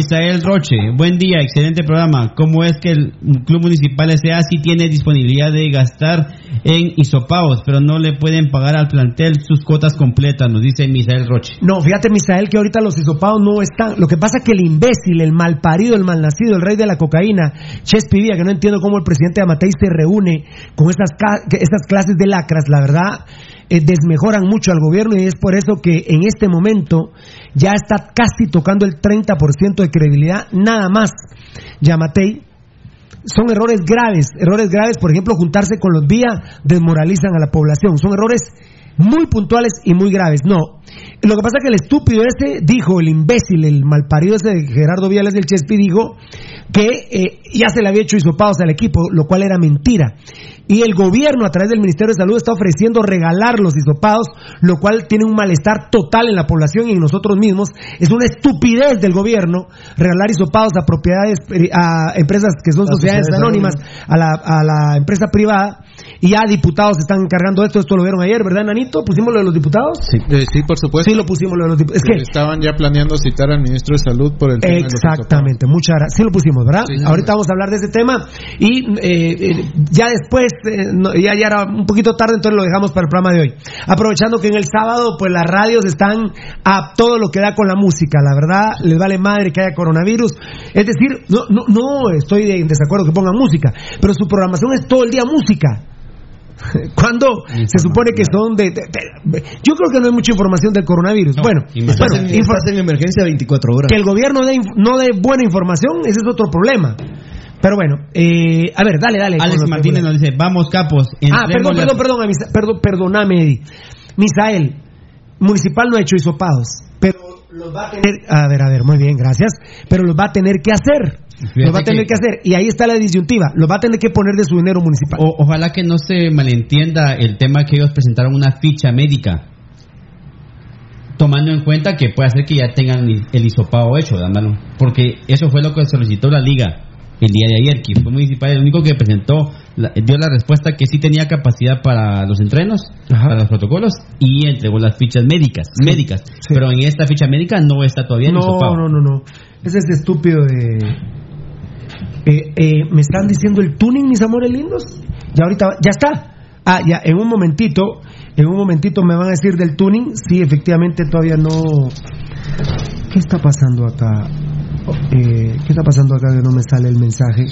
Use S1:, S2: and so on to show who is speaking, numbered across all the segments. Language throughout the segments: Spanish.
S1: Misael Roche, buen día, excelente programa. ¿Cómo es que el Club Municipal S.A. sí tiene disponibilidad de gastar en isopaos, pero no le pueden pagar al plantel sus cuotas completas? Nos dice Misael Roche.
S2: No, fíjate, Misael, que ahorita los isopados no están. Lo que pasa es que el imbécil, el malparido, el malnacido, el rey de la cocaína, Chespi que no entiendo cómo el presidente de Amatei se reúne con estas, estas clases de lacras, la verdad eh, desmejoran mucho al gobierno y es por eso que en este momento ya está casi tocando el 30% de credibilidad, nada más. Yamatei, son errores graves, errores graves, por ejemplo, juntarse con los vía desmoralizan a la población, son errores muy puntuales y muy graves. No, lo que pasa es que el estúpido ese dijo, el imbécil, el malparido ese de Gerardo Viales del Chespi dijo que eh, ya se le había hecho hisopados al equipo, lo cual era mentira. Y el gobierno, a través del Ministerio de Salud, está ofreciendo regalar los hisopados, lo cual tiene un malestar total en la población y en nosotros mismos. Es una estupidez del gobierno regalar hisopados a propiedades, eh, a empresas que son sociedades, anónimas, a la, a la empresa privada y ya diputados están encargando esto, esto lo vieron ayer, ¿verdad, Nanito? ¿Pusimos lo de los diputados?
S3: Sí, eh, sí por supuesto.
S2: Sí, lo pusimos lo de los diputados.
S3: Es que estaban ya planeando citar al ministro de Salud por el tema
S2: Exactamente, muchas gracias. Sí lo pusimos, ¿verdad? Ahorita vamos a hablar de ese tema y eh, eh, ya después, ya, ya era un poquito tarde, entonces lo dejamos para el programa de hoy. Aprovechando que en el sábado, pues las radios están a todo lo que da con la música, la verdad, les vale madre que haya coronavirus. Es decir, no, no, no estoy en desacuerdo que pongan música, pero su programación es todo el día música. Cuando se supone que son de, Yo creo que no hay mucha información del coronavirus. bueno,
S4: bueno en emergencia 24 horas.
S2: Que el gobierno no dé buena información, ese es otro problema. Pero bueno, eh, a ver, dale, dale.
S1: Alex Martínez nos dice, vamos capos.
S2: Ah, perdón, perdón, perdón, perdón, perdóname, Eddie. Misael, municipal no ha hecho hisopados, pero los va a tener... A ver, a ver, muy bien, gracias. Pero los va a tener que hacer lo va a tener que, hacer. Y ahí está la disyuntiva. Lo va a tener que poner de su dinero municipal.
S1: ojalá que no se malentienda el tema que ellos presentaron una ficha médica. Tomando en cuenta que puede ser que ya tengan el hisopado hecho, dándolo. Porque eso fue lo que solicitó la liga el día de ayer, que fue municipal, el único que presentó, dio la respuesta que sí tenía capacidad para los entrenos, para los protocolos, y entregó las fichas médicas, médicas. Pero en esta ficha médica no está todavía
S2: no, No, no, no. Ese es estúpido de, eh, eh, me están diciendo el tuning, mis amores lindos. Ya ahorita, ya está. Ah, ya, en un momentito, en un momentito me van a decir del tuning. Sí, efectivamente todavía no. ¿Qué está pasando acá? Eh, ¿Qué está pasando acá que no me sale el mensaje?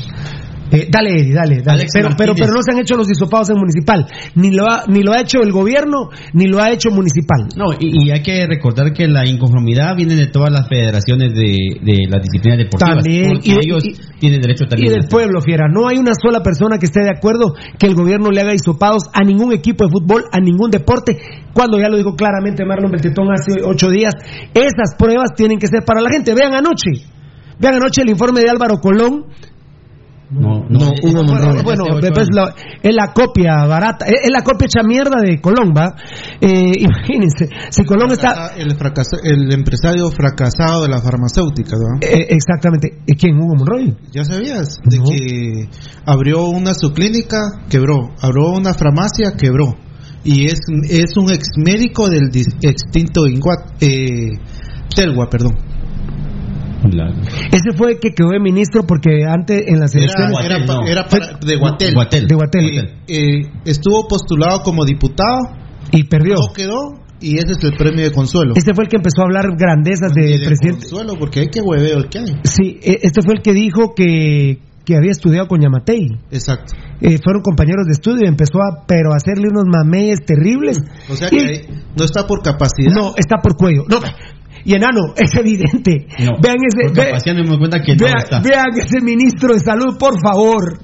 S2: Eh, dale, Eddie, dale, dale. Pero, pero, pero, no se han hecho los disopados en municipal. Ni lo, ha, ni lo ha hecho el gobierno, ni lo ha hecho municipal.
S1: No, y, hay que recordar que la inconformidad viene de todas las federaciones de, de las disciplinas deportivas. También. Y, ellos tienen derecho también.
S2: Y del pueblo, fiera. No hay una sola persona que esté de acuerdo que el gobierno le haga disopados a ningún equipo de fútbol, a ningún deporte. Cuando ya lo dijo claramente Marlon Beltetón hace ocho días, esas pruebas tienen que ser para la gente. Vean anoche. Vean anoche el informe de Álvaro Colón
S1: no, no, no
S2: Bueno, pues es la copia barata, es, la copia hecha mierda de Colón, ¿va? Eh, imagínense, si Colón está.
S3: El, el empresario fracasado de la farmacéutica, ¿no?
S2: Eh, exactamente. ¿Quién? Hugo Monroy.
S3: Ya sabías, de que abrió una subclínica, quebró. Abrió una farmacia, quebró. Y es, es un ex médico del extinto Inguat, eh, Telgua, perdón.
S2: Ese fue el que quedó de ministro porque antes en las elecciones.
S3: Era, de Guatel.
S2: De Guatel.
S3: Eh, eh, estuvo postulado como diputado.
S2: Y perdió.
S3: No quedó. Y ese es el premio de consuelo.
S2: Este fue el que empezó a hablar grandezas de, presidente.
S3: consuelo, porque hay que hueveo el que hay.
S2: Sí, e, este fue el que dijo que, que había estudiado con Yamatei.
S3: Exacto.
S2: Eh, fueron compañeros de estudio y empezó a, pero a hacerle unos mameyes terribles.
S3: O sea que no está por capacidad.
S2: No, está por cuello. No, y enano, es evidente. vean ese, vean ese ministro de salud, por favor.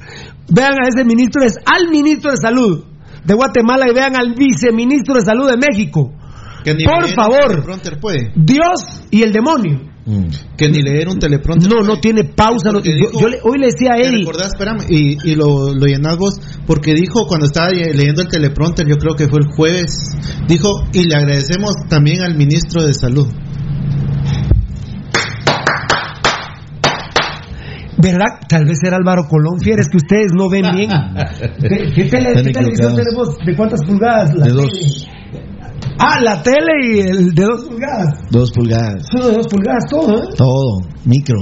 S2: Vean a ese ministro, es al ministro de salud de Guatemala y vean al viceministro de salud de México. por favor, Dios y el demonio.
S3: Mm. Que ni leer un teleprompter.
S2: No, no tiene pausa. yo, hoy le decía a él.
S3: y, y lo, lo llenás vos, porque dijo cuando estaba leyendo el teleprompter, yo creo que fue el jueves, dijo, y le agradecemos también al ministro de Salud.
S2: ¿Verdad? Tal vez era Álvaro Colón Fieres que ustedes no ven bien. ¿Qué, televisión tenemos? ¿De cuántas pulgadas?
S4: de dos.
S2: Ah, la tele y el de dos pulgadas.
S4: Dos pulgadas.
S2: Solo de dos pulgadas, todo, ¿eh?
S4: Todo. Micro.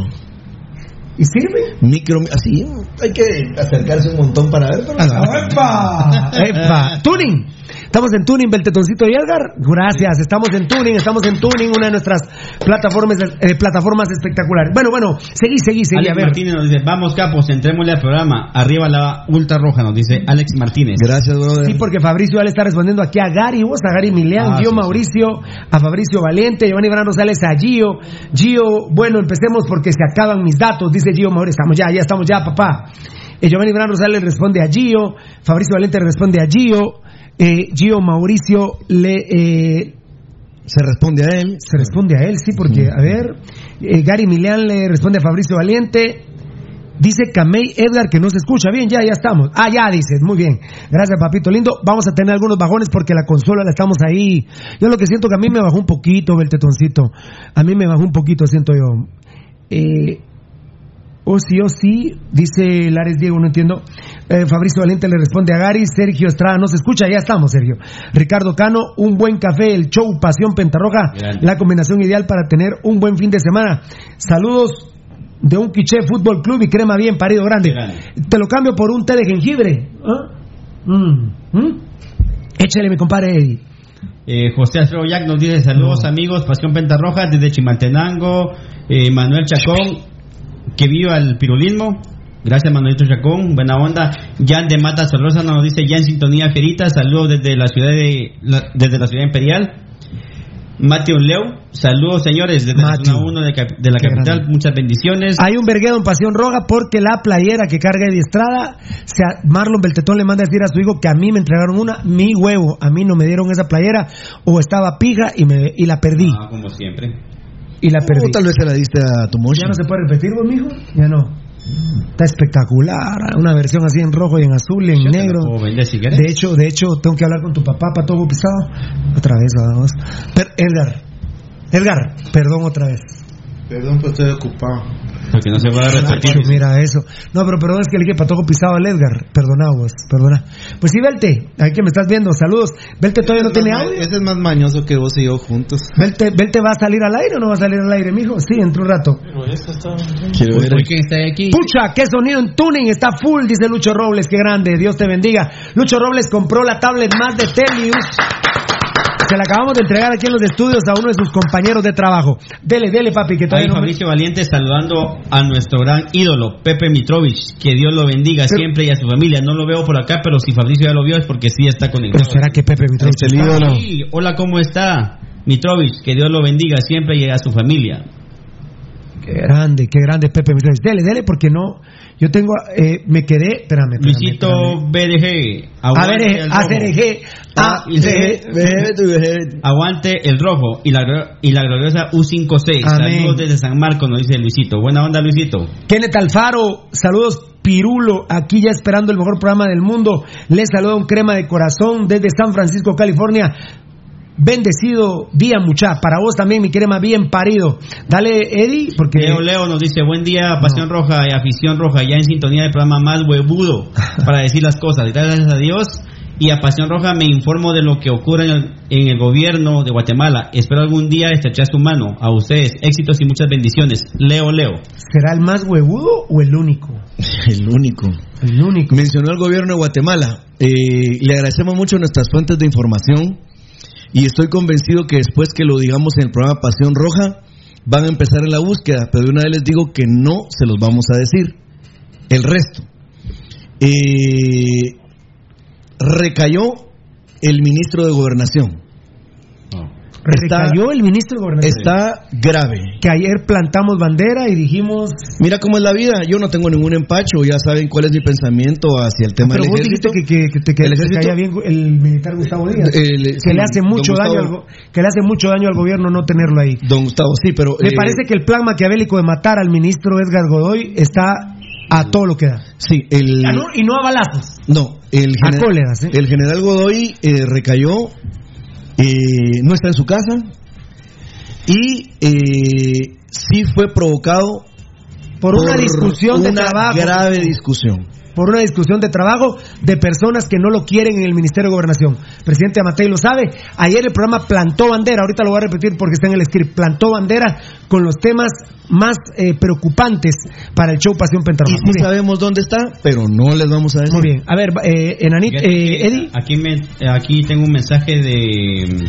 S2: ¿Y sirve?
S4: Micro. Así. Hay que acercarse un montón para ver. Pero...
S2: ¡Epa! ¡Epa! ¡Tuning! Estamos en Tuning, Beltetoncito y Edgar. Gracias. Estamos en Tuning, estamos en Tuning, una de nuestras plataformas, eh, plataformas espectaculares. Bueno, bueno, seguí, seguí, seguí.
S1: Alex
S2: A ver.
S1: Martínez nos dice, vamos capos, entrémosle al programa. Arriba la ultra roja, nos dice Alex Martínez.
S4: Gracias, brother.
S2: Sí, porque Fabricio ya le está respondiendo aquí a Gary, vos, a Gary Milian,
S1: Ah,
S2: Gio
S1: sí, sí.
S2: Mauricio, a Fabricio Valiente, Giovanni Bran Rosales, a Gio. Gio, bueno, empecemos porque se acaban mis datos, dice Gio Mauricio. Estamos ya, ya estamos ya, papá. Eh, Giovanni Bran Rosales responde a Gio, Fabricio Valiente responde a Gio, eh, Gio Mauricio le... eh,
S4: Se responde a él.
S2: se responde a él, sí, porque, a ver, eh, Gary Milian le responde a Fabricio Valiente. Dice Camey Edgar que no se escucha bien, ya, ya estamos. Ah, ya dices, muy bien. Gracias, papito lindo. Vamos a tener algunos bajones porque la consola la estamos ahí. Yo lo que siento que a mí me bajó un poquito el tetoncito. A mí me bajó un poquito, siento yo. Eh, oh sí, oh sí, dice Lares Diego, no entiendo. Eh, Fabricio Valiente le responde a Gary. Sergio Estrada, no se escucha, ya estamos, Sergio. Ricardo Cano, un buen café, el show Pasión Pentarroja,
S1: Grande.
S2: la combinación ideal para tener un buen fin de semana. Saludos de un quiché fútbol club y crema bien parido grande.
S1: Grande.
S2: Te lo cambio por un té de jengibre. ¿Ah? Mm, ¿mm? Échale, mi compadre Eddie.
S1: Eh, José Alfredo Jack nos dice saludos amigos, Pasión Pentarroja desde Chimaltenango, eh, Manuel Chacón, que viva el pirulismo. Gracias Manuelito Chacón, buena onda. Jan de Mata Solosa nos dice ya en sintonía Ferita, saludos desde la ciudad de la- desde la ciudad imperial. Mateo Leo, saludos señores desde la zona 1 de, la
S2: Qué
S1: capital,
S2: grande.
S1: muchas bendiciones.
S2: Hay un verguedo en Pasión Roja porque la playera que carga Eddie Estrada, se Marlon Beltetón le manda a decir a su hijo que a mí me entregaron una, mi huevo, a mí no me dieron esa playera o estaba pija y, me, y la perdí.
S1: Ah, como siempre.
S2: Y la perdí.
S4: O tal vez se la diste a tu mocha.
S2: Ya no se puede repetir, vos, mijo. Ya no. Está espectacular. Una versión así en rojo y en azul y en
S1: Yo
S2: negro.
S1: vender si.
S2: De hecho, de hecho, tengo que hablar con tu papá, Patojo Pisado. Otra vez, vamos. Per- Edgar. Edgar, perdón otra vez.
S3: Perdón, pues estoy ocupado.
S1: Porque no se puede repetir.
S2: Nacho, mira eso. No, pero perdón, es que le dije Patojo Pisado al Edgar. Perdona vos, perdona. Pues sí, Belte, ahí que me estás viendo, saludos. Belte todavía no tiene audio.
S3: Ese es más mañoso que vos y yo juntos.
S2: Belte, Belte va a salir al aire o no va a salir al aire, mijo? Sí, entre un rato.
S4: Quiero ver.
S1: Hoy quién está aquí.
S2: Pucha, qué sonido en tuning, está full, dice Lucho Robles, qué grande, Dios te bendiga. Lucho Robles compró la tablet más de Telius. Se la acabamos de entregar aquí en los estudios a uno de sus compañeros de trabajo. Dele, dele, papi, que
S1: Ahí
S2: todavía no me-
S1: Fabricio Valiente saludando a nuestro gran ídolo, Pepe Mitrovich. Que Dios lo bendiga
S2: Pero-
S1: siempre y a su familia. No lo veo por acá, pero si Fabricio ya lo vio es porque sí está
S2: Pero
S1: conectado.
S2: será que Pepe Mitrovich
S4: El
S2: está?
S4: ídolo.
S1: Sí, hola, ¿cómo está? Mitrovich, que Dios lo bendiga siempre y a su familia.
S2: Qué grande, qué grande Pepe Mitrovich. Dele, dele, porque no. Yo tengo. eh, me quedé. Espérame, espérame.
S1: Luisito. BDG.
S2: A
S1: aguante
S2: ver,
S1: el
S2: a. CRG. A
S1: Y
S2: C-
S1: C- Aguante el rojo y la, y la gloriosa U5C.
S2: Amén.
S1: Saludos desde San Marcos, nos dice Luisito. Buena onda, Luisito.
S2: Kenneth Alfaro, saludos Pirulo, aquí ya esperando el mejor programa del mundo. Les saluda un crema de corazón desde San Francisco, California. Bendecido día, mucha. Para vos también, mi crema, bien parido. Dale, Eddie, porque.
S1: Leo Leo nos dice, buen día, Pasión Roja y Afición Roja, ya en sintonía del programa más huevudo para decir las cosas. Gracias a Dios y a Pasión Roja me informo de lo que ocurre en el, en el gobierno de Guatemala. Espero algún día estrechar su mano. A ustedes, éxitos y muchas bendiciones. Leo Leo.
S2: ¿Será el más huevudo o el único?
S4: El único.
S2: El único.
S4: Mencionó el gobierno de Guatemala. Eh, le agradecemos mucho nuestras fuentes de información y estoy convencido que después que lo digamos en el programa Pasión Roja van a empezar en la búsqueda, pero de una vez les digo que no se los vamos a decir. El resto. Eh, recayó el ministro de Gobernación. Está-
S2: Recayó el ministro de Gobernación.
S4: Está grave.
S2: Que ayer plantamos bandera y dijimos.
S4: Mira cómo es la vida. Yo no tengo ningún empacho. Ya saben cuál es mi pensamiento hacia el tema
S2: Pero
S4: del
S2: vos
S4: ejército.
S2: dijiste que, que, que te que
S4: ¿El
S2: te
S4: ejército?
S2: caía bien el militar Gustavo Díaz.
S4: El-
S2: que le hace
S4: don
S2: mucho daño al,
S4: Gustavo.
S2: que le hace mucho daño al gobierno no tenerlo ahí.
S4: Don Gustavo, sí, pero...
S2: Me
S4: eh,
S2: parece que el plan maquiavélico de matar al ministro Edgar Godoy está a todo lo que da.
S4: Sí, el...
S2: Ah, y no a balazos.
S4: No, el,
S2: A
S4: gener-
S2: cóleras, ¿eh?
S4: el general Godoy eh, recayó, eh, no está en su casa y eh, sí fue provocado
S2: Por una discusión de
S4: una
S2: trabajo.
S4: grave discusión.
S2: Por una discusión de trabajo de personas que no lo quieren en el Ministerio de Gobernación. Presidente Amatei lo sabe. Ayer el programa plantó bandera, ahorita lo voy a repetir porque está en el script, plantó bandera con los temas más eh, preocupantes para el show Pasión
S4: Y
S2: Pentarroja.
S4: sí sabemos dónde está, pero no les vamos a decir.
S2: Muy bien. A ver, eh, Enanit, eh, Eddie.
S1: Aquí, me- aquí tengo un mensaje de,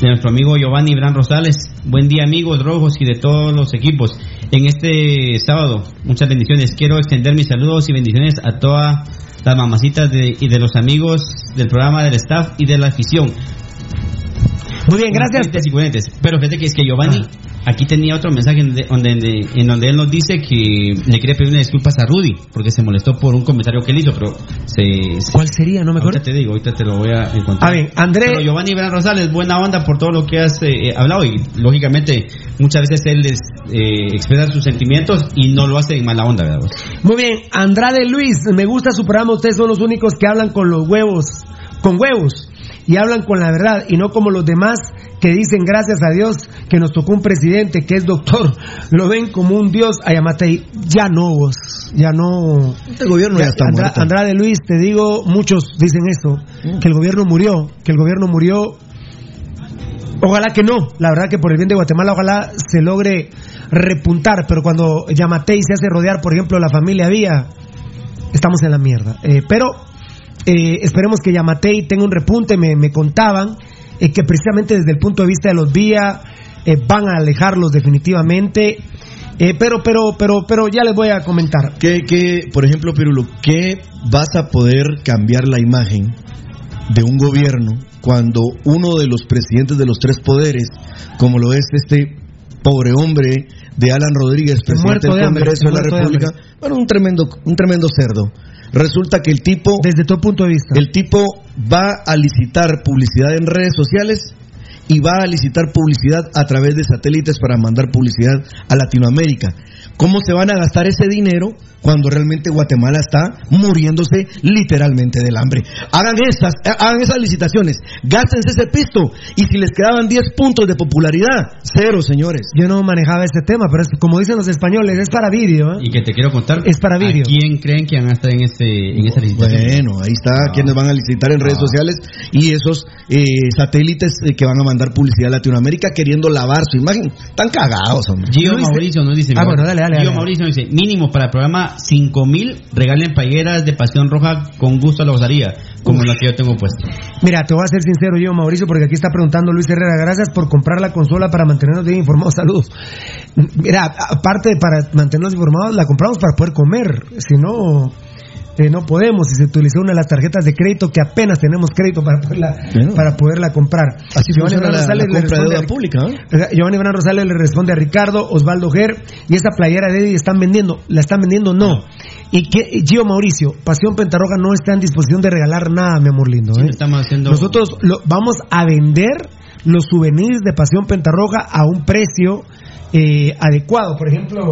S1: de nuestro amigo Giovanni Bran Rosales. Buen día amigos rojos y de todos los equipos. En este sábado, muchas bendiciones. Quiero extender mis saludos y bendiciones a todas las mamacitas de- y de los amigos del programa, del staff y de la afición.
S2: Muy bien, gracias.
S1: Y. Pero fíjate que es que Giovanni, aquí tenía otro mensaje en donde, en donde él nos dice que le quiere pedir una disculpas a Rudy, porque se molestó por un comentario que él hizo, pero se... se-
S2: ¿Cuál sería? No me acuerdo.
S1: Ahorita te digo, ahorita te lo voy a encontrar.
S2: A ver, André-
S1: Pero Giovanni Bran Rosales, buena onda por todo lo que has eh, hablado y lógicamente muchas veces él les eh, expresa sus sentimientos y no lo hace en mala onda, ¿verdad?
S2: Muy bien, Andrade Luis, me gusta su programa, ustedes son los únicos que hablan con los huevos, con huevos, y hablan con la verdad, y no como los demás que dicen gracias a Dios que nos tocó un presidente que es doctor, lo ven como un dios, a Yamatei, ya no vos, ya no...
S4: Este gobierno ya, está
S2: Andra-
S4: muerto.
S2: Andrade Luis, te digo, muchos dicen esto, que el gobierno murió, que el gobierno murió. Ojalá que no, la verdad que por el bien de Guatemala, ojalá se logre repuntar, pero cuando Yamatei se hace rodear, por ejemplo, la familia Vía, estamos en la mierda. Eh, pero eh, esperemos que Yamatei tenga un repunte, me, me contaban eh, que precisamente desde el punto de vista de los Vía eh, van a alejarlos definitivamente. Eh, pero, pero, pero, pero ya les voy a comentar.
S4: ¿Qué, qué, por ejemplo, Pirulo, ¿qué vas a poder cambiar la imagen de un gobierno cuando uno de los presidentes de los tres poderes, como lo es este pobre hombre de Alan Rodríguez, presidente del
S2: de hambre,
S4: Congreso de la
S2: de
S4: República, bueno, un tremendo, un tremendo cerdo. Resulta que el tipo,
S2: Desde tu punto de vista.
S4: el tipo va a licitar publicidad en redes sociales y va a licitar publicidad a través de satélites para mandar publicidad a Latinoamérica. ¿Cómo se van a gastar ese dinero cuando realmente Guatemala está muriéndose literalmente del hambre? Hagan esas, eh, hagan esas licitaciones, gástense ese pisto y si les quedaban 10 puntos de popularidad, cero, señores.
S2: Yo no manejaba ese tema, pero es, como dicen los españoles, es para vídeo. ¿eh?
S1: Y que te quiero contar.
S2: Es para vídeo.
S1: ¿A quién creen que van a estar en, este, en esa licitación?
S4: Bueno, ahí está,
S1: Ah.
S4: quienes van a licitar en redes
S1: Ah.
S4: sociales y esos eh, satélites que van a mandar publicidad a Latinoamérica queriendo lavar su imagen. Están cagados, hombre.
S1: Gio Mauricio nos dice.
S2: Ah, bueno, dale, dale,
S1: Gio
S2: dale.
S1: Mauricio nos dice: mínimo para el programa 5000, regalen payeras de Pasión Roja con gusto la usaría, como la que yo tengo puesta.
S2: Mira, te voy a ser sincero yo, Mauricio, porque aquí está preguntando Luis Herrera, gracias por comprar la consola para mantenernos bien informados. Saludos. Mira, aparte de para mantenernos informados, la compramos para poder comer. Si no, eh, no podemos. Y se utilizó una de las tarjetas de crédito que apenas tenemos crédito para poderla,
S4: Bueno.
S2: para poderla comprar.
S4: Así
S2: Giovanni Bernal Rosales
S4: la
S2: le responde a-
S4: pública. ¿no?
S2: Giovanni Bernal Rosales le responde a Ricardo, Osvaldo Ger, y esa playera de Eddie están vendiendo, ¿la están vendiendo? No. Y que Gio Mauricio, Pasión Pentarroja no está en disposición de regalar nada, mi amor lindo.
S1: Sí,
S2: ¿eh?
S1: estamos haciendo.
S2: Nosotros lo- vamos a vender los souvenirs de Pasión Pentarroja a un precio eh, adecuado. Por ejemplo,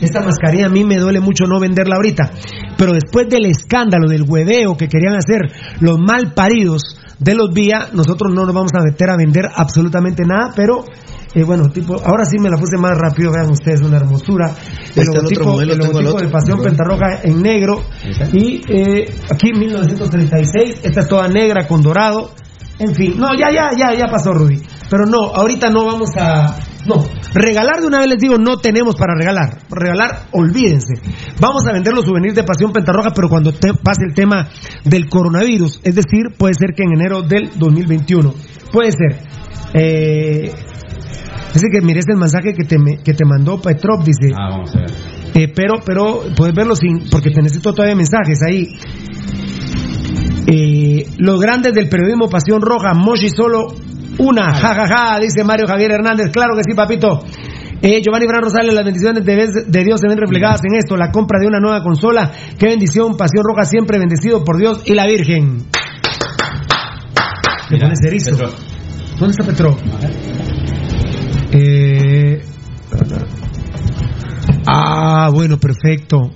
S2: esta mascarilla a mí me duele mucho no venderla ahorita, pero después del escándalo, del hueveo que querían hacer los mal paridos de los vía, nosotros no nos vamos a meter a vender absolutamente nada, pero eh, bueno, tipo, ahora sí me la puse más rápido, vean ustedes, una hermosura. El
S4: Este el
S2: logotipo,
S4: modelo,
S2: el logotipo de. Pasión. Pentarroja en negro. Y eh, aquí 1936, esta es toda negra con dorado. En fin, no, ya, ya, ya, ya pasó Rudy. Pero no, ahorita no vamos a... No, regalar de una vez les digo, no tenemos para regalar. Regalar, olvídense. Vamos a vender los souvenirs de Pasión Pentarroja, pero cuando te- pase el tema del coronavirus. Es decir, puede ser que en enero del 2021. Puede ser. Eh, Dice que mires el mensaje que te, que te mandó Petrov, dice.
S1: Ah, vamos a ver.
S2: Eh, pero, pero puedes verlo sin, porque te necesito todavía mensajes ahí. Eh, los grandes del periodismo Pasión Roja, Moshi solo una, jajaja, dice Mario Javier Hernández. Claro que sí, papito. Eh, Giovanni Bran Rosales, las bendiciones de, Dios se ven reflejadas en esto, la compra de una nueva consola. Qué bendición, Pasión Roja siempre bendecido por Dios y la Virgen.
S1: Mira. Petro.
S2: ¿Dónde está Petro? Eh, ah, bueno, perfecto.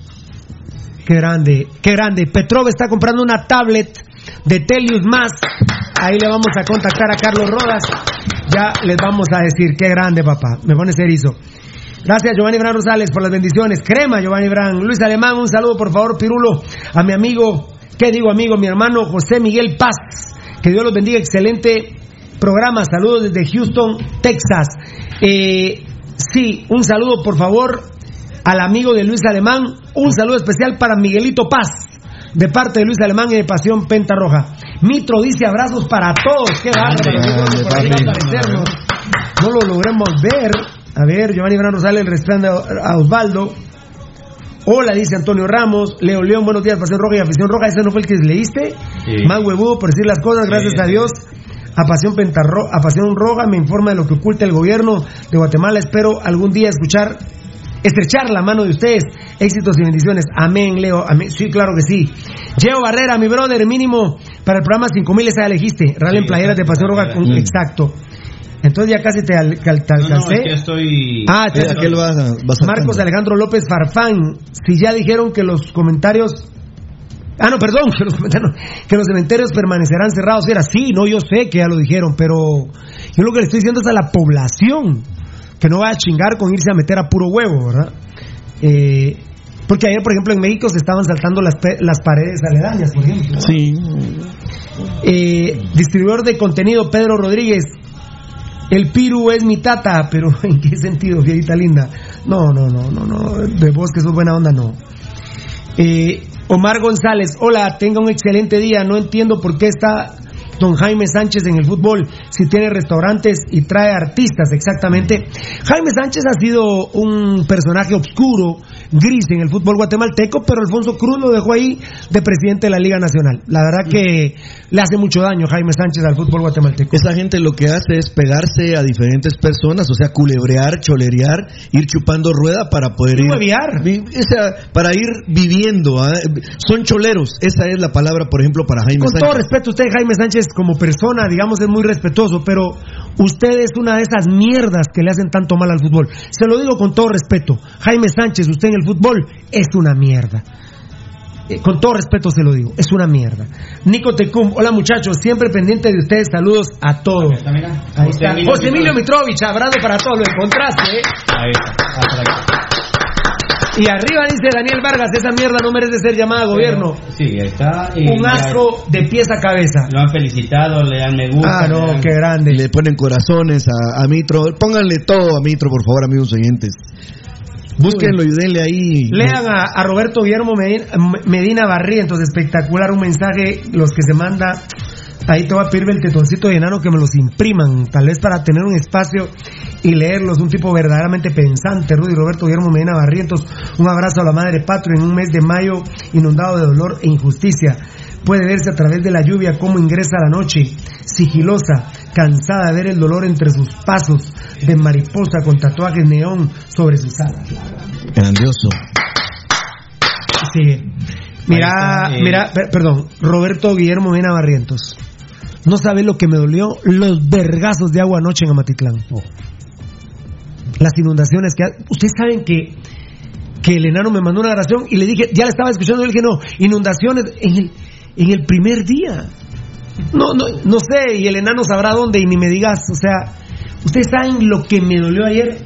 S2: Qué grande, qué grande. Petrov está comprando una tablet de Telius Más. Ahí le vamos a contactar a Carlos Rodas. Ya les vamos a decir, qué grande, papá. Me pones erizo. Gracias, Giovanni Bran Rosales, por las bendiciones. Crema, Giovanni Bran. Luis Alemán, un saludo, por favor, Pirulo, a mi amigo, ¿qué digo, amigo? Mi hermano José Miguel Paz. Que Dios los bendiga. Excelente programa. Saludos desde Houston, Texas. Eh, sí, un saludo, por favor, al amigo de Luis Alemán. Un saludo especial para Miguelito Paz de parte de Luis Alemán y de Pasión Penta Roja. Mitro dice abrazos para todos. Qué bárbaro. No lo logremos ver. A ver, Giovanni Bran Rosales responde a Osvaldo. Hola, dice Antonio Ramos. Leo León, buenos días, Pasión Roja y Afición Roja. ¿Ese no fue el que leíste?
S1: Sí.
S2: Más huevudo por decir las cosas, gracias
S1: Sí.
S2: a Dios. A Pasión, Pentarro, a Pasión Roja me informa de lo que oculta el gobierno de Guatemala. Espero algún día escuchar, estrechar la mano de ustedes. Éxitos y bendiciones. Amén, Leo. Amén. Sí, claro que sí. Geo Barrera, mi brother, mínimo para el programa 5000 esa ya elegiste. Rally en playeras de Pasión Roja. con-
S1: Mm.
S2: Exacto. Entonces ya casi te, al- cal- te
S1: No, no,
S2: alcancé.
S1: estoy.
S2: Ah, entonces-
S4: aquel va, va.
S2: Marcos Alejandro López Farfán, si ya dijeron que los comentarios Ah, no, perdón, que los, comentarios- que los cementerios permanecerán cerrados. Era sí, no, yo sé que ya lo dijeron, pero yo lo que le estoy diciendo es a la población que no vaya a chingar con irse a meter a puro huevo, ¿verdad? Eh, porque ayer, por ejemplo, en México se estaban saltando las, las paredes aledañas, por ejemplo.
S4: Sí.
S2: Eh, distribuidor de contenido Pedro Rodríguez. El Piru es mi tata, pero ¿en qué sentido, fierita linda? No, no, no, no, no. De vos que sos buena onda, no. Eh, Omar González, hola, tenga un excelente día. No entiendo por qué está don Jaime Sánchez en el fútbol si tiene restaurantes y trae artistas, exactamente. Jaime Sánchez ha sido un personaje oscuro, gris en el fútbol guatemalteco, pero Alfonso Cruz lo dejó ahí de presidente de la Liga Nacional. La verdad que le hace mucho daño Jaime Sánchez al fútbol guatemalteco.
S4: Esa gente lo que hace es pegarse a diferentes personas, o sea, culebrear, cholerear, ir chupando rueda para poder ir. para ir viviendo. ¿ah? Son choleros, esa es la palabra, por ejemplo, para Jaime
S2: Con todo
S4: Sánchez.
S2: respeto, usted, Jaime Sánchez, como persona, digamos, es muy respetuoso, pero usted es una de esas mierdas que le hacen tanto mal al fútbol. Se lo digo con todo respeto. Jaime Sánchez, usted en el fútbol es una mierda. Eh, con todo respeto se lo digo, es una mierda. Nico Tecum, hola muchachos, siempre pendiente de ustedes, saludos a todos.
S1: Está, mira.
S2: Ahí
S1: José
S2: está.
S1: Emilio
S2: José Emilio
S1: Mitrovich.
S2: Abrazo para todos, lo encontraste, ¿eh?
S1: Ahí está.
S2: Y arriba dice Daniel Vargas, esa mierda no merece ser llamada gobierno.
S1: Sí, ahí está. y
S2: Un asco de pies a cabeza.
S1: Lo han felicitado, le dan me gusta.
S2: Ah, no,
S1: dan-
S2: qué grande.
S4: Le ponen corazones a, a Mitro. Pónganle todo a Mitro, por favor, amigos oyentes. Búsquenlo y denle ahí.
S2: Lean a, a Roberto Guillermo Medina, Medina Barrientos, espectacular, un mensaje, los que se manda. Ahí te voy a pedir el tetoncito de enano que me los impriman, tal vez para tener un espacio y leerlos. Un tipo verdaderamente pensante, Rudy Roberto Guillermo Medina Barrientos. Un abrazo a la madre patria en un mes de mayo inundado de dolor e injusticia. Puede verse a través de la lluvia cómo ingresa la noche, sigilosa, cansada de ver el dolor entre sus pasos, de mariposa con tatuajes neón sobre sus alas.
S4: Grandioso.
S2: Sí. Mira,
S1: está, eh.
S2: mira, per- perdón, Roberto Guillermo Mena Barrientos. No sabe lo que me dolió los vergazos de agua anoche en Amatitlán.
S1: Oh.
S2: Las inundaciones que ha- ustedes saben que que el enano me mandó una grabación y le dije, ya la estaba escuchando y le dije, "No, inundaciones en el en el primer día." No, no, no sé, y el enano sabrá dónde y ni me digas, o sea, ustedes saben lo que me dolió ayer,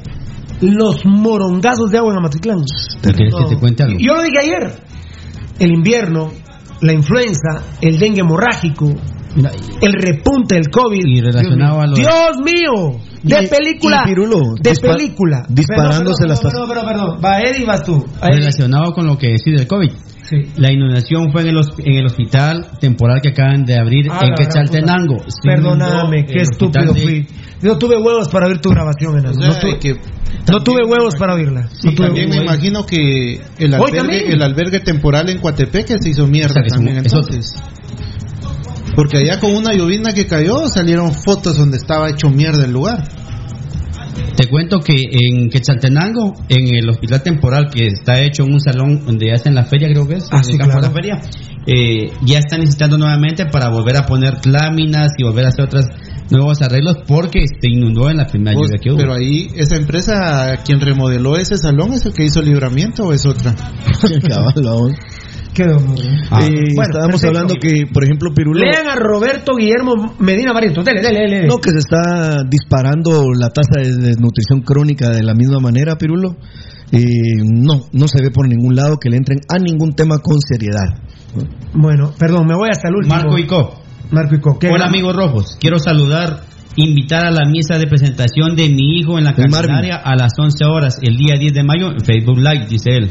S2: los morongazos de agua en Amatitlán.
S1: ¿Te quieres que te cuente algo?
S2: Yo lo dije ayer. El invierno, la influenza, el dengue hemorrágico, el repunte del COVID.
S1: Y relacionado a lo de-
S2: Dios mío, de
S4: Y-
S2: película.
S4: y Pirulo,
S2: de
S4: dispa-
S2: película.
S4: disparándose las
S2: perdón, perdón, perdón, perdón. Va Eddie, vas tú. Ahí.
S1: relacionado con lo que decís del COVID.
S2: Sí.
S1: La inundación fue en el, en el hospital temporal que acaban de abrir
S2: Ah,
S1: en Quetzaltenango.
S2: Perdóname, qué estúpido
S1: de-
S2: fui. Yo tuve huevos para oír tu grabación.
S3: O sea,
S2: no, tuve,
S3: que
S2: no tuve huevos para oírla.
S3: Sí,
S2: No tuve
S3: también me
S2: huevos.
S3: imagino que el albergue, el albergue temporal en Coatepeque se hizo mierda
S1: O sea, que es un-
S3: también
S1: es otro.
S3: Porque allá con una llovizna que cayó salieron fotos donde estaba hecho mierda el lugar.
S1: Te cuento que en Quetzaltenango, en el hospital temporal que está hecho en un salón donde ya está en la feria, creo que es,
S2: Ah,
S1: en
S2: sí,
S1: el campo de la feria, eh, ya están necesitando nuevamente para volver a poner láminas y volver a hacer otros nuevos arreglos porque se inundó en la primera
S3: Vos-
S1: lluvia que hubo.
S3: pero ahí esa empresa quien remodeló ese salón es el que hizo libramiento o es otra.
S2: Qué dolor. ¿eh?
S1: Ah.
S4: Eh,
S2: Bueno,
S4: estábamos
S2: perfecto.
S4: hablando que, por ejemplo, Pirulo.
S2: Lean a Roberto Guillermo Medina Barrientos. Dele, dele, dele.
S4: No, que se está disparando la tasa de desnutrición crónica de la misma manera, Pirulo. Eh, no, no se ve por ningún lado que le entren a ningún tema con seriedad.
S2: Bueno, perdón, me voy hasta el último.
S1: Marco Ico.
S2: Marco Ico. ¿qué?
S1: Hola amigos rojos, quiero saludar, invitar a la misa de presentación de mi hijo en la. Candelaria a las 11 horas, el día 10 de mayo, en Facebook Live, dice él.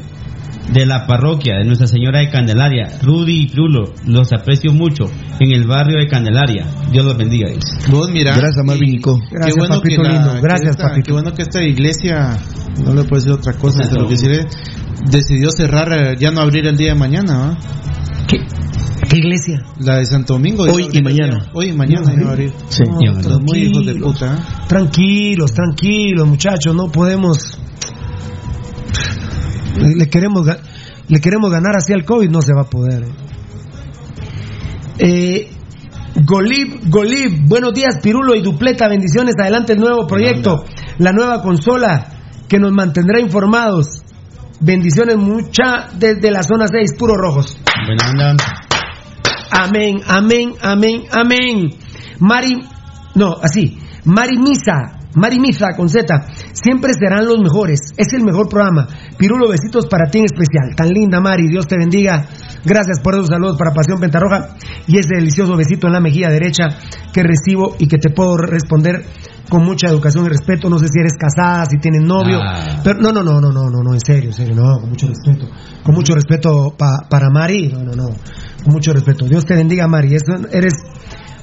S1: De la parroquia de Nuestra Señora de Candelaria, Rudy y Pirulo, los aprecio mucho en el barrio de Candelaria. Dios los bendiga. dice.
S3: Vos mira,
S4: Gracias, Marvin Nico.
S2: Gracias,
S3: qué bueno
S2: papito
S3: que la-
S2: lindo.
S3: que
S2: Gracias,
S3: esta-
S2: papito.
S3: Qué bueno que esta iglesia, no le puedo decir otra cosa, pero que sí le- decidió cerrar, eh, ya no abrir el día de mañana, ¿va?
S2: ¿Qué? ¿Qué iglesia?
S3: La de Santo Domingo.
S4: Hoy y mañana.
S3: Hoy y mañana iba a abrir.
S4: Sí.
S2: No,
S1: ya,
S3: Los muy hijos de
S2: tranquilos,
S3: puta. ¿eh?
S2: Tranquilos, tranquilos, muchachos, no podemos. Le, le queremos le queremos ganar así al COVID, no se va a poder. Eh, Golib, Golib, buenos días, Pirulo y Dupleta, bendiciones, adelante el nuevo proyecto, la nueva consola que nos mantendrá informados. Bendiciones mucha desde la zona 6, puro rojos. Amén, amén, amén, amén. Mari, no, así. Mari Misa, Mari Misa con Z. Siempre serán los mejores. Es el mejor programa. Pirulo, besitos para ti en especial. Tan linda, Mari. Dios te bendiga. Gracias por esos saludos para Pasión Pentarroja y ese delicioso besito en la mejilla derecha que recibo y que te puedo responder con mucha educación y respeto. No sé si eres casada, si tienes novio.
S1: Ah.
S2: Pero no, no, no, no, no, no, no, en serio, en serio, no, con mucho respeto. Con mucho respeto pa- para Mari. No, no, no. Con mucho respeto. Dios te bendiga, Mari. Es- eres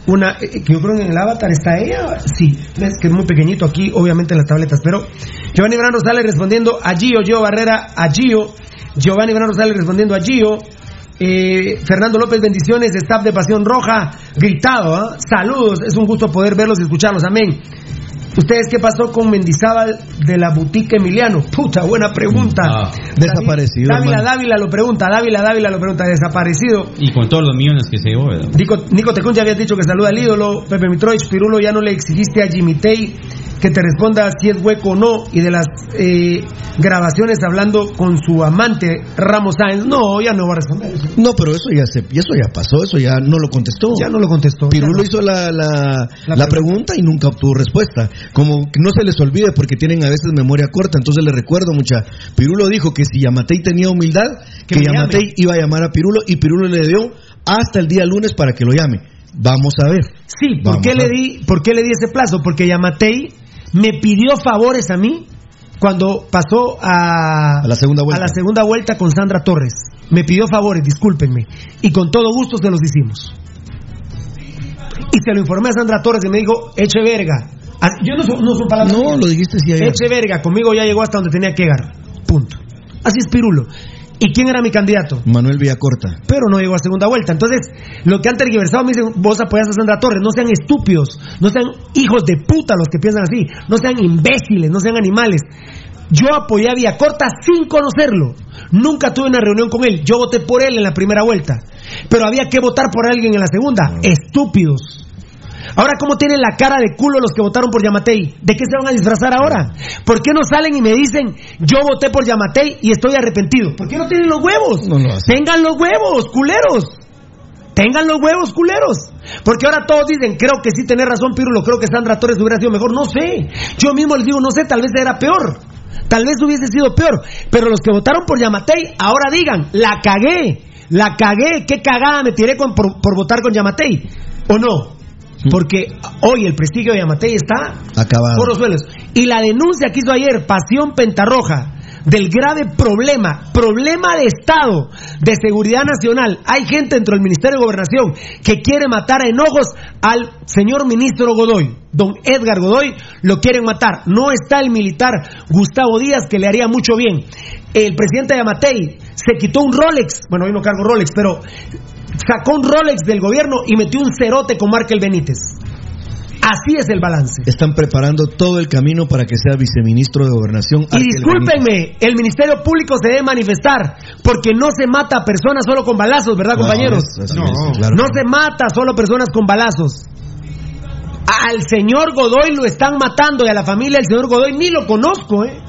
S2: una eh, que yo creo que en el avatar está ella sí es que es muy pequeñito aquí obviamente en las tabletas pero Giovanni Bran Rosales respondiendo a Gio Gio Barrera a Gio. Giovanni Bran Rosales respondiendo a Gio. Eh, Fernando López bendiciones staff de Pasión Roja gritado ¿ah? saludos es un gusto poder verlos y escucharlos amén ¿Ustedes qué pasó con Mendizábal de la boutique Emiliano? Puta, buena pregunta.
S1: Ah,
S4: desaparecido,
S2: Dávila,
S4: hermano.
S2: Dávila lo pregunta, Dávila, Dávila lo pregunta, desaparecido.
S1: Y con todos los millones que se llevó, ¿verdad?
S2: Nico, Nico Tecún ya habías dicho que saluda al ídolo. Pepe Mitrovich, Pirulo, ya no le exigiste a Jimmy Tay que te responda si es hueco o no. Y de las eh, grabaciones hablando con su amante Ramos Sáenz. No, ya no va a responder eso.
S4: No, pero eso ya se, eso ya pasó, eso ya no lo contestó.
S2: Ya no lo contestó.
S4: Pirulo
S2: no.
S4: hizo la, la,
S2: La
S4: la pregunta y nunca obtuvo respuesta. Como que no se les olvide porque tienen a veces memoria corta. Entonces les recuerdo, mucha. Pirulo dijo que si Yamatei tenía humildad,
S2: Que
S4: que. Yamatei iba a llamar a Pirulo y Pirulo le dio hasta el día lunes para que lo llame. Vamos a ver.
S2: Sí, ¿por qué, le di, ¿por qué le di ese plazo? Porque Yamatei me pidió favores a mí cuando pasó a,
S4: A la segunda vuelta.
S2: a la segunda vuelta con Sandra Torres. Me pidió favores, discúlpenme. Y con todo gusto se los hicimos. Y se lo informé a Sandra Torres y me dijo, eche verga. Ah, Yo no no palabras
S4: No, lo dijiste ayer.
S2: Eche verga, conmigo ya llegó hasta donde tenía que llegar. Punto. Así es Pirulo. ¿Y quién era mi candidato?
S4: Manuel Villacorta.
S2: pero no llegó a segunda vuelta. Entonces, lo que han tergiversado me dicen, vos apoyás a Sandra Torres, no sean estúpidos, no sean hijos de puta los que piensan así, no sean imbéciles, no sean animales. Yo apoyé a Villacorta sin conocerlo. Nunca tuve una reunión con él. Yo voté por él en la primera vuelta. Pero había que votar por alguien en la segunda. Estúpidos. Ahora, ¿cómo tienen la cara de culo los que votaron por Yamatei? ¿De qué se van a disfrazar ahora? ¿Por qué no salen y me dicen, yo voté por Yamatei y estoy arrepentido? ¿Por qué no tienen los huevos?
S4: No hacen.
S2: Tengan los huevos, culeros. Tengan los huevos, culeros. Porque ahora todos dicen, creo que sí tenés razón, Pirulo, creo que Sandra Torres hubiera sido mejor. No sé. Yo mismo les digo, no sé, tal vez era peor. Tal vez hubiese sido peor. Pero los que votaron por Yamatei, ahora digan, la cagué. La cagué. ¿Qué cagada me tiré con- por, por votar con Yamatei? ¿O no? Porque hoy el prestigio de Yamatei está
S4: Acabado.
S2: por los suelos. Y la denuncia que hizo ayer Pasión Pentarroja del grave problema, problema de Estado, de seguridad nacional. Hay gente dentro del Ministerio de Gobernación que quiere matar a enojos al señor ministro Godoy. Don Edgar Godoy lo quieren matar. No está el militar Gustavo Díaz que le haría mucho bien. El presidente de Amatei se quitó un Rolex, bueno, hoy no cargo Rolex, pero sacó un Rolex del gobierno y metió un cerote con Markel Benítez. Así es el balance.
S4: Están preparando todo el camino para que sea viceministro de Gobernación.
S2: Y discúlpenme, el Ministerio Público se debe manifestar porque no se mata a personas solo con balazos, ¿verdad, compañeros?
S4: No, es- así
S3: No.
S4: es, claro.
S2: No se mata solo personas con balazos. Al señor Godoy lo están matando y a la familia del señor Godoy ni lo conozco, ¿eh?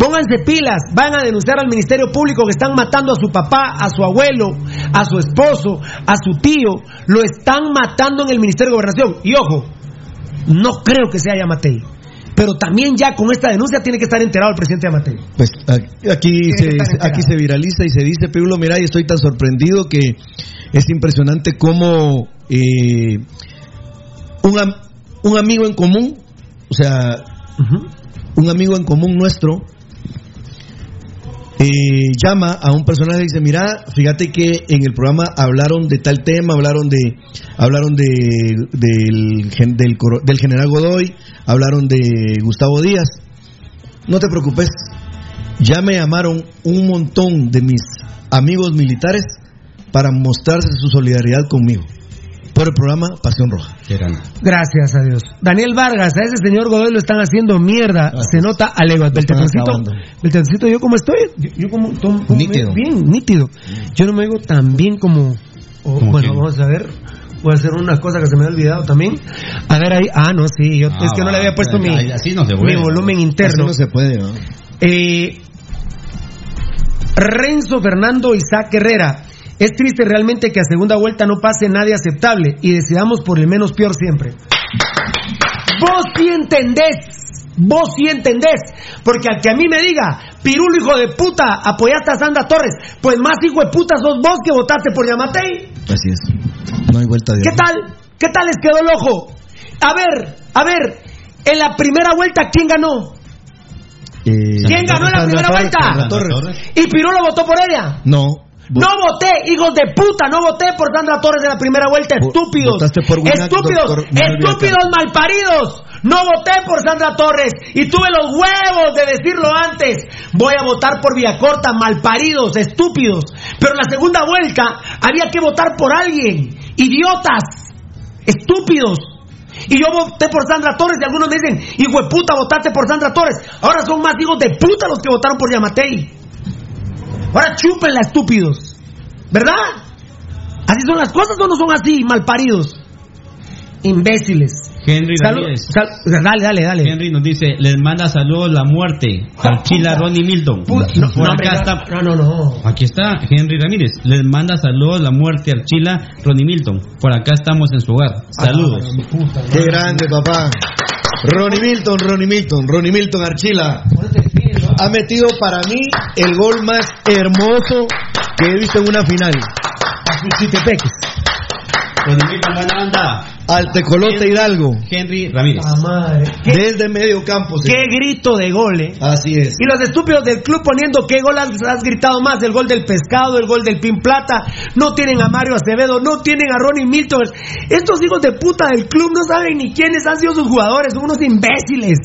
S2: Pónganse pilas, van a denunciar al Ministerio Público que están matando a su papá, a su abuelo, a su esposo, a su tío. Lo están matando en el Ministerio de Gobernación. Y ojo, no creo que sea Yamatei. Pero también ya con esta denuncia tiene que estar enterado el presidente Yamatei.
S4: Pues aquí se, aquí se viraliza y se dice, Pirulo, mira, y estoy tan sorprendido que es impresionante cómo eh, un, un amigo en común, o sea, un amigo en común nuestro, eh, llama a un personaje y dice, mira, fíjate que en el programa hablaron de tal tema, hablaron de hablaron de, del, del, del general Godoy, hablaron de Gustavo Díaz. No te preocupes, ya me llamaron un montón de mis amigos militares para mostrarse su solidaridad conmigo por el programa Pasión Roja.
S2: Gracias a Dios. Daniel Vargas, a ese señor Godoy lo están haciendo mierda. Se nota a leguas. Beltencito, yo como estoy, yo, como, nítido. bien, nítido. Yo no me digo tan bien como... bueno, vamos a ver. Voy a hacer una cosa que se me ha olvidado también. A ver ahí. Ah, no, sí. Yo, es que no le había puesto mi, mi volumen interno.
S4: Así no se puede, ¿no?
S2: Eh, Renzo Fernando Isaac Herrera. Es triste realmente que a segunda vuelta no pase nadie aceptable y decidamos por el menos peor siempre. Vos sí entendés, vos sí entendés, porque al que a mí me diga, Pirulo hijo de puta, apoyaste a Sandra Torres, pues más hijo de puta sos vos que votaste por Yamatei.
S4: Así es, no hay vuelta de
S2: ¿Qué tal? ¿Qué tal les quedó el ojo? A ver, a ver, en la primera vuelta, ¿quién ganó? Eh, ¿Quién ganó en la primera vuelta? ¿Y Pirulo votó por ella?
S4: No.
S2: No voté, hijos de puta, no voté por Sandra Torres de la primera vuelta, estúpidos. estúpidos, estúpidos malparidos. No voté por Sandra Torres y tuve los huevos de decirlo antes. Voy a votar por Villacorta, malparidos, estúpidos. Pero en la segunda vuelta había que votar por alguien. Idiotas, estúpidos. Y yo voté por Sandra Torres y algunos me dicen, hijo de puta, votaste por Sandra Torres. Ahora son más hijos de puta los que votaron por Yamatei. Ahora chúpenla, estúpidos. ¿Verdad? ¿Así son las cosas o no son así, malparidos? Imbéciles.
S1: Henry Ramírez.
S2: dale, dale, dale.
S1: Henry nos dice, les manda saludos la muerte. Archila Ronnie Milton.
S2: no, acá está, no, no, no.
S1: Aquí está Henry Ramírez. Les manda saludos la muerte Archila Ronnie Milton. Por acá estamos en su hogar. Ah, saludos.
S4: Qué grande, papá. Ronnie Milton, Ronnie Milton, Ronnie Milton Archila ha metido para mí el gol más hermoso que he visto en una final. Al Tecolote Hidalgo.
S1: Henry Ramírez.
S4: Desde medio campo.
S2: Qué grito de gol, ¿eh?
S4: Así es.
S2: Y los estúpidos del club poniendo qué gol has, gritado más. El gol del pescado, el gol del pin plata. No tienen a Mario Acevedo, no tienen a Ronnie Milton. Estos hijos de puta del club no saben ni quiénes han sido sus jugadores. Son unos imbéciles.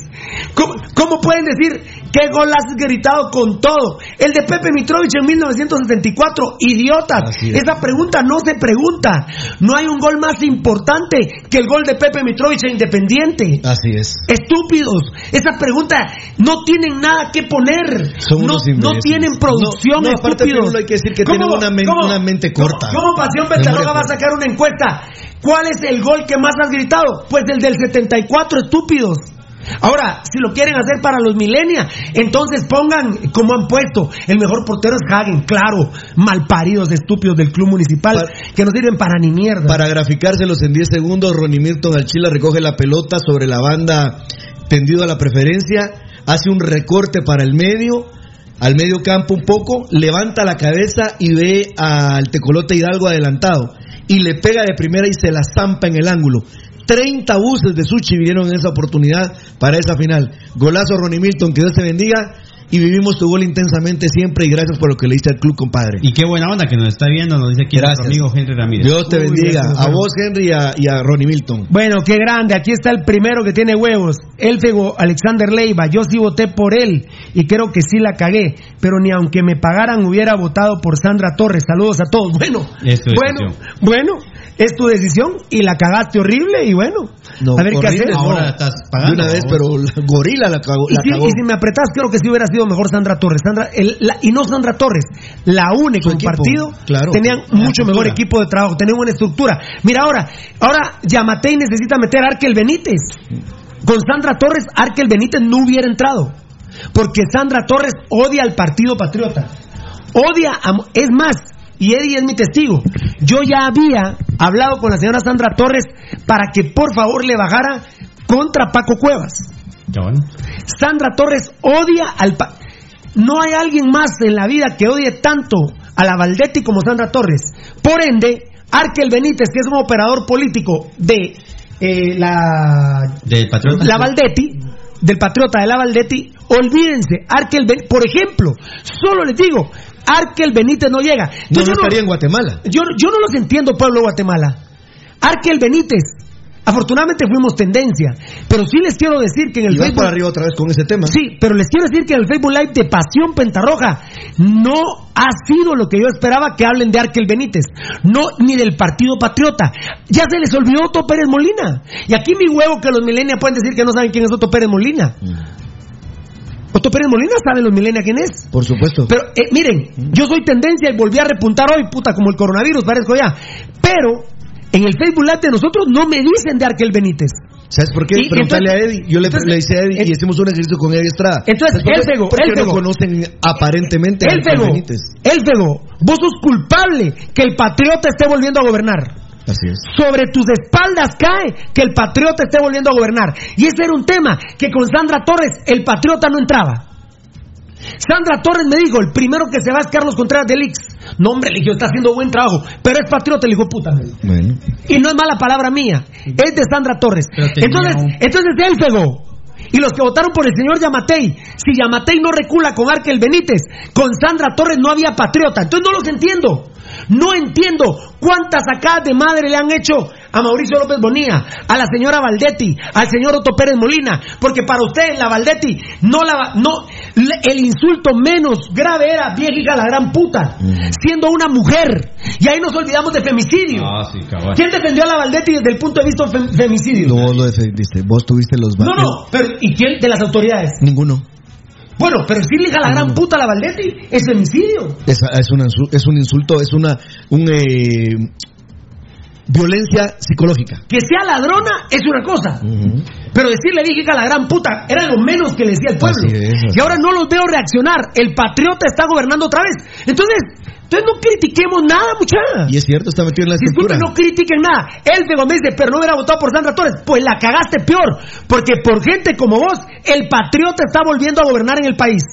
S2: ¿Cómo, pueden decir qué gol has gritado con todo? El de Pepe Mitrovich en 1974. Idiotas. Esa pregunta no se pregunta. No hay un gol más importante que el gol de Pepe Mitrovich en Independiente.
S4: Así es.
S2: Estúpidos. Esa pregunta no tienen nada que poner. no, no tienen producción. No,
S4: aparte hay que decir que tienen una, una, mente corta.
S2: ¿Cómo Pasión Petarroga va a sacar una encuesta? ¿Cuál es el gol que más has gritado? Pues el del 74, estúpidos. Ahora, si lo quieren hacer para los millennials, entonces pongan como han puesto, el mejor portero es Hagen, claro, malparidos estúpidos del club municipal que no sirven para ni mierda.
S4: Para graficárselos en 10 segundos, Ronnie Milton Alchila recoge la pelota sobre la banda tendido a la preferencia, hace un recorte para el medio, al medio campo un poco, levanta la cabeza y ve al Tecolote Hidalgo adelantado y le pega de primera y se la zampa en el ángulo. 30 buses de Suchi vinieron en esa oportunidad para esa final. Golazo Ronnie Milton, que Dios te bendiga. Y vivimos tu gol intensamente siempre y gracias por lo que le diste al club, compadre.
S1: Y qué buena onda que nos está viendo, nos dice aquí nuestro amigo Henry Ramírez.
S4: Dios te bendiga. a vos, Henry, y a, Ronnie Milton.
S2: Bueno, qué grande. Aquí está el primero que tiene huevos. Él pegó Alexander Leiva. Yo sí voté por él y creo que sí la cagué. Pero ni aunque me pagaran hubiera votado por Sandra Torres. Saludos a todos. Bueno, bueno, bueno es tu decisión y la cagaste horrible y bueno, a ver qué hacer.
S1: Ahora estás pagando.
S4: De una vez, pero Gorila la cagó.
S2: Y, si, y, si, me apretás, creo que sí hubiera sido mejor Sandra Torres. Sandra, y no Sandra Torres, la única en partido, tenían mucho mejor equipo de trabajo, tenían buena estructura. Mira ahora, ahora Yamatei necesita meter a Arkel Benítez. Con Sandra Torres, Arkel Benítez no hubiera entrado. Porque Sandra Torres odia al Partido Patriota. Odia, a- es más, y Eddie es mi testigo. Yo ya había hablado con la señora Sandra Torres para que por favor le bajara contra Paco Cuevas.
S1: Ya bueno.
S2: Sandra Torres odia al... pa- no hay alguien más en la vida que odie tanto a la Valdetti como Sandra Torres. Por ende, Arkel Benítez, que es un operador político de eh, la
S1: Del patriota.
S2: la Valdetti, del patriota de la Valdetti, olvídense, Arkel Ben- por ejemplo, solo les digo, Arkel Benítez no llega.
S4: No,
S2: Entonces,
S4: no
S2: yo,
S4: estaría en Guatemala.
S2: yo, yo no los entiendo, pueblo de Guatemala. Arkel Benítez, afortunadamente fuimos tendencia, pero sí les quiero decir que en el
S4: Y
S2: Facebook
S4: para arriba otra vez con ese tema.
S2: Sí, pero les quiero decir que en el Facebook Live de Pasión Pentarroja no ha sido lo que yo esperaba que hablen de Arkel Benítez, no ni del Partido Patriota. Ya se les olvidó Otto Pérez Molina. Y aquí mi huevo que los milenios pueden decir que no saben quién es Otto Pérez Molina. Otto Pérez Molina saben los milenios quién es.
S4: Por supuesto.
S2: Pero eh, miren, yo soy tendencia y volví a repuntar hoy, puta, como el coronavirus, parezco ya. Pero en el Facebook Live de nosotros no me dicen de Arkel Benítez.
S4: ¿Sabes por qué? Preguntarle a Eddie. Yo le,
S2: entonces-
S4: le hice a Eddie y hicimos un ejercicio con Eddie Estrada.
S2: Entonces,
S4: Porque
S2: él
S4: no conocen aparentemente a
S2: Elfego,
S4: Benítez.
S2: Elfego, vos sos culpable que el patriota esté volviendo a gobernar.
S4: Así es.
S2: Sobre tus espaldas cae que el patriota esté volviendo a gobernar. Y ese era un tema que con Sandra Torres el patriota no entraba. Sandra Torres me dijo, el primero que se va es Carlos Contreras de Lix. No, hombre, le dije, está haciendo buen trabajo, pero es patriota, le dijo, puta.
S4: Bueno.
S2: Y no es mala palabra mía, es de Sandra Torres. Entonces,
S1: un-
S2: entonces Elfego. Y los que votaron por el señor Yamatei, si Yamatei no recula con Arkel Benítez, con Sandra Torres no había patriota. Entonces no los entiendo. No entiendo cuántas sacadas de madre le han hecho a Mauricio López Bonilla, a la señora Valdetti, al señor Otto Pérez Molina, porque para ustedes la Valdetti no la no el insulto menos grave era vieja la gran puta, siendo una mujer. Y ahí nos olvidamos de femicidio.
S1: Ah, sí.
S2: ¿Quién defendió a la Valdetti desde el punto de vista fem- femicidio?
S4: No vos lo defendiste. Vos tuviste los
S2: No, no, pero ¿y quién de las autoridades?
S4: Ninguno.
S2: Bueno, pero si le hija la gran puta a la Valdetti es femicidio.
S4: Es, es, insu- es un insulto, es una un, eh, violencia psicológica.
S2: Que sea ladrona es una cosa. Pero decirle dije a la gran puta era lo menos que le decía el pueblo.
S4: Es,
S2: y ahora no los veo reaccionar. El patriota está gobernando otra vez. Entonces, entonces no critiquemos nada, muchacha.
S4: Y es cierto, está metido en la
S2: Disculpen, no critiquen nada. Él me dice, pero no hubiera votado por Sandra Torres. Pues la cagaste peor. Porque por gente como vos, el patriota está volviendo a gobernar en el país.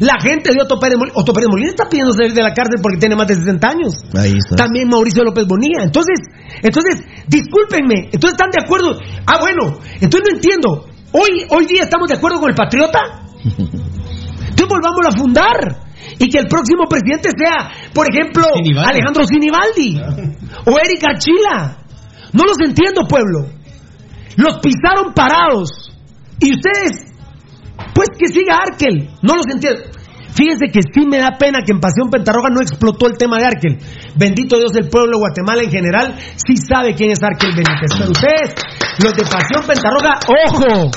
S2: La gente de Otto Pérez Molina. Otto Pérez Molina está pidiendo salir de la cárcel porque tiene más de 60 años.
S4: Ahí está.
S2: También Mauricio López Bonilla. Entonces, entonces, discúlpenme. Entonces están de acuerdo. Ah, bueno. Entonces no entiendo. Hoy, hoy día estamos de acuerdo con el patriota. Entonces volvamos a fundar. Y que el próximo presidente sea, por ejemplo,
S1: Sinibaldi.
S2: Alejandro Sinibaldi. O Eric Archila. No los entiendo, pueblo. Los pisaron parados. Y ustedes, pues que siga Arkel. No los entiendo. Fíjense que sí me da pena que en Pasión Pentarroja no explotó el tema de Arkel. Bendito Dios, el pueblo de Guatemala en general sí sabe quién es Arkel Benítez. Pero ustedes, los de Pasión Pentarroja, ojo,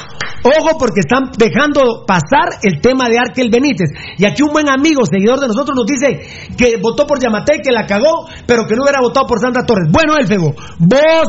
S2: ojo porque están dejando pasar el tema de Arkel Benítez. Y aquí un buen amigo, seguidor de nosotros, nos dice que votó por Yamate, que la cagó, pero que no hubiera votado por Sandra Torres. Bueno, Elfego, vos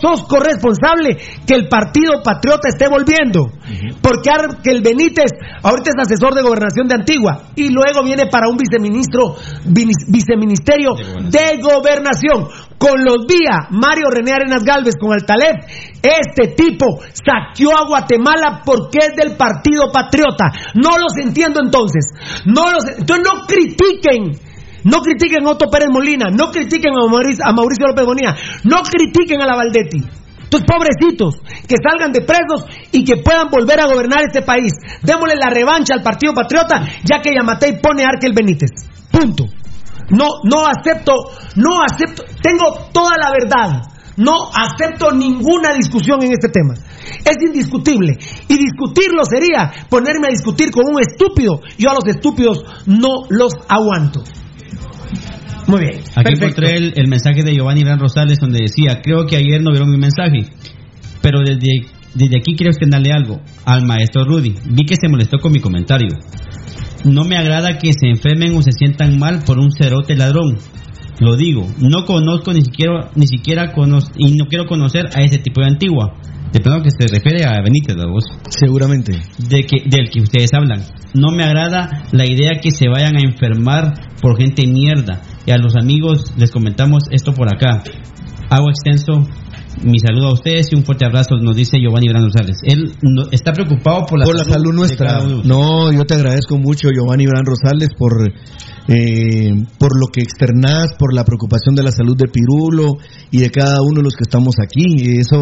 S2: sos corresponsable que el Partido Patriota esté volviendo. Porque Arkel Benítez ahorita es asesor de gobernación de Antigua y luego viene para un viceministro, viceministerio de gobernación. Con los vía Mario René Arenas Galvez con el Taleb, este tipo saqueó a Guatemala porque es del Partido Patriota. No los entiendo entonces. No los, entonces no critiquen. No critiquen a Otto Pérez Molina, no critiquen a Mauricio, a Mauricio López Bonilla, no critiquen a la Valdetti. Entonces, pobrecitos, que salgan de presos y que puedan volver a gobernar este país. Démosle la revancha al Partido Patriota, ya que Yamatei pone a Arkel Benítez. Punto. No, no acepto, no acepto, tengo toda la verdad. No acepto ninguna discusión en este tema. Es indiscutible. Y discutirlo sería ponerme a discutir con un estúpido. Yo a los estúpidos no los aguanto. Muy bien.
S1: Aquí
S2: perfecto.
S1: encontré el, el mensaje de Giovanni Irán Rosales donde decía, creo que ayer no vieron mi mensaje, pero desde, desde aquí quiero extenderle algo al maestro Rudy. Vi que se molestó con mi comentario. No me agrada que se enfermen o se sientan mal por un cerote ladrón. Lo digo, no conozco ni siquiera, ni siquiera cono- y no quiero conocer a ese tipo de antigua. De plano que se refiere a Benítez, la voz.
S4: Seguramente.
S1: De que, del que ustedes hablan. No me agrada la idea que se vayan a enfermar por gente mierda. Y a los amigos les comentamos esto por acá. Hago extenso mi saludo a ustedes y un fuerte abrazo, nos dice Giovanni Gran Rosales. Él no- está preocupado por la,
S4: por la salud nuestra. No, yo te agradezco mucho, Giovanni Bran Rosales, por, eh, por lo que externás, por la preocupación de la salud de Pirulo y de cada uno de los que estamos aquí. Eso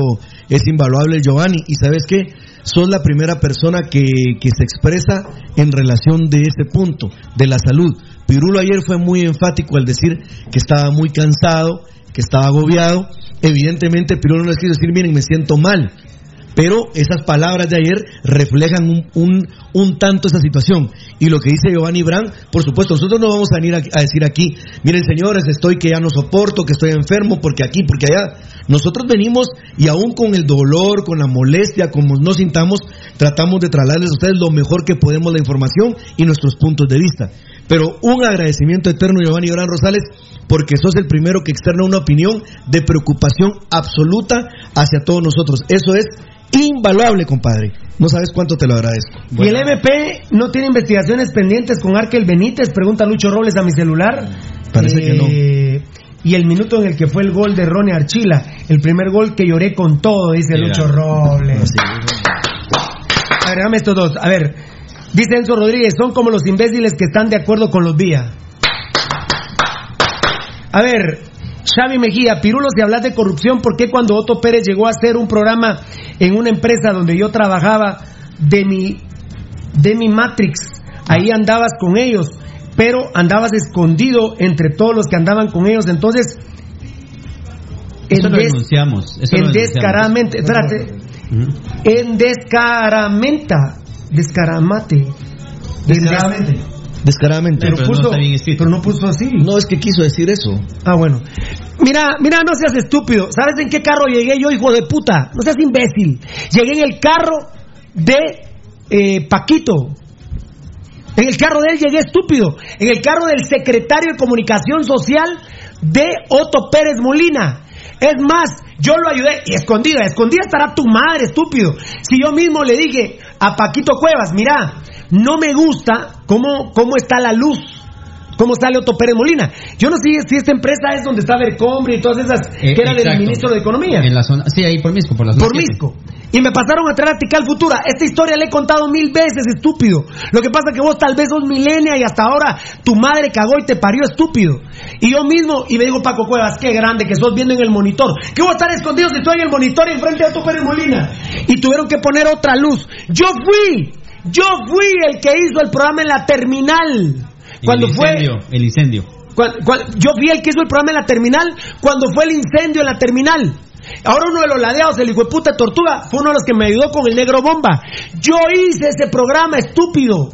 S4: es invaluable, Giovanni. Y sabes qué? Sos la primera persona que, que se expresa en relación de ese punto, de la salud. Pirulo ayer fue muy enfático al decir que estaba muy cansado, que estaba agobiado. Evidentemente, Pirulo no les quiso decir, miren, me siento mal. Pero esas palabras de ayer reflejan un, un, un tanto esa situación. Y lo que dice Giovanni Brand, por supuesto, nosotros no vamos a venir a, decir aquí, miren señores, estoy que ya no soporto, que estoy enfermo, porque aquí, porque allá. Nosotros venimos y aún con el dolor, con la molestia, como nos sintamos, tratamos de trasladarles a ustedes lo mejor que podemos la información y nuestros puntos de vista. Pero un agradecimiento eterno, Giovanni Brand Rosales, porque sos el primero que externa una opinión de preocupación absoluta hacia todos nosotros. Eso es invaluable, compadre. No sabes cuánto te lo agradezco.
S2: ¿Y el MP no tiene investigaciones pendientes con Arkel Benítez? Pregunta Lucho Robles a mi celular.
S4: Parece que
S2: no. Y el minuto en el que fue el gol de Ronnie Archila, el primer gol que lloré con todo, dice
S1: Mira.
S2: Lucho Robles. A ver, dame estos dos. A ver, dice Enzo Rodríguez, son como los imbéciles que están de acuerdo con los vía. A ver, Xavi Mejía, Pirulo, si hablas de corrupción, ¿por qué cuando Otto Pérez llegó a hacer un programa en una empresa donde yo trabajaba de mi, de mi Matrix, ahí andabas con ellos, pero andabas escondido entre todos los que andaban con ellos, entonces...
S1: Eso
S2: en
S1: lo
S2: des-
S1: denunciamos. Eso lo
S2: en
S1: denunciamos.
S2: descaradamente, espérate, en descaramenta, descaramate,
S4: Descaradamente. Descaradamente.
S2: pero,
S1: Pero no
S2: puso,
S1: está bien escrito.
S2: pero no puso así.
S4: No es que quiso decir eso.
S2: Ah, bueno. Mira, mira, no seas estúpido. ¿Sabes en qué carro llegué yo, hijo de puta? No seas imbécil. Llegué en el carro de eh, Paquito. En el carro de él llegué estúpido. En el carro del secretario de Comunicación Social de Otto Pérez Molina. Es más, yo lo ayudé y escondida, escondida estará tu madre, estúpido. Si yo mismo le dije a Paquito Cuevas, mira, no me gusta cómo, cómo está la luz. ¿Cómo sale Otto Pérez Molina? Yo no sé si esta empresa es donde está Vercombre y todas esas,
S1: Eh,
S2: que era del
S1: exacto.
S2: ministro de Economía.
S1: En la zona, sí, ahí por Misco, por la zona
S2: Por. Misco. Y me pasaron a traer a Tical Futura. Esta historia la he contado mil veces, estúpido. Lo que pasa es que vos tal vez sos milenia y hasta ahora tu madre cagó y te parió, estúpido. Y yo mismo, y me digo Paco Cuevas, qué grande que sos viendo en el monitor. ¿Qué voy a estar escondido si estoy en el monitor enfrente de Otto Pérez Molina? Y tuvieron que poner otra luz. Yo fui, yo fui el que hizo el programa en la terminal. Cuando
S1: el
S2: fue
S1: incendio, El incendio.
S2: Yo fui el que hizo el programa en la terminal cuando fue el incendio en la terminal. Ahora uno de los ladeados, el hijo de puta tortuga, fue uno de los que me ayudó con el negro bomba. Yo hice ese programa, estúpido.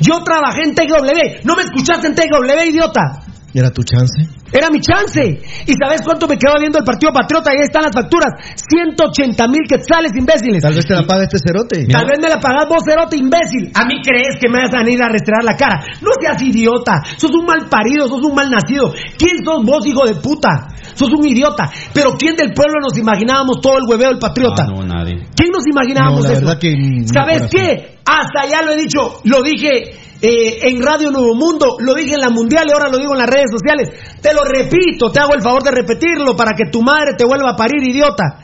S2: Yo trabajé en TGW. ¿No me escuchaste en TGW, idiota?
S4: Era tu chance.
S2: Era mi chance. ¿Y sabes cuánto me quedó viendo el Partido Patriota? Y ahí están las facturas. 180 mil quetzales, imbéciles.
S4: Tal vez te la paga este cerote.
S2: Tal vez me la pagás vos, cerote imbécil. A mí crees que me vas a venir a restregar la cara. No seas idiota. Sos un mal parido, sos un mal nacido. ¿Quién sos vos, hijo de puta? Sos un idiota. Pero ¿quién del pueblo nos imaginábamos todo el hueveo del patriota?
S1: Ah, no, nadie.
S2: ¿Quién nos imaginábamos
S4: No, la
S2: eso?
S4: verdad que ni-
S2: ¿Sabes qué? Hasta ya lo he dicho, lo dije eh, en Radio Nuevo Mundo, lo dije en la Mundial y ahora lo digo en las redes sociales. Te lo repito, te hago el favor de repetirlo para que tu madre te vuelva a parir, idiota.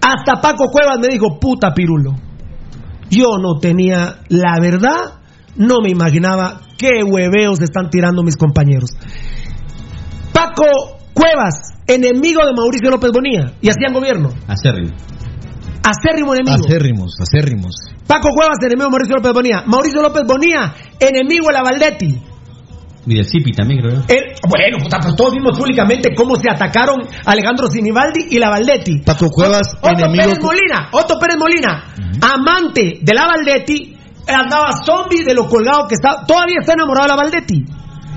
S2: Hasta Paco Cuevas me dijo, puta pirulo. Yo no tenía la verdad, no me imaginaba qué hueveos están tirando mis compañeros. Paco Cuevas, enemigo de Mauricio López Bonilla, y hacían gobierno.
S1: Acérrimo.
S2: Acérrimo enemigo.
S4: Acérrimos, acérrimos.
S2: Paco Cuevas, enemigo de Mauricio López Bonilla. Mauricio López Bonilla, enemigo de la Valdetti.
S1: Y del Zipi también, creo yo.
S2: El- bueno, puta, pues todos vimos públicamente cómo se atacaron Alejandro Sinibaldi y la Valdetti.
S4: Paco Cuevas,
S2: Otto
S4: enemigo
S2: Pérez Molina, Otto Pérez Molina, amante de la Valdetti, andaba zombie de lo colgado que estaba. Todavía está enamorado de la Valdetti.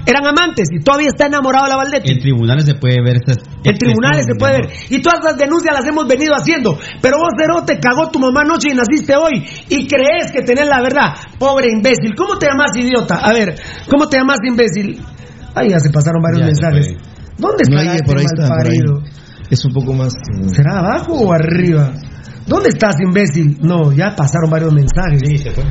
S2: Eran amantes y todavía está enamorado de la Valdetti.
S1: En tribunales se puede ver estas.
S2: En tribunales se puede ver. Y todas las denuncias las hemos venido haciendo. Pero vos, Cero, te cagó tu mamá anoche y naciste hoy. Y crees que tenés la verdad. Pobre imbécil. ¿Cómo te llamas, idiota? A ver, ¿cómo te llamas, imbécil? Ahí ya se pasaron varios
S1: Ya
S2: mensajes. ¿Dónde está
S4: No,
S2: este
S4: por ahí está, por ahí.
S2: malparido?
S4: Es un poco más. eh,
S2: ¿Será abajo o arriba? ¿Dónde estás, imbécil? No, ya pasaron varios mensajes.
S1: Sí, se fue.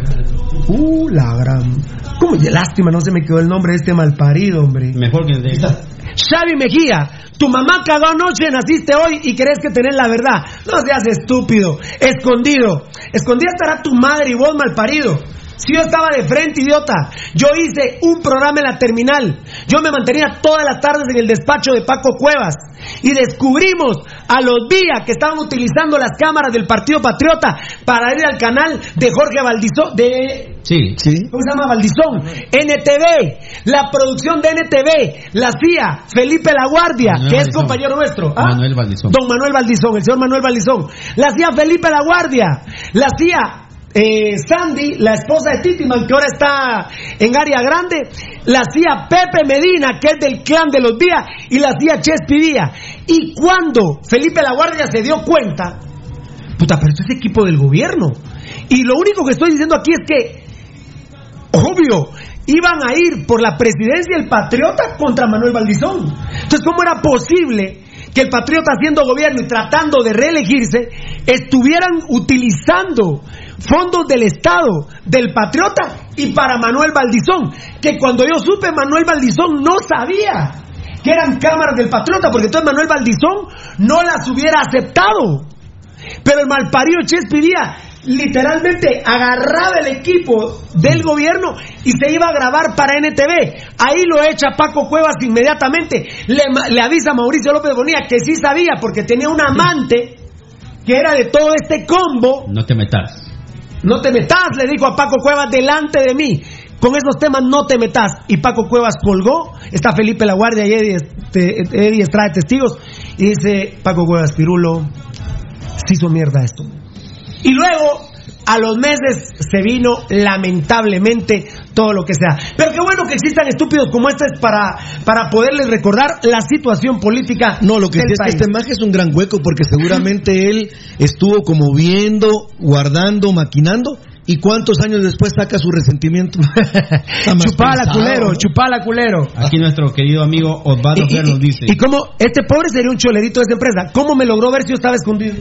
S2: Uh, la gran. ¿Cómo? Ya Lástima, no se me quedó el nombre de este malparido, hombre.
S1: Mejor que de
S2: Xavi Mejía, tu mamá cagó anoche, naciste hoy y crees que tenés la verdad. No seas estúpido, escondido. Escondida estará tu madre y vos, malparido. Si yo estaba de frente, idiota, yo hice un programa en la terminal. Yo me mantenía todas las tardes en el despacho de Paco Cuevas. Y descubrimos a los días que estaban utilizando las cámaras del Partido Patriota para ir al canal de Jorge Valdizón, de
S1: Sí.
S4: Sí.
S2: ¿Cómo se llama? Valdizón. NTV. La producción de NTV la hacía Felipe La Guardia,
S1: Manuel
S2: que es
S1: Valdizón.
S2: compañero nuestro. ¿Ah?
S1: Manuel Valdizón.
S2: Don Manuel Valdizón, el señor Manuel Valdizón. La hacía Felipe La Guardia. La hacía eh, Sandy, la esposa de Titiman, que ahora está en área grande. La hacía Pepe Medina, que es del clan de los días. Y la hacía Chespi Díaz. Y cuando Felipe La Guardia se dio cuenta, puta, pero esto es equipo del gobierno. Y lo único que estoy diciendo aquí es que obvio, iban a ir por la presidencia el Patriota contra Manuel Valdizón. Entonces, ¿cómo era posible que el Patriota haciendo gobierno y tratando de reelegirse estuvieran utilizando fondos del Estado del Patriota y para Manuel Valdizón? Que cuando yo supe Manuel Valdizón no sabía que eran cámaras del Patriota, porque entonces Manuel Valdizón no las hubiera aceptado. Pero el malparido Chespi Díaz literalmente agarraba el equipo del gobierno y se iba a grabar para NTV. Ahí lo echa Paco Cuevas inmediatamente. Le, le avisa a Mauricio López Bonilla que sí sabía porque tenía un amante que era de todo este combo.
S1: No te metas.
S2: No te metas, le dijo a Paco Cuevas delante de mí. Con esos temas no te metas. Y Paco Cuevas colgó. Está Felipe La Guardia y Eddie, este, Eddie testigos. Y dice Paco Cuevas, Pirulo, se hizo mierda esto. Y luego, a los meses, se vino lamentablemente todo lo que sea. Pero qué bueno que existan estúpidos como este para, para poderles recordar la situación política.
S4: No, lo que
S2: del
S4: sí es que este maje es un gran hueco porque seguramente él estuvo como viendo, guardando, maquinando. ¿Y cuántos años después saca su resentimiento?
S2: Chupala
S4: pensado,
S2: culero,
S4: ¿no?
S2: chupala culero.
S1: Aquí nuestro querido amigo Osvaldo Fer nos dice.
S2: y cómo este pobre sería un cholerito de esa empresa. ¿Cómo me logró ver si yo estaba escondido?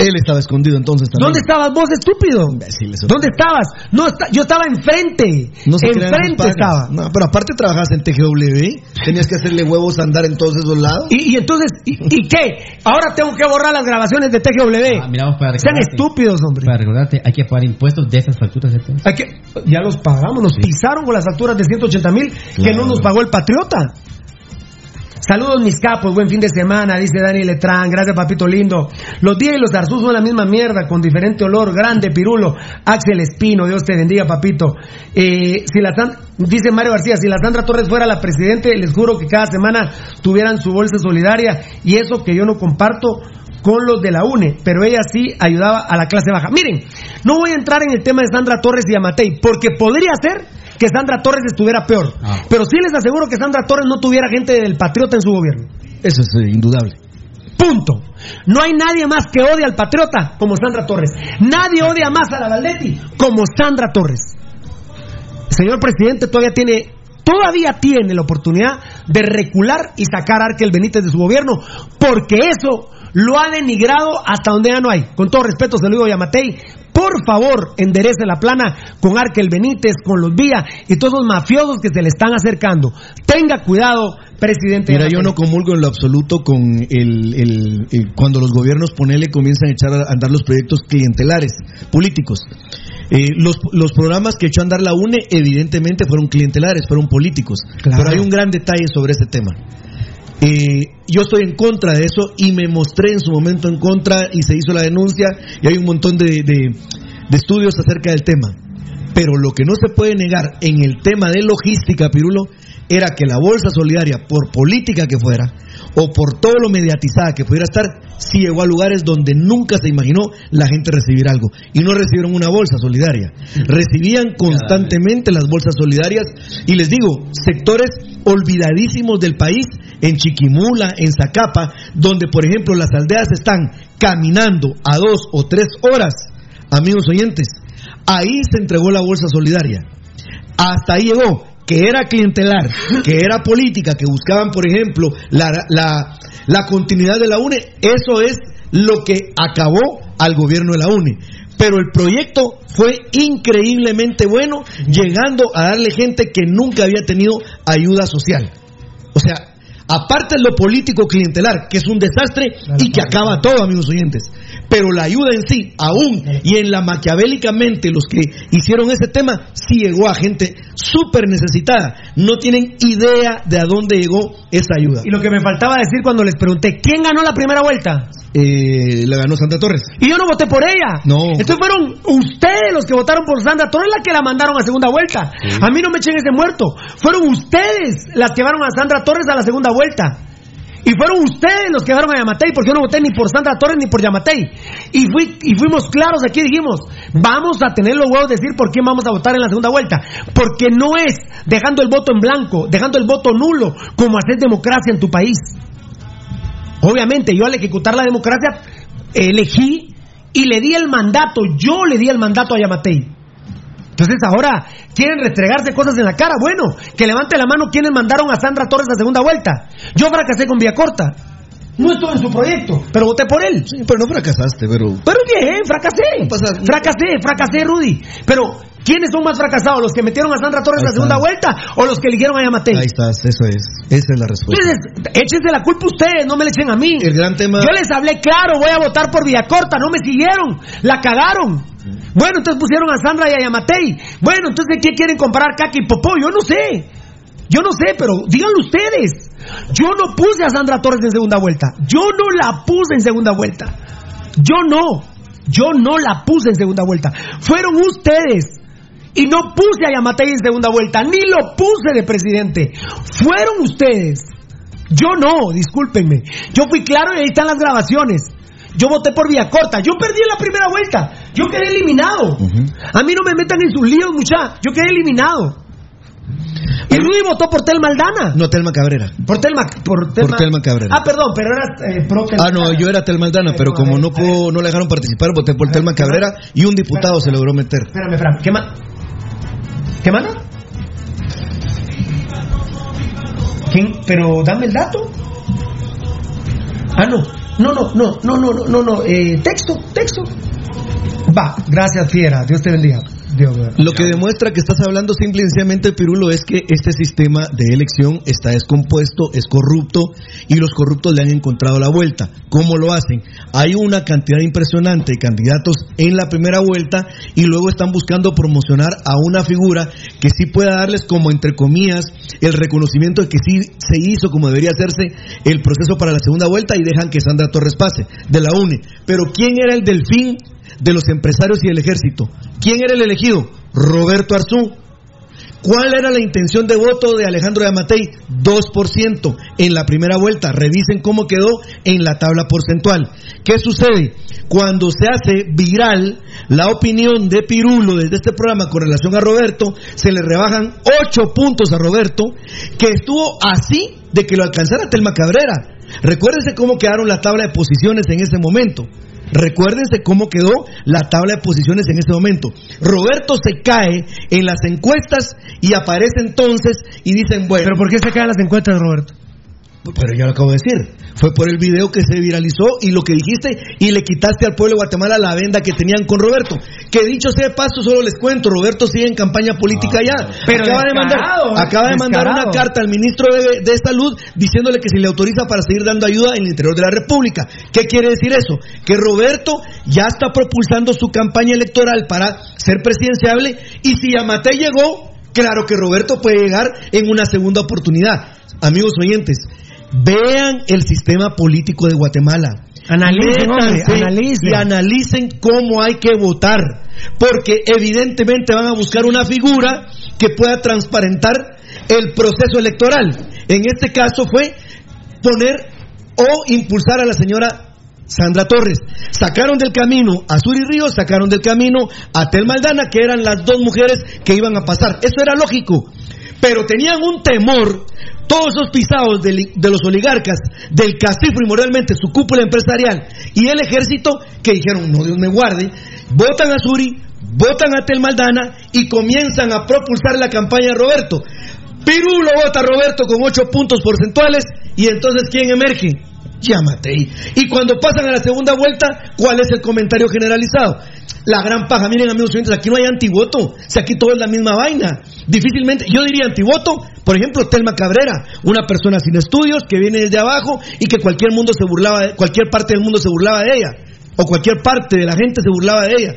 S4: Él estaba escondido entonces también.
S2: ¿Dónde estabas vos, estúpido?
S4: Imbéciles.
S2: ¿Dónde estabas? No, está- yo estaba enfrente.
S4: No se
S2: enfrente estaba.
S4: No, pero aparte trabajas en TGW, tenías que hacerle huevos a andar en todos esos lados.
S2: Y, y entonces, y, y qué? Ahora tengo que borrar las grabaciones de TGW.
S1: Ah, mira, vamos para
S2: Sean estúpidos, hombre.
S1: Para recordarte, hay que pagar impuestos de esas facturas. ¿cierto?
S2: Hay que, ya los pagamos, nos pisaron con las facturas de 180 mil que no nos pagó el patriota. Saludos mis capos, buen fin de semana, dice Dani Letrán, gracias papito lindo. Los días y los Arzús son la misma mierda, con diferente olor, grande, pirulo. Axel Espino, Dios te bendiga papito. Eh, si la San- dice Mario García, si la Sandra Torres fuera la presidente, les juro que cada semana tuvieran su bolsa solidaria y eso que yo no comparto con los de la UNE, pero ella sí ayudaba a la clase baja. Miren, no voy a entrar en el tema de Sandra Torres y Amatei, porque podría ser que Sandra Torres estuviera peor,
S1: Ah.
S2: pero sí les aseguro que Sandra Torres no tuviera gente del Patriota en su gobierno.
S4: Eso es eh, indudable.
S2: Punto. No hay nadie más que odie al Patriota como Sandra Torres. Nadie odia más a la Valdetti como Sandra Torres. El señor presidente todavía tiene todavía tiene la oportunidad de recular y sacar a Arkel Benítez de su gobierno, porque eso lo ha denigrado hasta donde ya no hay. Con todo respeto se lo digo a Yamatei, por favor, enderece la plana con Arkel Benítez, con los Vía y todos los mafiosos que se le están acercando. Tenga cuidado, presidente.
S4: Mira, yo no comulgo en lo absoluto con el, el- el- cuando los gobiernos, ponele, comienzan a echar a andar los proyectos clientelares, políticos. Eh, los, los programas que echó a andar la UNE, evidentemente, fueron clientelares, fueron políticos.
S2: Claro.
S4: Pero hay un gran detalle sobre ese tema. Eh, yo estoy en contra de eso y me mostré en su momento en contra y se hizo la denuncia y hay un montón de, de- estudios acerca del tema. Pero lo que no se puede negar en el tema de logística, Pirulo, era que la bolsa solidaria, por política que fuera, o por todo lo mediatizada que pudiera estar, sí llegó a lugares donde nunca se imaginó la gente recibir algo. Y no recibieron una bolsa solidaria. Recibían constantemente las bolsas solidarias y les digo, sectores olvidadísimos del país, en Chiquimula, en Zacapa, donde por ejemplo las aldeas están caminando a dos o tres horas, amigos oyentes, ahí se entregó la bolsa solidaria. Hasta ahí llegó. Que era clientelar, que era política, que buscaban, por ejemplo, la, la, la continuidad de la UNE, eso es lo que acabó al gobierno de la UNE. Pero el proyecto fue increíblemente bueno, llegando a darle gente que nunca había tenido ayuda social. O sea, aparte de lo político clientelar, que es un desastre y que acaba todo, amigos oyentes. Pero la ayuda en sí, aún y en la maquiavélicamente los que hicieron ese tema, sí llegó a gente súper necesitada. No tienen idea de a dónde llegó esa ayuda.
S2: Y lo que me faltaba decir cuando les pregunté, ¿quién ganó la primera vuelta?
S4: Eh, la ganó Santa Torres.
S2: Y yo no voté por ella.
S4: No.
S2: Entonces fueron ustedes los que votaron por Sandra Torres la que la mandaron a segunda vuelta. A mí no me echen ese muerto. Fueron ustedes las que llevaron a Sandra Torres a la segunda vuelta. Y fueron ustedes los que llevaron a Yamatei, porque yo no voté ni por Sandra Torres ni por Yamatei. Y, y fuimos claros aquí, dijimos, vamos a tener los huevos de decir por quién vamos a votar en la segunda vuelta. Porque no es dejando el voto en blanco, dejando el voto nulo, como hacer democracia en tu país. Obviamente, yo al ejecutar la democracia elegí y le di el mandato, yo le di el mandato a Yamatei. Entonces ahora quieren restregarse cosas en la cara. Bueno, que levante la mano quienes mandaron a Sandra Torres a segunda vuelta. Yo fracasé con Vía Corta. No estuve en su proyecto, pero voté por él.
S4: Sí, pero no fracasaste, pero.
S2: Pero bien, fracasé.
S4: No
S2: Fracasé, fracasé, Rudy. Pero, ¿quiénes son más fracasados? ¿Los que metieron a Sandra Torres
S4: Ahí
S2: la segunda vuelta o los que eligieron a Yamatei?
S4: Ahí estás, eso es. Esa es la respuesta.
S2: Entonces, échense la culpa ustedes, no me le echen a mí.
S4: El gran tema.
S2: Yo les hablé claro, voy a votar por Villacorta, no me siguieron, la cagaron. Bueno, entonces pusieron a Sandra y a Yamatei. Bueno, entonces ¿qué quieren comparar Kaki y Popó? Yo no sé. Yo no sé, pero díganlo ustedes. Yo no puse a Sandra Torres en segunda vuelta. Yo no la puse en segunda vuelta. Yo no. Yo no la puse en segunda vuelta. Fueron ustedes. Y no puse a Yamatei en segunda vuelta, ni lo puse de presidente. Fueron ustedes. Yo no, discúlpenme. Yo fui claro y ahí están las grabaciones. Yo voté por vía corta. Yo perdí en la primera vuelta. Yo quedé eliminado. A mí no me metan en sus líos, mucha. Yo quedé eliminado. Y Rudy votó por Telma Aldana.
S4: No, Telma Cabrera.
S2: Por Telma, por Telma,
S4: Por Telma Cabrera.
S2: Ah, perdón, pero era eh, pro
S4: Ah, no, yo era Telma Aldana, pero como no pudo, no le dejaron participar, voté por Telma Cabrera y un diputado se logró meter.
S2: Espérame, espérame. ¿Qué más? ¿Qué manda? ¿Quién? Pero dame el dato. Ah, no. No, no, no, no, no, no, no. Eh, texto, texto. Va, gracias, fiera. Dios te bendiga.
S4: Lo que demuestra que estás hablando simple y sencillamente, Pirulo, es que este sistema de elección está descompuesto, es corrupto y los corruptos le han encontrado la vuelta. ¿Cómo lo hacen? Hay una cantidad impresionante de candidatos en la primera vuelta y luego están buscando promocionar a una figura que sí pueda darles como entre comillas el reconocimiento de que sí se hizo como debería hacerse el proceso para la segunda vuelta y dejan que Sandra Torres pase de la UNE. Pero ¿quién era el delfín de los empresarios y el ejército? ¿Quién era el elegido? Roberto Arzú. ¿Cuál era la intención de voto de Alejandro Yamatei? 2% en la primera vuelta. Revisen cómo quedó en la tabla porcentual. ¿Qué sucede? Cuando se hace viral la opinión de Pirulo desde este programa con relación a Roberto, se le rebajan 8 puntos a Roberto, que estuvo así de que lo alcanzara Telma Cabrera. Recuérdense cómo quedaron la tabla de posiciones en ese momento. Recuérdense cómo quedó la tabla de posiciones en ese momento. Roberto se cae en las encuestas y aparece entonces y dicen, bueno,
S2: ¿Pero por qué se caen las encuestas, Roberto?
S4: Pero ya lo acabo de decir. Fue por el video que se viralizó y lo que dijiste y le quitaste al pueblo de Guatemala la venda que tenían con Roberto. Que dicho sea de paso, solo les cuento, Roberto sigue en campaña política ya.
S2: pero
S4: acaba de mandar, acaba de mandar una carta al ministro de, de Salud diciéndole que se le autoriza para seguir dando ayuda en el interior de la República. ¿Qué quiere decir eso? Que Roberto ya está propulsando su campaña electoral para ser presidenciable y si Yamate llegó, claro que Roberto puede llegar en una segunda oportunidad. Amigos oyentes, vean el sistema político de Guatemala.
S2: Analicen, hombre, analicen.
S4: y analicen cómo hay que votar, porque evidentemente van a buscar una figura que pueda transparentar el proceso electoral. En este caso fue poner o impulsar a la señora Sandra Torres. Sacaron del camino a Suri Ríos, sacaron del camino a Telma Aldana, que eran las dos mujeres que iban a pasar. Eso era lógico. Pero tenían un temor, todos esos pisados de, los oligarcas, del castigo primordialmente, su cúpula empresarial y el ejército, que dijeron, no Dios me guarde, votan a Suri, votan a Telma Aldana y comienzan a propulsar la campaña de Roberto. Pirulo vota Roberto con 8 puntos porcentuales y entonces ¿quién emerge? Yamatei. Y cuando pasan a la segunda vuelta, ¿cuál es el comentario generalizado? La gran paja, miren amigos oyentes, aquí no hay antivoto, si aquí todo es la misma vaina. Difícilmente, yo diría antivoto, por ejemplo, Telma Cabrera, una persona sin estudios que viene desde abajo y que cualquier mundo se burlaba, de, cualquier parte del mundo se burlaba de ella, o cualquier parte de la gente se burlaba de ella.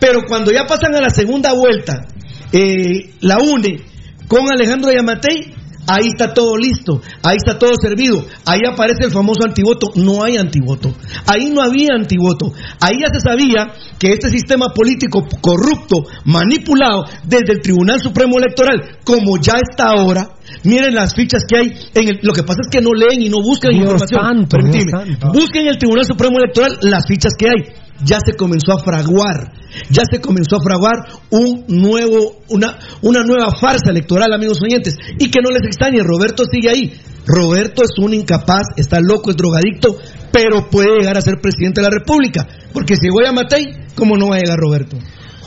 S4: Pero cuando ya pasan a la segunda vuelta, eh, la une con Alejandro Yamatei, Ahí está todo listo, ahí está todo servido, ahí aparece el famoso antivoto, no hay antivoto, ahí no había antivoto, ahí ya se sabía que este sistema político corrupto, manipulado desde el Tribunal Supremo Electoral, como ya está ahora, miren las fichas que hay, en el, lo que pasa es que no leen y no buscan
S2: Dios
S4: información,
S2: santo,
S4: Permíteme.
S2: Dios santo.
S4: busquen en el Tribunal Supremo Electoral las fichas que hay, ya se comenzó a fraguar, ya se comenzó a fraguar un nuevo, una, una nueva farsa electoral, amigos oyentes, y que no les extrañe, Roberto sigue ahí. Roberto es un incapaz, está loco, es drogadicto, pero puede llegar a ser presidente de la República, porque si voy a Matei, ¿cómo no va a llegar Roberto?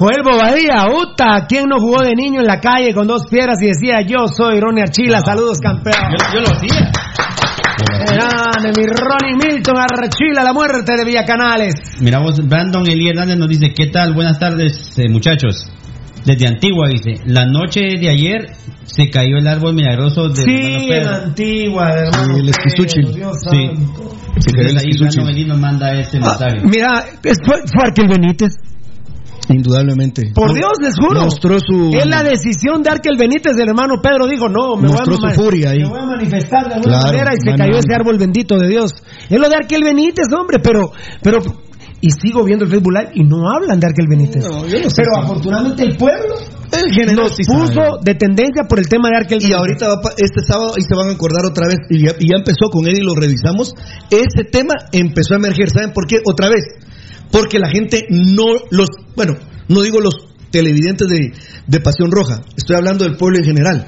S2: Joel Bobadilla, Uta, ¿quién no jugó de niño en la calle con dos piedras y decía yo soy Ronnie Archila? Saludos, campeón.
S1: Yo, yo lo hacía.
S2: Grande, mi Ronnie Milton Archila, la muerte de Villacanales.
S1: Mira vos, Brandon Eli Hernández nos dice, ¿qué tal? Buenas tardes, eh, muchachos. Desde Antigua dice, la noche de ayer se cayó el árbol milagroso de
S2: Sí, en. Antigua, hermano.
S4: el.
S2: Pedro, Dios
S1: Sí.
S2: santo.
S4: Se cayó el esquizúchil.
S1: Brandon Eli nos manda este
S2: Ah,
S1: mensaje.
S2: mira, es- fue, fue Arkel Benítez.
S4: Indudablemente.
S2: Por Dios, les juro.
S4: Mostró su-
S2: Es la decisión de Arkel Benítez. El hermano Pedro dijo: No, me, voy
S4: Mostró
S2: a,
S4: su furia ahí.
S2: me voy a manifestar de alguna
S4: Claro,
S2: manera y se cayó ese árbol bendito de Dios. Es lo de Arkel Benítez, hombre, pero. pero y sigo viendo el Facebook Live y no hablan de Arkel Benítez.
S4: No, yo no sé
S2: pero afortunadamente el pueblo
S4: El general
S2: nos puso de tendencia por el tema de Arkel
S4: Y
S2: Benítez.
S4: ahorita va este sábado y se van a acordar otra vez y ya, y ya empezó con él y lo revisamos. Ese tema empezó a emerger, ¿saben por qué? Otra vez, porque la gente no los, bueno, no digo los televidentes de, de Pasión Roja, estoy hablando del pueblo en general.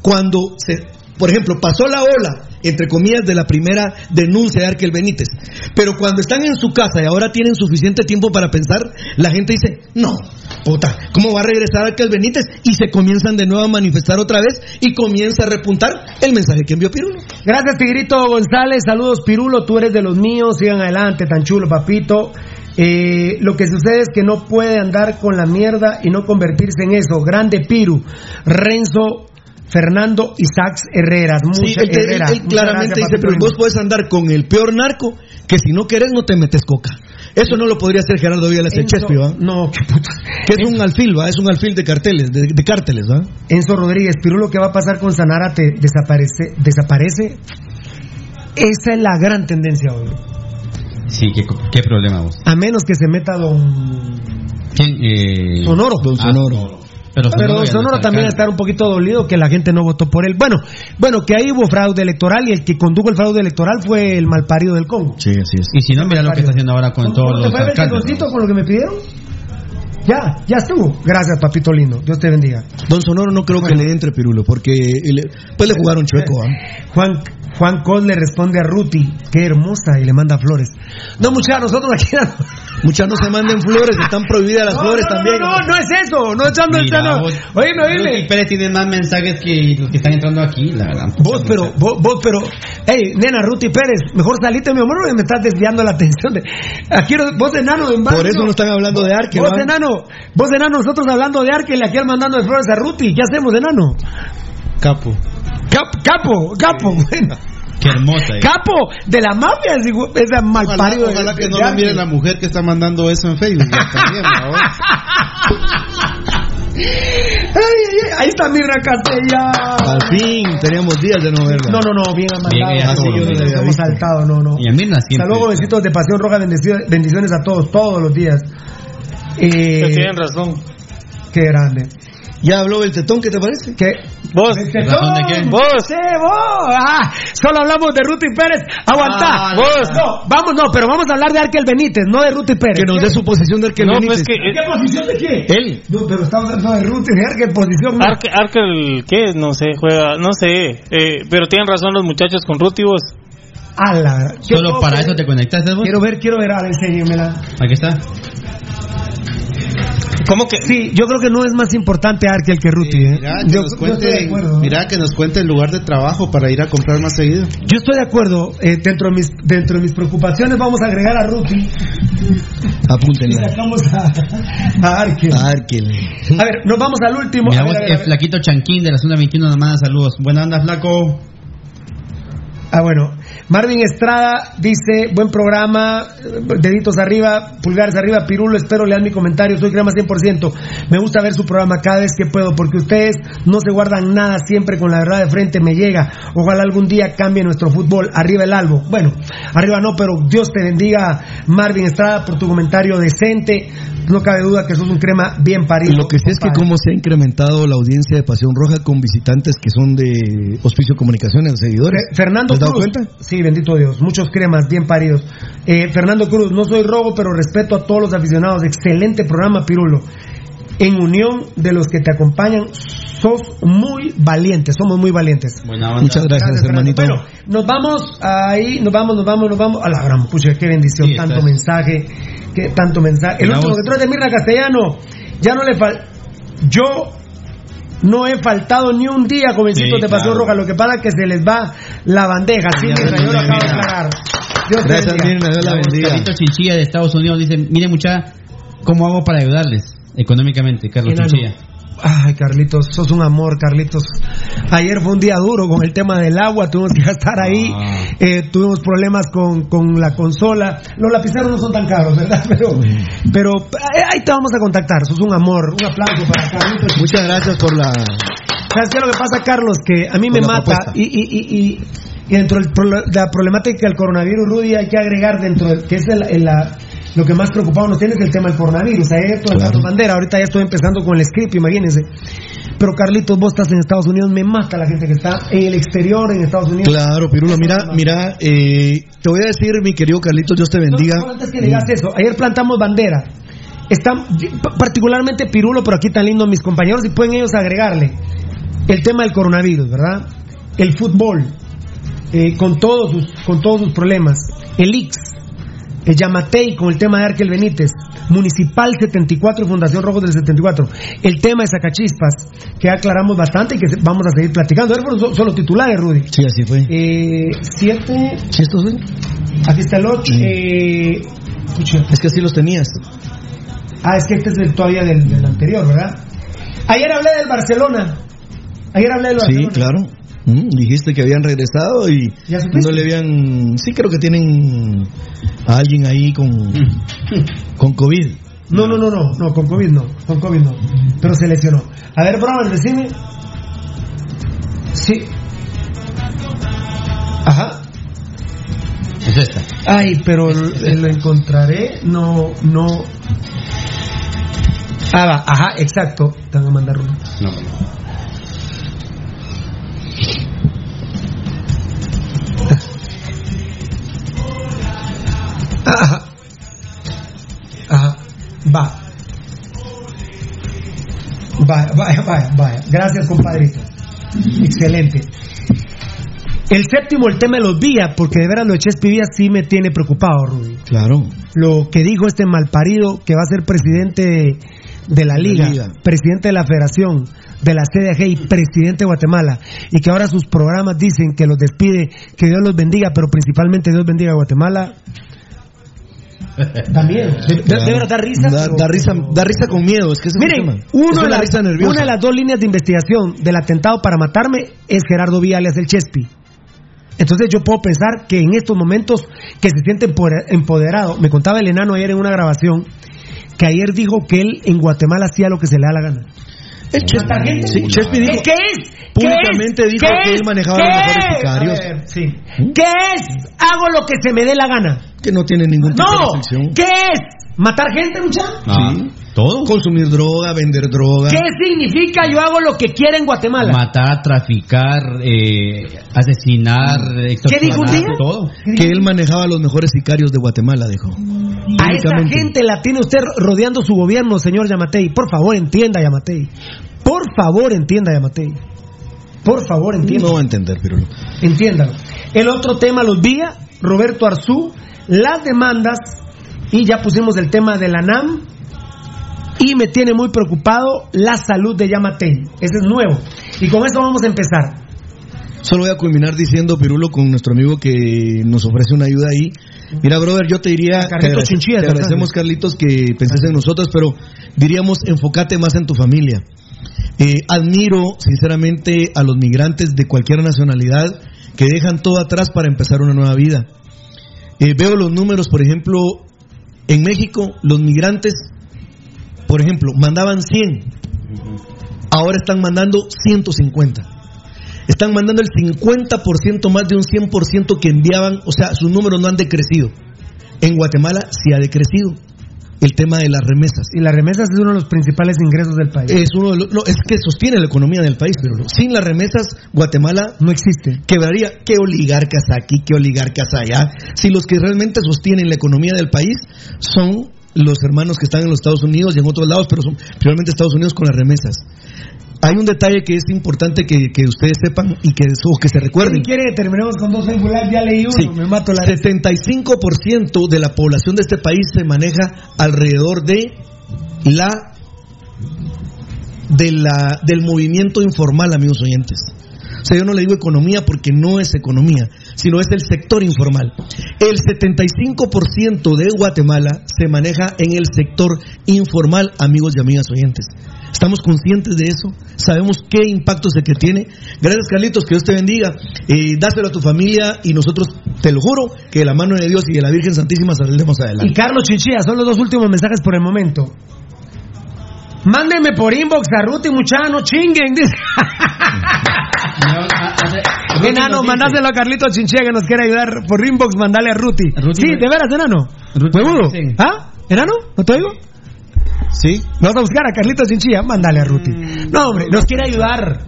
S4: Cuando se, por ejemplo, pasó la ola, entre comillas, de la primera denuncia de Arkel Benítez, pero cuando están en su casa y ahora tienen suficiente tiempo para pensar, la gente dice, no, puta, ¿cómo va a regresar Arkel Benítez? Y se comienzan de nuevo a manifestar otra vez y comienza a repuntar el mensaje que envió Pirulo.
S2: Gracias, Tigrito González. Saludos, Pirulo. Tú eres de los míos. Sigan adelante, tan chulo, papito. Eh, lo que sucede es que no puede andar con la mierda y no convertirse en eso. Grande Piru. Renzo, Fernando Sax Herreras.
S4: Sí, él, te-
S2: Herrera.
S4: él claramente
S2: gracias,
S4: dice, pero vos puedes andar con el peor narco, que si no querés no te metes coca. Eso no lo podría hacer Gerardo Villas el
S2: Enzo-
S4: Chespi, ¿va?
S2: No, qué puta.
S4: Que es un alfil, ¿va? Es un alfil de carteles, de, de cárteles, ¿va?
S2: Enzo Rodríguez, Pirulo, ¿qué va a pasar con Sanárate? ¿Desaparece? ¿Desaparece? Esa es la gran tendencia hoy.
S1: Sí, ¿qué, qué problema vos?
S2: A menos que se meta don
S1: ¿Quién? Eh...
S2: Sonoro.
S4: Don
S1: Ah,
S4: Sonoro.
S1: Pero
S2: Pero
S1: no
S2: Sonoro también
S1: acá.
S2: estar un poquito dolido que la gente no votó por él. Bueno, bueno, que ahí hubo fraude electoral y el que condujo el fraude electoral fue el malparido del Congo.
S4: Sí, así es.
S1: Y si no, mira lo que está haciendo ahora con
S2: ¿Cómo-
S1: todos los
S2: fue,
S1: alcaldes.
S2: Bertoncito, con lo que me pidieron? Ya, ya estuvo. Gracias, papito lindo. Dios te bendiga.
S4: Don Sonoro no creo que le entre Pirulo, porque le- pues le jugaron chueco, ¿va?
S2: Juan Juan Cos le responde a Ruti, qué hermosa, y le manda flores. No, muchachos, nosotros aquí...
S4: Muchas no se manden flores, están prohibidas las
S2: No,
S4: flores
S2: no,
S4: también.
S2: No, no, no es eso. No echando el no. Oíme,
S1: Ruti
S2: oíme.
S1: Pérez tiene más mensajes que los que están entrando aquí, la verdad.
S2: Vos, pero, vos, vos, pero, hey, nena, Ruti Pérez, mejor salite, mi amor, porque me estás desviando la atención. De, aquí, vos, enano, en
S4: Por eso no están hablando de Arque,
S2: Vos, enano, vos, enano, nosotros hablando de Arque y aquí mandando de flores a Ruti. ¿Qué hacemos, enano?
S3: Capo.
S2: Cap- capo, capo, bueno.
S1: Qué hermosa. eh.
S2: Capo de la mafia, es igual- es de mal
S3: Ojalá,
S2: parido.
S3: ojalá que no lo mire la mujer que está mandando eso en Facebook.
S2: ahí está Mirra Castella.
S4: Al fin, teníamos días de no verla.
S2: No, no, no, bien amandado.
S1: Bien,
S2: así
S1: así yo no
S2: nos
S1: le
S4: había
S2: hemos saltado, no, no.
S1: Y a Mirna siempre.
S2: Hasta luego, besitos de Pasión Roja, bendici- bendiciones a todos, todos los días. Eh,
S5: Que tienen razón.
S2: qué grande.
S4: Ya habló el tetón, ¿qué te parece?
S2: ¿Qué?
S5: Vos,
S1: ¿Razón de qué?
S5: vos,
S2: Sí, vos. Ah, solo hablamos de Ruti Pérez. Aguantá.
S1: Ah,
S2: vos. No, vamos, no, pero vamos a hablar de Arkel Benítez, no de Ruti Pérez.
S4: Que nos dé su posición de Arque
S5: no,
S4: Benítez.
S5: pues que
S2: ¿En qué posición de qué?
S4: Él.
S2: No, pero estamos hablando de Ruti, de Arkel, posición. no.
S5: Arque, Arkel, ¿qué? No sé, juega, no sé. Eh, pero tienen razón los muchachos con Ruti, vos.
S2: A la- ¿Qué
S1: Solo para eso te conectaste vos.
S2: Quiero ver, quiero ver, a ver, enséñamela.
S1: Aquí está.
S5: ¿Cómo que?
S2: Sí, yo creo que no es más importante Arkel que Ruti. ¿eh?
S3: Mira, que
S2: Yo-
S3: nos
S2: yo estoy de
S3: cuente,
S2: acuerdo.
S3: mira que nos cuente el lugar de trabajo para ir a comprar más seguido.
S2: Yo estoy de acuerdo. eh, dentro, de mis, dentro de mis preocupaciones vamos a agregar a Ruti y sacamos a, a Arkel.
S4: Arkel.
S2: A ver, nos vamos al último. A
S1: Miramos
S2: ver, a ver,
S1: el
S2: a ver.
S1: flaquito Chanquín de la zona 21 nos manda saludos. Buena onda, flaco.
S2: Ah, bueno. Marvin Estrada dice, buen programa, deditos arriba, pulgares arriba, Pirulo, espero lean mi comentario, soy crema 100%. Me gusta ver su programa cada vez que puedo, porque ustedes no se guardan nada siempre con la verdad de frente, me llega. Ojalá algún día cambie nuestro fútbol. Arriba el albo. Bueno, arriba no, pero Dios te bendiga, Marvin Estrada, por tu comentario decente. No cabe duda que sos un crema bien parido.
S4: Lo que sí es que cómo se ha incrementado la audiencia de Pasión Roja con visitantes que son de Hospicio Comunicaciones, seguidores.
S2: Fe- Fernando
S4: ¿Te has dado
S2: Cruz.
S4: cuenta?
S2: Sí, bendito Dios. Muchos cremas bien paridos. Eh, Fernando Cruz, no soy robo, pero respeto a todos los aficionados. Excelente programa, Pirulo. En unión de los que te acompañan, sos muy valientes. Somos muy valientes.
S4: Muchas gracias, hermanito.
S2: Bueno, nos vamos ahí, nos vamos, nos vamos, nos vamos. A la gran pucha, qué bendición,
S1: Sí,
S2: tanto mensaje, qué tanto mensaje. El último que trae de Mirna Castellano, ya no le fal... Yo no he faltado ni un día, jovencitos
S1: Sí,
S2: de Pasión
S1: claro.
S2: Roja, lo que pasa es que se les va la bandeja. Sí,
S1: Ya,
S2: Mirna, yo lo acabo de aclarar. Dios te
S4: Gracias. Mirna. Dios la bendiga.
S1: Carlito Chinchilla de Estados Unidos dice, mire mucha, ¿cómo hago para ayudarles económicamente, Carlos. Chinchilla?
S2: Ay, Carlitos, sos un amor, Carlitos. Ayer fue un día duro con el tema del agua, tuvimos que estar ahí,
S1: Ah.
S2: eh, tuvimos problemas con, con la consola. Los lapiceros no son tan caros, ¿verdad? Pero, pero eh, ahí te vamos a contactar, sos un amor. Un aplauso para Carlitos.
S4: Muchas gracias por la.
S2: ¿Sabes qué es lo que pasa, Carlos? Que a mí me mata y, y, y, y- dentro de la problemática del coronavirus, Rudy, hay que agregar dentro del que es el- el- la- lo que más preocupado nos tiene es el tema del coronavirus. Ayer todo
S4: Claro.
S2: Bandera, ahorita ya estoy empezando con el script, imagínense. Pero Carlitos, vos estás en Estados Unidos, me mata la gente que está en el exterior, en Estados Unidos.
S4: Claro, Pirulo, mira, mira, eh, te voy a decir, mi querido Carlitos, Dios te bendiga.
S2: No, no, antes que digas eso, ayer plantamos bandera. Están, particularmente Pirulo, pero aquí tan lindo mis compañeros y pueden ellos agregarle el tema del coronavirus, ¿verdad? El fútbol, eh, con, todos sus, con todos sus problemas. El IX, Yamatei con el tema de Arkel Benítez, Municipal 74 y Fundación Rojos del 74. El tema de Sacachispas, que aclaramos bastante y que vamos a seguir platicando. Ayer fueron so- solo titulares, Rudy.
S4: Sí, así fue.
S2: Eh, siete,
S4: ¿Sí estos son?
S2: aquí está el 8.
S4: Mm.
S2: Eh.
S4: Es que así los tenías.
S2: Ah, es que este es del- todavía del, del anterior, ¿verdad? Ayer hablé del Barcelona. Ayer hablé del
S4: Sí,
S2: Barcelona.
S4: claro. Mm, dijiste que habían regresado y no le habían. Sí, creo que tienen a alguien ahí con, con COVID.
S2: No, no, no, no, no, con COVID no, con COVID no. Pero se lesionó. A ver, brother, decime. Sí. Ajá.
S1: Es esta.
S2: Ay, pero lo lo encontraré, no, no. Ah, va, ajá, exacto. Te van a mandar uno.
S1: No.
S2: Ajá. Ajá. Va. Vaya, vaya, vaya, vaya. Gracias, compadrito. Excelente. El séptimo, el tema de los vías, porque de veras lo de Chespi sí me tiene preocupado, Rudy.
S4: Claro.
S2: Lo que dijo este malparido que va a ser presidente de, la liga,
S4: liga.
S2: presidente de la federación, de la CDG y presidente de Guatemala, y que ahora sus programas dicen que los despide, que Dios los bendiga, pero principalmente Dios bendiga a Guatemala. Miedo. De, de-
S4: Claro.
S2: de verdad, da risa.
S4: Da, risa, da risa con miedo. Es que ese
S2: Miren,
S4: tema.
S2: uno
S4: es
S2: de
S4: una
S2: las-
S4: risa nerviosa.
S2: una de las dos líneas de investigación del atentado para matarme es Gerardo Villa alias el Chespi. Entonces yo puedo pensar que en estos momentos que se siente empoder- empoderado, me contaba el enano ayer en una grabación, que ayer dijo que él en Guatemala hacía lo que se le da la gana.
S4: El Chespi,
S2: ¿Matar gente?
S4: sí, Chespi dijo,
S2: ¿Qué es?
S4: Públicamente
S2: ¿Qué es?
S4: dijo
S2: ¿Qué
S4: que
S2: es?
S4: él manejaba
S2: ¿Qué
S4: los mejores
S2: es?
S4: sicarios.
S2: Ver, sí. ¿Qué es? Hago lo que se me dé la gana.
S4: que no tiene ningún tipo de
S2: No,
S4: restricción.
S2: ¿qué es? ¿Matar gente, muchacho?
S1: Ah,
S4: Sí.
S1: ¿Todo?
S4: Consumir droga, vender droga.
S2: ¿Qué significa yo hago lo que quiera en Guatemala?
S1: Matar, traficar, eh, asesinar, extorsionar,
S2: dijo un día?
S1: todo.
S4: Que él manejaba los mejores sicarios de Guatemala, dijo.
S2: A esa gente la tiene usted rodeando su gobierno, señor Yamatei. Por favor, entienda, Yamatei. Por favor, entienda, Yamatei. Por favor, entienda.
S4: No va a entender, pero
S2: Entiéndalo. El otro tema, los vía, Roberto Arzú, las demandas, y ya pusimos el tema de la NAM. y me tiene muy preocupado la salud de Yamatei. Ese es nuevo. Y con eso vamos a empezar.
S4: Solo voy a culminar diciendo, Pirulo, con nuestro amigo que nos ofrece una ayuda ahí. Mira, brother, yo te diría, te,
S2: Carlitos
S4: agrade-
S2: Chinchilla,
S4: te
S2: ¿te
S4: agradecemos? Carlitos, que penses en nosotros, pero diríamos, enfócate más en tu familia. Eh, admiro, sinceramente, a los migrantes de cualquier nacionalidad que dejan todo atrás para empezar una nueva vida. Eh, veo los números, por ejemplo, en México, los migrantes, por ejemplo, mandaban 100, ahora están mandando 150 están mandando el 50% más de un 100% que enviaban, o sea, sus números no han decrecido. En Guatemala sí ha decrecido el tema de las remesas.
S2: Y las remesas es uno de los principales ingresos del país.
S4: Es uno de los- no, es que sostiene la economía del país, pero sin las remesas Guatemala
S2: no existe.
S4: quebraría. ¿Qué oligarcas aquí, qué oligarcas allá? Si los que realmente sostienen la economía del país son los hermanos que están en los Estados Unidos y en otros lados, pero son principalmente Estados Unidos con las remesas. Hay un detalle que es importante que, que ustedes sepan y que, o que se recuerden.
S2: ¿Quién quiere terminemos con dos Live? Ya leí uno,
S4: Sí.
S2: me mato la
S4: 75% de la población de este país se maneja alrededor de la, de la del movimiento informal, amigos oyentes. O sea, yo no le digo economía porque no es economía, sino es el sector informal. El 75% de Guatemala se maneja en el sector informal, amigos y amigas oyentes. Estamos conscientes de eso, sabemos qué impacto se que tiene. Gracias, Carlitos, que Dios te bendiga. Eh, dáselo a tu familia y nosotros, te lo juro, que de la mano de Dios y de la Virgen Santísima saldremos
S2: Y
S4: adelante.
S2: Carlos Chinchilla, son los dos últimos mensajes por el momento. Mándenme por inbox a Ruti, muchacho, no chinguen. dice. Enano, mandáselo a Carlitos Chinchilla que nos quiere ayudar por inbox, mandale a Ruti.
S1: Ruti,
S2: sí, de veras, enano.
S1: Ruti,
S2: ¿Huevudo? ¿Ah? ¿Enano? ¿No te oigo?
S3: Sí,
S2: Vamos a buscar a Carlitos Chinchilla, mándale a Ruti. No, hombre, nos quiere ayudar.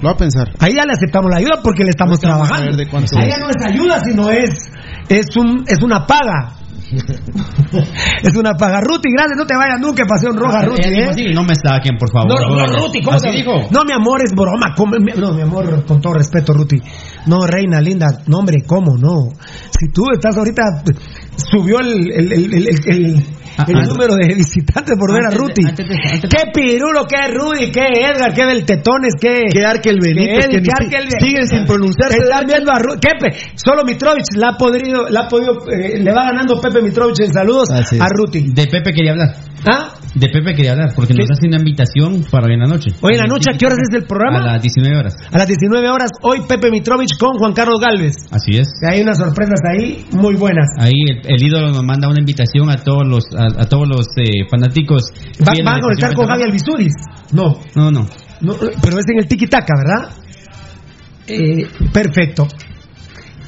S3: lo va a pensar.
S2: Ahí ya le aceptamos la ayuda porque le estamos
S3: vamos a
S2: trabajando.
S3: ver de cuánto
S2: Ahí
S3: es.
S2: ya no es ayuda, sino es, es, un, es una paga. es una paga. Ruti, gracias, no te vayas nunca, Pasión Roja, Ruti.
S1: Ella
S2: ¿eh?
S1: así, no me saquen, por favor.
S2: No, no, no, Ruti, ¿cómo
S1: Así
S2: te-
S1: dijo.
S2: No, mi amor, es broma. No, mi amor, con todo respeto, Ruti. No, reina linda. No, hombre, ¿cómo? No. Si tú estás ahorita. Subió el, el, el, el, el-
S1: Ah,
S2: el
S1: ah.
S2: número de visitantes por ver a
S1: Antes de-
S2: Ruti.
S1: antes de- antes de-
S2: ¿Qué Pirulo, qué Rudy, qué Edgar, qué Beltetones, qué.
S4: Que Arkel Benítez,
S2: qué
S4: que
S2: qué
S4: si-
S2: Arkel-
S4: siguen sin pronunciarse.
S2: Están viendo a Rudy. ¿Qué? pe- Solo Mitrovich la ha podido. La ha podido eh, le va ganando Pepe Mitrovich en saludos a Ruti.
S1: De Pepe quería hablar.
S2: ¿Ah?
S1: De Pepe quería hablar, porque nos hace una invitación para hoy en la noche.
S2: Hoy en la noche, ¿a qué horas es el programa?
S1: A las 19 horas.
S2: A las 19 horas, hoy Pepe Mitrovich con Juan Carlos Galvez.
S1: Así es.
S2: Hay unas sorpresas ahí muy buenas.
S1: Ahí el, el ídolo nos manda una invitación a todos los a, a todos los eh, fanáticos.
S2: Va-
S1: fieles
S2: ¿Van a
S1: Pasión
S2: con Javi. Alvisuris? No,
S1: No, no.
S2: no, pero es en el tiki taka, ¿verdad? Eh, perfecto.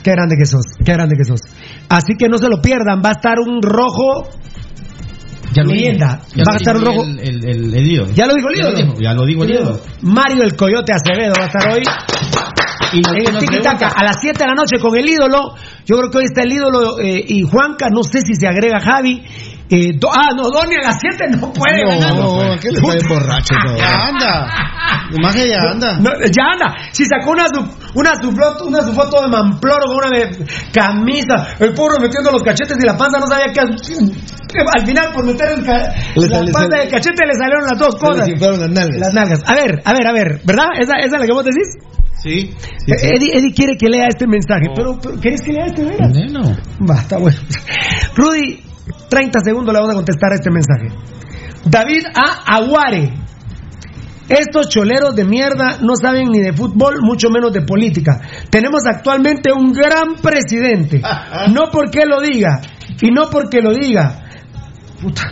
S2: Qué grande que sos, qué grande que sos. Así que no se lo pierdan, va a estar un rojo.
S1: Ya lo
S2: Leyenda.
S1: Ya
S2: Va
S1: lo
S2: a estar
S1: dijo
S2: rojo.
S1: El, el, el, el ídolo.
S2: ¿Ya lo dijo el
S1: Ya lo
S2: ídolo?
S1: dijo, ya lo dijo el ídolo.
S2: Mario el Coyote Acevedo va a estar hoy
S1: Y nos-
S2: en el
S1: nos
S2: tiki taka
S1: pregunta-
S2: a las 7 de la noche con el ídolo. Yo creo que hoy está el ídolo eh, y Juanca, no sé si se agrega Javi. Eh, do- ah, no, Doni a las 7 no puede. ¿verdad?
S4: No, ¿qué le está borracho? todo?
S3: Ya anda. Nomás que ya anda.
S2: No, ya anda. Si sacó una su, una su foto, una su foto de mamploro con una de- camisa, el pobre metiendo los cachetes y la panza no sabía qué. Al final, por meter el ca-
S4: Le
S2: la
S4: sale-
S2: panza
S4: sale-
S2: y el cachete, le salieron las dos cosas.
S4: las nalgas.
S2: Las nalgas. A ver, a ver, a ver. ¿Verdad? ¿Esa, esa es la que vos decís?
S3: Sí.
S2: Eh, Eddie, Eddie quiere que lea este mensaje. Pero, pero, ¿querés que lea este, veras?
S1: Bueno.
S2: Va, está bueno. Rudy, 30 segundos le vamos a contestar a este mensaje. David A. Aguare. Estos choleros de mierda no saben ni de fútbol, mucho menos de política. Tenemos actualmente un gran presidente. No porque lo diga, y no porque lo diga, puta,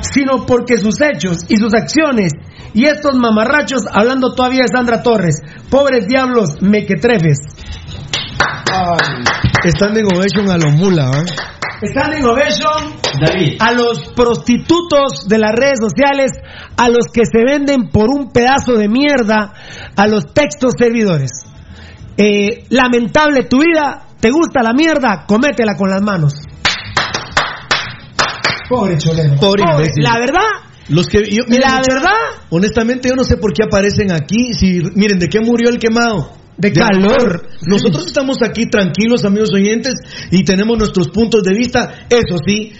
S2: sino porque sus hechos y sus acciones y estos mamarrachos, hablando todavía de Sandra Torres, pobres diablos mequetrefes.
S4: Standing ovation a los mula, ¿ah?
S2: Standing ovation
S1: David.
S2: a los prostitutos de las redes sociales, a los que se venden por un pedazo de mierda, a los textos servidores. Eh, lamentable tu vida, te gusta la mierda, cométela con las manos. Pobre.
S4: Pobre imbécil.
S2: La verdad,
S4: Los que yo- miren,
S2: la
S4: mucha-
S2: verdad,
S4: honestamente yo no sé por qué aparecen aquí. Si miren de qué murió el quemado.
S2: De calor.
S4: Nosotros estamos aquí tranquilos, amigos oyentes, y tenemos nuestros puntos de vista. Eso sí,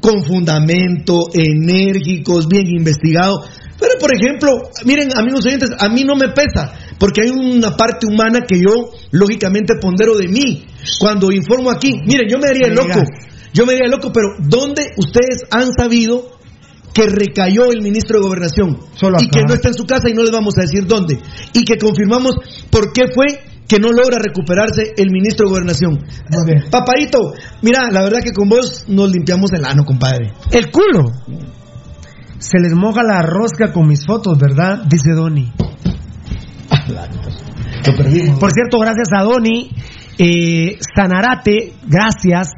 S4: con fundamento, enérgicos, bien investigados. Pero, por ejemplo, miren, amigos oyentes, a mí no me pesa, porque hay una parte humana que yo, lógicamente, pondero de mí. Cuando informo aquí, miren, yo me haría el loco, yo me el loco, pero ¿dónde ustedes han sabido que recayó el ministro de Gobernación
S2: Solo
S4: y que no está en su casa y no les vamos a decir dónde? Y que confirmamos por qué fue que no logra recuperarse el ministro de Gobernación. Papadito, mira, la verdad que con vos nos limpiamos el ano, compadre.
S2: El culo. Se les moja la rosca con mis fotos, ¿verdad? Dice Doni.
S4: Lo perdimos.
S2: Por cierto, gracias a Doni. Eh, Sanarate, gracias.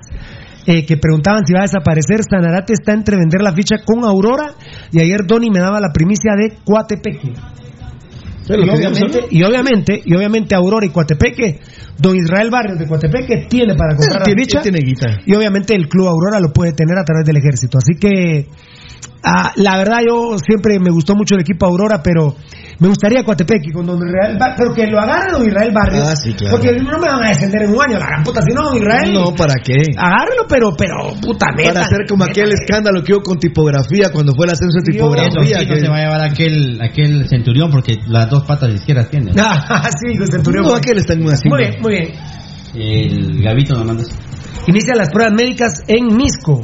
S2: Eh, que preguntaban si va a desaparecer. Sanarate está entre vender la ficha con Aurora. Y ayer Doni me daba la primicia de Coatepeque. Y obviamente, y obviamente, y obviamente Aurora y Coatepeque, don Israel Barrios de Coatepeque tiene para comprar la ficha.
S4: tiene guita.
S2: Y obviamente el Club Aurora lo puede tener a través del ejército. Así que, ah, la verdad, yo siempre me gustó mucho el equipo Aurora, pero me gustaría Coatepeque con Don Israel Ba- pero que lo agarre Don Israel Barrios.
S4: Ah, sí, claro.
S2: Porque no me van a descender en un año, la gran puta, si no, Don Israel.
S4: No, ¿para qué?
S2: Agárrelo, pero, pero, puta neta.
S4: Para hacer como aquel escándalo que hubo con tipografía cuando fue el ascenso de
S1: Eso
S4: tipografía.
S1: no
S4: que-
S1: se va a llevar aquel, aquel centurión porque las dos patas izquierdas tiene.
S2: Ah, sí, con Centurión.
S4: No, aquel está en una
S2: Muy bien, muy bien.
S1: El Gavito nos manda.
S2: Inicia las pruebas médicas en Misco.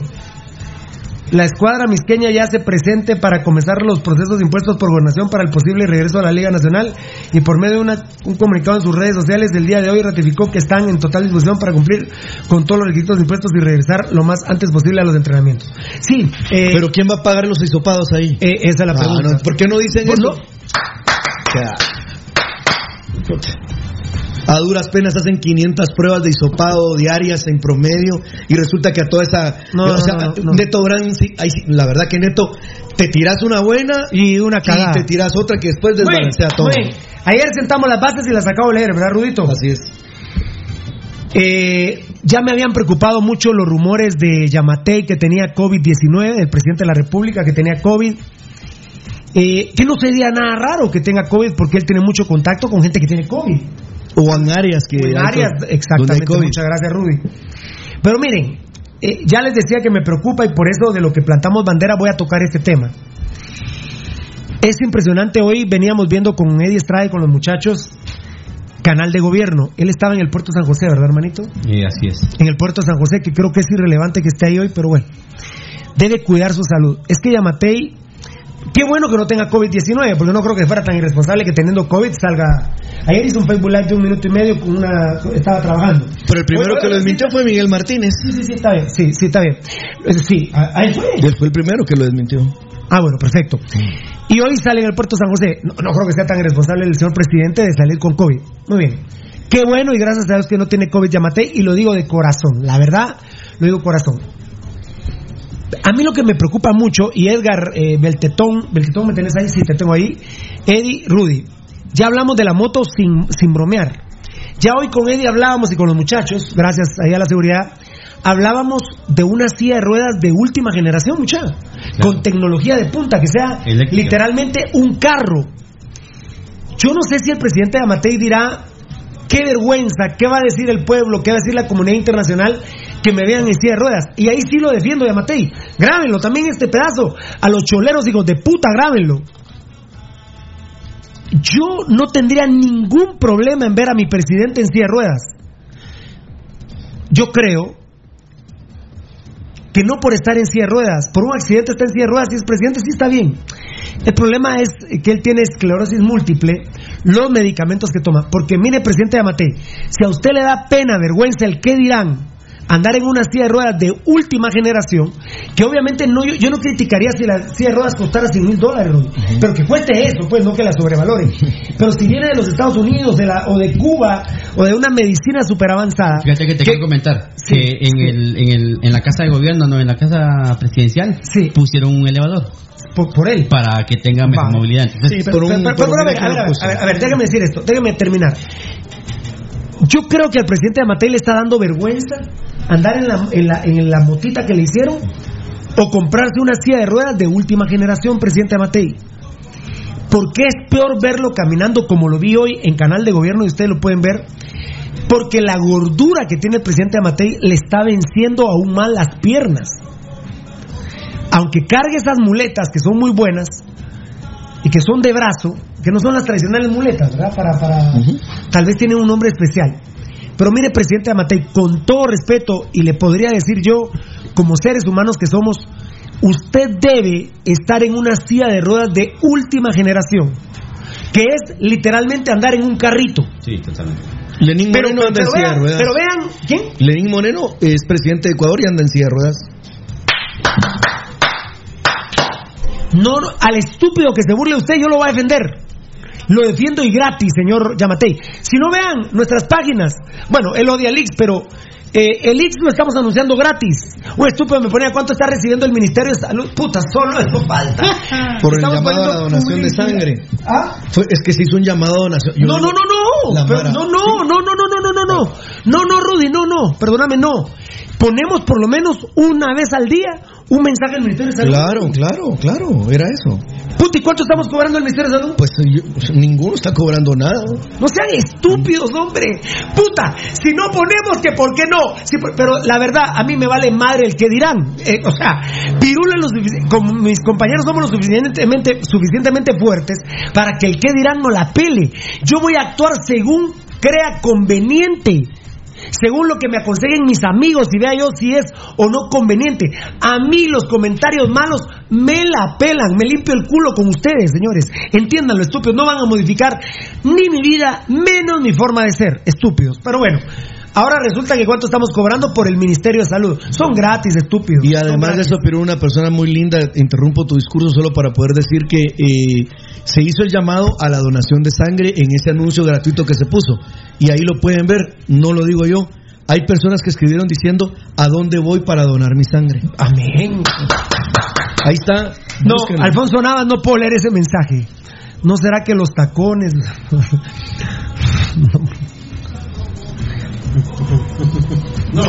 S2: La escuadra misqueña ya se presente para comenzar los procesos impuestos por gobernación para el posible regreso a la Liga Nacional y por medio de una- un comunicado en sus redes sociales del día de hoy ratificó que están en total disposición para cumplir con todos los requisitos de impuestos y regresar lo más antes posible a los entrenamientos. Sí, eh,
S4: Pero ¿quién va a pagar los hisopados ahí?
S2: eh, esa es la
S4: Ah,
S2: pregunta.
S4: no, ¿Por qué no dicen
S2: Pues
S4: eso?
S2: no.
S4: O sea, a duras penas hacen 500 pruebas de hisopado diarias en promedio y resulta que a toda esa...
S2: No,
S4: o sea,
S2: no, no, no.
S4: Neto Brand, sí, ahí la verdad que Neto, te tiras una buena
S2: Y una cagada.
S4: y te tiras otra que después desbalancea todo.
S2: Ayer sentamos las bases y las acabo de leer, ¿verdad, Rudito?
S4: Así es.
S2: Eh, ya me habían preocupado mucho los rumores de Yamatei que tenía COVID-19, el presidente de la República que tenía COVID. Eh, que no sería nada raro que tenga COVID porque él tiene mucho contacto con gente que tiene COVID.
S4: O en áreas que...
S2: En áreas,
S4: donde hay
S2: exactamente.
S4: COVID.
S2: Muchas gracias, Rudy. Pero miren, eh, ya les decía que me preocupa y por eso de lo que plantamos bandera voy a tocar este tema. Es impresionante, hoy veníamos viendo con Eddie Estrada y con los muchachos canal de gobierno. Él estaba en el puerto San José, ¿verdad, hermanito?
S1: Y así es.
S2: en el puerto San José, que creo que es irrelevante que esté ahí hoy, pero bueno, debe cuidar su salud. Es que Yamatei, qué bueno que no tenga COVID-19, porque no creo que fuera tan irresponsable que teniendo COVID salga. Ayer hizo un Facebook Live de un minuto y medio con una. Estaba trabajando.
S4: Pero el primero
S2: Oye,
S4: que lo desmintió fue Miguel Martínez.
S2: Sí, sí, sí, está bien. Sí, sí, está bien. Eh, Sí, a- ahí fue.
S4: Él fue el primero que lo desmintió.
S2: Ah, bueno, perfecto. Y hoy sale en el puerto San José. No, no creo que sea tan irresponsable el señor presidente de salir con COVID. Muy bien. Qué bueno y gracias a Dios que no tiene COVID Yamatei y lo digo de corazón. La verdad, lo digo corazón. A mí lo que me preocupa mucho, y Edgar eh, Beltetón, Beltetón, ¿me tenés ahí? Sí, te tengo ahí. Eddie, Rudy. Ya hablamos de la moto sin, sin bromear. Ya hoy con Eddie hablábamos y con los muchachos, gracias ahí a la seguridad, hablábamos de una silla de ruedas de última generación, muchacha. Con tecnología de punta, que sea
S1: Eléctrica.
S2: literalmente un carro. Yo no sé si el presidente de Amatei dirá, qué vergüenza, qué va a decir el pueblo, qué va a decir la comunidad internacional que me vean en silla de ruedas. Y ahí sí lo defiendo, Yamatei. Grábenlo también este pedazo. A los choleros, hijos de puta, grábenlo. Yo no tendría ningún problema en ver a mi presidente en silla de ruedas. Yo creo que no por estar en silla de ruedas, por un accidente está en silla de ruedas y es presidente, sí está bien. El problema es que él tiene esclerosis múltiple, los medicamentos que toma. Porque mire, presidente Amate, si a usted le da pena, vergüenza, el qué dirán, andar en una silla de ruedas de última generación, que obviamente no, yo, yo no criticaría si la silla de ruedas costara 100 mil dólares, pero que cueste eso, pues no que la sobrevaloren. Pero si viene de los Estados Unidos de la, o de Cuba o de una medicina super avanzada,
S1: Fíjate que te quiero comentar
S2: Sí,
S1: que en,
S2: sí.
S1: el, en, el, en la casa de gobierno, no, en la casa presidencial,
S2: Sí.
S1: pusieron un elevador
S2: por, por él.
S1: para que tenga mejor
S2: Va.
S1: movilidad. Entonces,
S4: Sí, por un-
S2: Pero- pero-
S4: por
S2: pero
S4: un
S2: a ver, a ver, a ver, déjame decir esto, déjame terminar. Yo creo que al presidente de Amatei le está dando vergüenza andar en la, en la, en la motita que le hicieron o comprarse una silla de ruedas de última generación, presidente Amatei. Porque es peor verlo caminando como lo vi hoy en canal de gobierno y ustedes lo pueden ver. Porque la gordura que tiene el presidente Amatei le está venciendo aún más las piernas. aunque cargue esas muletas que son muy buenas y que son de brazo, que no son las tradicionales muletas, ¿verdad? Para, para, Tal vez tienen un nombre especial. Pero mire, presidente Amatei, con todo respeto, y le podría decir yo, como seres humanos que somos, usted debe estar en una silla de ruedas de última generación, que es literalmente andar en un carrito.
S1: Sí, totalmente.
S4: Lenín
S2: Pero,
S4: Moreno anda
S2: pero
S4: en silla de ruedas.
S2: pero vean, ¿quién?
S4: Lenín Moreno es presidente de Ecuador y anda en silla de ruedas.
S2: No, no, al estúpido que se burle usted, yo lo voy a defender. Lo defiendo y gratis, señor Yamatei. Si no vean nuestras páginas, bueno, él odia el Ix, pero eh, el IX lo estamos anunciando gratis. Un estúpido me ponía cuánto está recibiendo el Ministerio de Salud. Puta, solo eso falta.
S4: Por el llamado a la donación de sangre.
S2: ¿Ah?
S4: Es que se hizo un llamado a donación. Yo
S2: no, no, no, no. Pero, no, no, no, no, no, no, no, no, no. No, no, Rudy, no, no. Perdóname, no. Ponemos por lo menos una vez al día un mensaje al Ministerio de Salud.
S4: Claro, claro, claro, era eso.
S2: Puta, ¿y cuánto estamos cobrando al Ministerio de Salud?
S4: Pues yo- ninguno está cobrando nada.
S2: No sean estúpidos, hombre. Puta, si no ponemos que por qué no. Pero la verdad, a mí me vale madre el que dirán. Eh, o sea, Pirula, lo sufici- como mis compañeros somos lo suficientemente, suficientemente fuertes para que el que dirán no la pele. Yo voy a actuar según crea conveniente. Según lo que me aconsejen mis amigos y vea yo si es o no conveniente. A mí los comentarios malos me la pelan, me limpio el culo con ustedes, señores. Entiéndanlo, estúpidos. No van a modificar ni mi vida, menos mi forma de ser. Estúpidos. Pero bueno, ahora resulta que cuánto estamos cobrando por el Ministerio de Salud. Son gratis, estúpidos.
S4: Y además de eso, pero una persona muy linda, interrumpo tu discurso solo para poder decir que eh, se hizo el llamado a la donación de sangre en ese anuncio gratuito que se puso. Y ahí lo pueden ver, no lo digo yo. Hay personas que escribieron diciendo a dónde voy para donar mi sangre.
S2: Amén.
S4: Ahí está.
S2: No,
S4: búsquenlo.
S2: Alfonso Navas, no puedo leer ese mensaje. ¿No será que los tacones...
S3: No,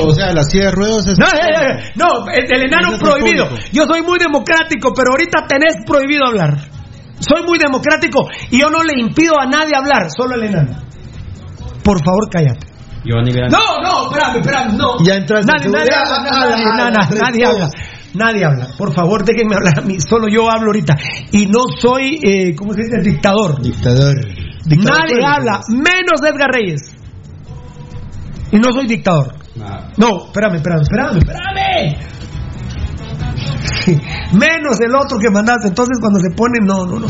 S3: o sea, la silla de ruedas es.
S2: No, eh, eh, no, el, el enano
S3: es
S2: prohibido. Yo soy muy democrático, pero ahorita tenés prohibido hablar. Soy muy democrático y yo no le impido a nadie hablar, solo al enano. Por favor, cállate. No, no, espérame, espérame, no.
S4: Ya entraste
S2: Nadie, nadie nadie, nadie habla. Nadie habla. Por favor, déjenme hablar a mí. Solo yo hablo ahorita. Y no soy, eh, ¿cómo se dice? Dictador.
S4: Dictador. Dictador
S2: Nadie habla, menos Edgar Reyes. Y no soy dictador.
S1: Ah,
S2: No, espérame, espérame, espérame, espérame. Menos el otro que mandaste. Entonces cuando se pone, no, no, no.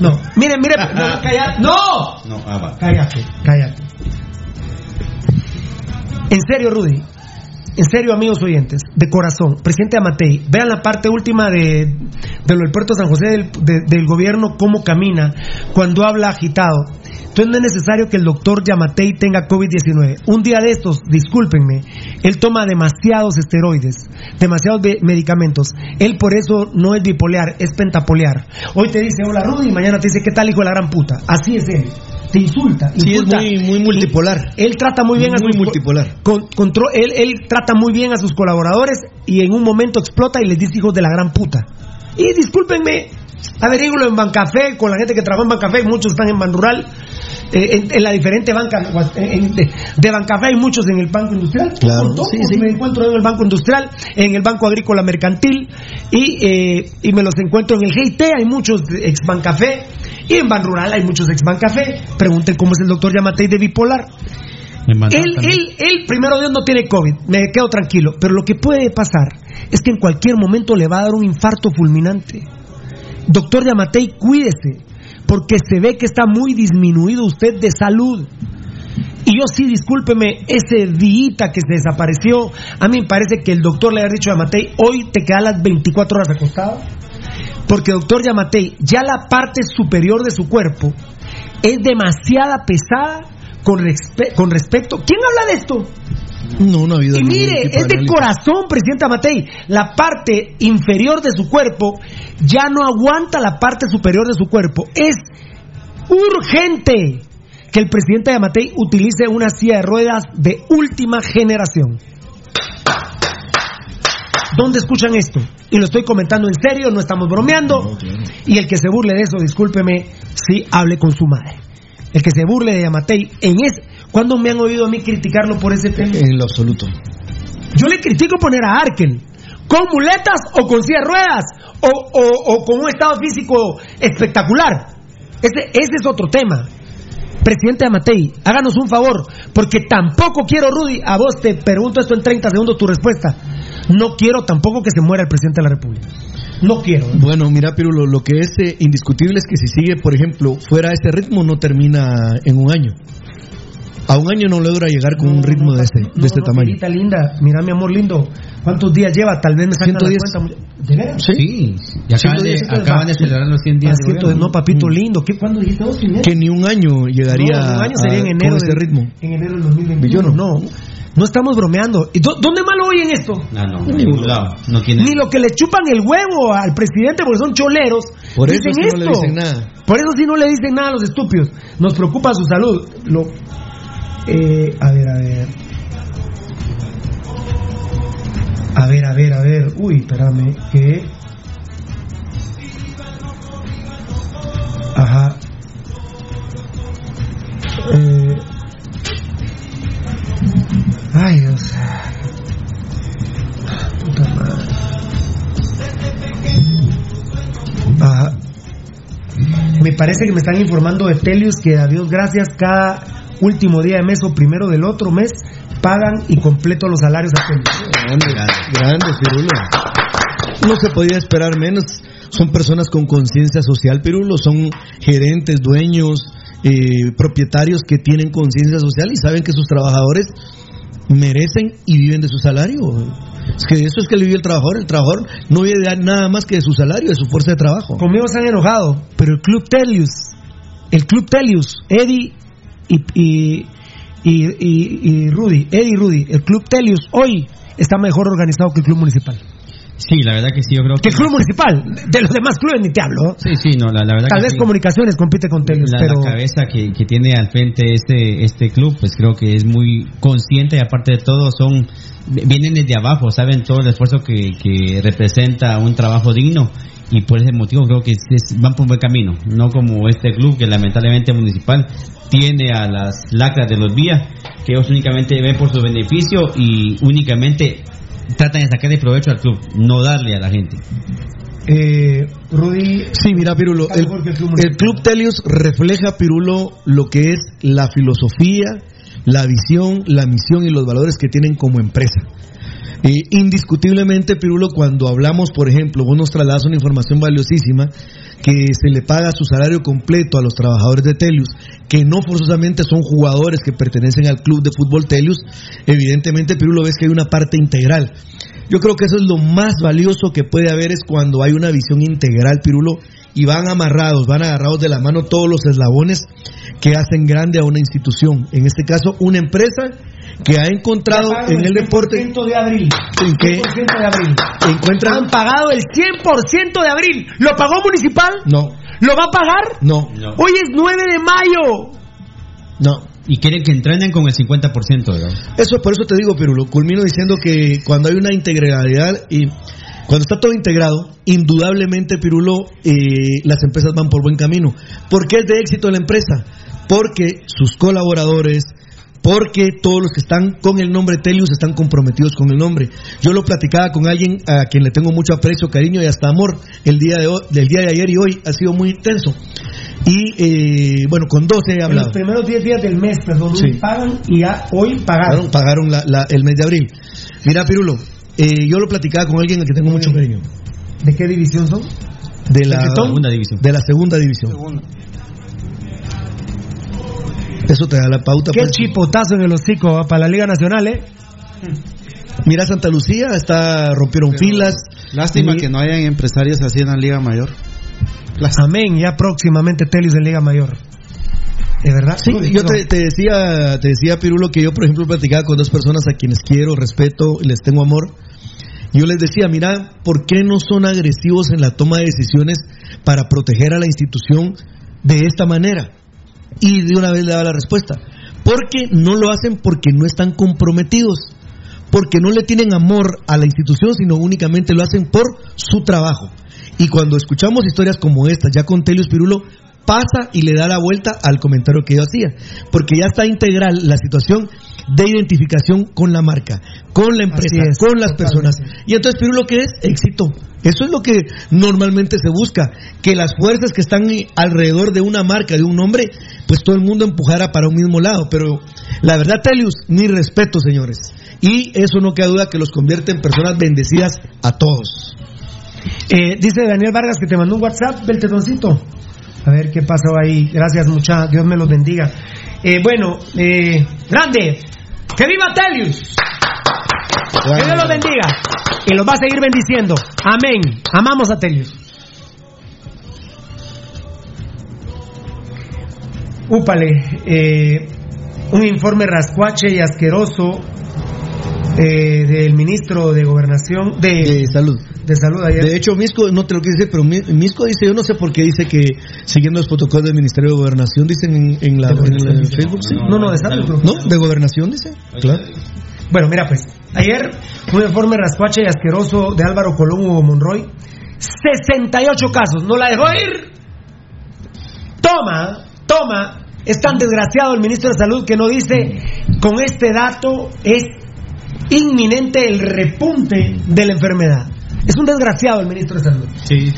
S2: No, mire, mire, no, cállate. No,
S1: no, ah,
S2: cállate, cállate. En serio, Rudy. En serio, amigos oyentes, de corazón, presidente Amatei, vean la parte última de, de lo del puerto de San José del, de- del gobierno, cómo camina, cuando habla agitado. Entonces no es necesario que el doctor Yamatei tenga COVID-19. Un día de estos, discúlpenme, él toma demasiados esteroides, demasiados medicamentos. Él por eso no es bipolar, es pentapolear. Hoy te dice hola Rudy, y mañana te dice qué tal hijo de la gran puta. Así es él. Te insulta.
S4: Sí, es muy, muy multipolar.
S2: Él trata muy bien a
S4: Muy
S2: sus
S4: multipolar.
S2: con- contro- él, él trata muy bien a sus colaboradores y en un momento explota y les dice hijos de la gran puta. Y discúlpenme, averígulo en Bancafé, con la gente que trabaja en Bancafé, muchos están en Banrural, en, en la diferente banca, en- de, de Bancafé hay muchos en el Banco Industrial.
S4: Claro,
S2: todos
S4: sí, sí.
S2: Me encuentro en el Banco Industrial, en el Banco Agrícola Mercantil y, eh, y me los encuentro en el GIT, hay muchos de ex Bancafé y en Banrural hay muchos ex Bancafé. Pregunten cómo es el doctor Yamatei de bipolar. Él, él, él, primero Dios no tiene COVID, me quedo tranquilo, pero lo que puede pasar es que en cualquier momento le va a dar un infarto fulminante. Doctor Yamatei, cuídese, porque se ve que está muy disminuido usted de salud. Y yo sí, discúlpeme, ese día que se desapareció, a mí me parece que el doctor le ha dicho a Yamatei, hoy te quedas las 24 horas acostado. Porque doctor Yamatei, ya la parte superior de su cuerpo es demasiada pesada con, respe- con respecto... ¿Quién habla de esto?
S4: No, no ha habido
S2: Y mire, es de corazón, presidente Amatei. La parte inferior de su cuerpo ya no aguanta la parte superior de su cuerpo. Es urgente que el presidente Amatei utilice una silla de ruedas de última generación. ¿Dónde escuchan esto? Y lo estoy comentando en serio, no estamos bromeando.
S4: No.
S2: Y el que se burle de eso, discúlpeme, sí hable con su madre. El que se burle de Amatei en ese. ¿Cuándo me han oído a mí criticarlo por ese tema?
S4: En lo absoluto.
S2: Yo le critico poner a Arkel. ¿Con muletas o con silla de ruedas? O, o- o con un estado físico espectacular? Ese, ese es otro tema. Presidente Amatei, háganos un favor, porque tampoco quiero, Rudy, a vos te pregunto esto en 30 segundos tu respuesta. No quiero tampoco que se muera el presidente de la República. No quiero. ¿eh?
S4: Bueno, mira, Pirulo, lo que es eh, indiscutible es que si sigue, por ejemplo, fuera a este ritmo, no termina en un año. A un año no logra llegar con un ritmo de este, de este
S2: no,
S4: tamaño.
S2: Pirita linda, mira mi amor lindo, ¿cuántos días lleva? Tal vez me sacan
S4: 110.
S2: la cuenta. ¿De veras?
S1: Sí, y acaban, de,
S2: 110,
S1: acaban de celebrar los 100 días.
S2: Ah,
S1: de
S2: no, papito lindo. ¿Qué, ¿Cuándo dijiste vos?
S4: Que ni un año llegaría
S2: No, un año sería en enero
S4: con ese
S2: del-
S4: ritmo.
S2: En enero del 2021. No, no estamos bromeando. ¿Y dó- ¿Dónde malo oyen esto?
S1: Ah, no, en ningún lado. No tiene.
S2: Ni lo que le chupan el huevo al presidente porque son choleros.
S4: Por eso
S2: dicen
S4: es que no le
S2: esto.
S4: dicen nada.
S2: Por eso sí no le dicen nada a los estúpidos. Nos preocupa su salud. Lo, eh, a ver, a ver. A ver, a ver, a ver. Uy, espérame. Que. Ajá. Eh, Ay, Dios. Puta madre. Ajá. Me parece que me están informando de Telius que a Dios gracias cada último día de mes o primero del otro mes pagan y completo los salarios a Telius.
S4: Grandes, grandes, Pirulo. No se podía esperar menos. Son personas con conciencia social, Pirulo. Son gerentes, dueños, eh, propietarios que tienen conciencia social y saben que sus trabajadores merecen y viven de su salario. Es que eso es que le vive el trabajador. El trabajador no vive nada más que de su salario, de su fuerza de trabajo.
S2: Conmigo se han enojado, pero el Club Telius, el Club Telius, Eddie y, y, y, y- y Rudy, Eddie Rudy, el Club Telius hoy está mejor organizado que el Club Municipal.
S1: Sí, la verdad que sí, yo creo
S2: Que
S1: que.
S2: el Club Municipal, de los demás clubes ni te hablo.
S1: Sí, sí, no, la, la verdad
S2: Tal
S1: que
S2: vez
S1: sí.
S2: Comunicaciones compite con Telius,
S1: la,
S2: pero
S1: la cabeza que, que tiene al frente este este club pues creo que es muy consciente y aparte de todo son vienen desde abajo saben todo el esfuerzo que, que representa un trabajo digno y por ese motivo creo que van por un buen camino no como este club que lamentablemente municipal tiene a las lacras de los vías que ellos únicamente ven por su beneficio y únicamente tratan de sacarle provecho al club no darle a la gente
S2: eh, Rudy
S4: Sí, mira, Pirulo, el,
S2: el
S4: el. Club Telius refleja, Pirulo, lo que es la filosofía, la visión, la misión y los valores que tienen como empresa. Eh, indiscutiblemente, Pirulo, cuando hablamos, por ejemplo, vos nos trasladas una información valiosísima, que se le paga su salario completo a los trabajadores de Telius, que no forzosamente son jugadores que pertenecen al club de fútbol Telius, evidentemente, Pirulo, ves que hay una parte integral. Yo creo que eso es lo más valioso que puede haber es cuando hay una visión integral, Pirulo, y van amarrados, van agarrados de la mano todos los eslabones que hacen grande a una institución. En este caso, una empresa que ha encontrado en el deporte
S2: 100% de abril.
S4: ¿En qué?
S2: 100% de abril.
S4: encuentran
S2: Han pagado el 100% de abril. ¿Lo pagó Municipal?
S4: no,
S2: ¿Lo va a pagar?
S4: no,
S1: No.
S2: Hoy es 9 de mayo.
S4: no.
S1: y quieren que entrenen con el 50% digamos.
S4: Eso por eso te digo, pero lo culmino diciendo que cuando hay una integralidad y cuando está todo integrado, indudablemente, Pirulo, eh, las empresas van por buen camino. ¿Por qué es de éxito la empresa? Porque sus colaboradores, porque todos los que están con el nombre Telius están comprometidos con el nombre. Yo lo platicaba con alguien a quien le tengo mucho aprecio, cariño y hasta amor el día de hoy, del día de ayer y hoy ha sido muy intenso. Y eh, bueno, con 12 he
S2: En
S4: hablado.
S2: los primeros 10 días del mes, perdón,
S4: Sí.
S2: pagan y ya hoy pagaron.
S4: Pagaron, pagaron la- la- el mes de abril. Mira, Pirulo, eh, yo lo platicaba con alguien al que tengo mucho cariño.
S2: ¿De qué división son?
S4: De la.
S1: Segunda división.
S4: de la segunda división. Eso te da la pauta.
S2: Qué
S4: pues.
S2: chipotazo en el hocico para la Liga Nacional, ¿eh?
S4: Mira, Santa Lucía, está rompieron filas.
S3: Lástima
S4: Y-
S3: que no hayan empresarios así en la Liga Mayor.
S2: Amén, ya próximamente Telius en Liga Mayor. ¿Es verdad?
S4: Sí, yo
S2: no.
S4: te, te decía, te decía Pirulo que yo, por ejemplo, platicaba con dos personas a quienes quiero, respeto y les tengo amor. Yo les decía, mira, ¿por qué no son agresivos en la toma de decisiones para proteger a la institución de esta manera? Y de una vez le daba la respuesta. Porque no lo hacen porque no están comprometidos, porque no le tienen amor a la institución, sino únicamente lo hacen por su trabajo. Y cuando escuchamos historias como esta, ya con Telius Pirulo, pasa y le da la vuelta al comentario que yo hacía. Porque ya está integral la situación de identificación con la marca, con la empresa,
S2: es,
S4: con las personas. Y entonces, Pirulo, ¿qué es? Éxito. Eso es lo que normalmente se busca, que las fuerzas que están alrededor de una marca, de un nombre, pues todo el mundo empujara para un mismo lado. Pero la verdad, Telius, mi respeto, señores. Y eso no queda duda que los convierte en personas bendecidas a todos.
S2: Eh, dice Daniel Vargas que te mandó un WhatsApp del tetoncito. A ver qué pasó ahí. Gracias, mucha. Dios me los bendiga. Eh, bueno, eh, grande. ¡Que viva Telius! Que Dios los bendiga. Y los va a seguir bendiciendo. Amén. Amamos a Telius. Úpale. eh, un informe rascuache y asqueroso eh, del ministro de Gobernación, De
S4: salud.
S2: De Salud ayer.
S4: De hecho, Misco, no te lo quiero decir, pero Mi- Misco dice, yo no sé por qué dice que siguiendo los protocolos del Ministerio de Gobernación, dicen en, en la, en. Facebook, sí.
S2: No, no, de salud.
S4: ¿No? De Gobernación, dice. Claro.
S2: Bueno, mira pues, ayer un informe rascuache y asqueroso de Álvaro Colón Hugo Monroy, 68 casos, no la dejó ir. Toma, toma, es tan desgraciado el ministro de Salud que no dice, con este dato es inminente el repunte de la enfermedad. Es un desgraciado el ministro de Salud.
S1: Sí,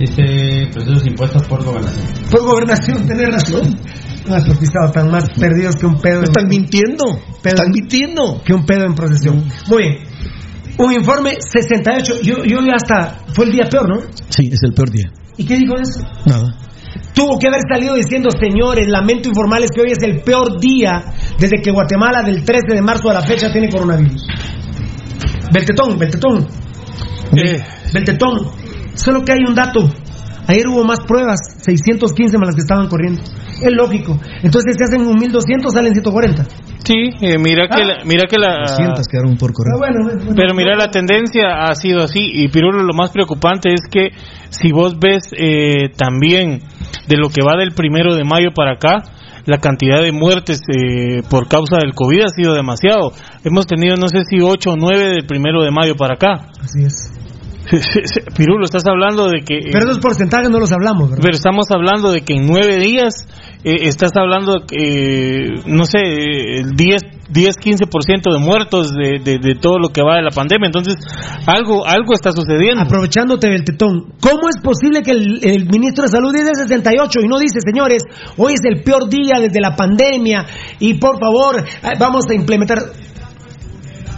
S1: este procesos impuestos por gobernación.
S2: Por gobernación, tenés razón. Más pisado, tan más perdidos que un pedo.
S4: Están mintiendo.
S2: Pero-
S4: Están mintiendo.
S2: que un pedo en procesión. Muy bien. Un informe 68. Yo, yo ya hasta. Fue el día peor, ¿no?
S4: Sí, es el peor día.
S2: ¿Y qué dijo eso?
S4: Nada.
S2: Tuvo que haber salido diciendo, señores, lamento informarles que hoy es el peor día desde que Guatemala del 13 de marzo a la fecha tiene coronavirus. Beltetón, Beltetón,
S5: Eh,
S2: Beltetón. Solo que hay un dato. Ayer hubo más pruebas, 615 más las que estaban corriendo. Es lógico. Entonces, si hacen un 1200, salen 140.
S5: sí, eh, mira que
S2: Ah.
S5: la, mira que la
S4: 200 quedaron por correr.
S2: Pero bueno, bueno,
S5: Pero mira, la tendencia ha sido así. Y Pirulo, lo más preocupante es que si vos ves eh, también de lo que va del primero de mayo para acá, la cantidad de muertes eh, por causa del COVID ha sido demasiado. Hemos tenido, no sé si 8 o 9 del primero de mayo para acá.
S2: Así es.
S5: Pirulo, estás hablando de que... eh,
S2: Pero esos porcentajes no los hablamos, ¿verdad?
S5: pero estamos hablando de que en nueve días eh, estás hablando, eh, no sé, el 10, 10 15% de muertos de, de, de todo lo que va de la pandemia. Entonces, algo algo está sucediendo.
S2: Aprovechándote del tetón, ¿cómo es posible que el, el ministro de Salud dice 68 y no dice, señores, hoy es el peor día desde la pandemia y por favor eh, vamos a implementar...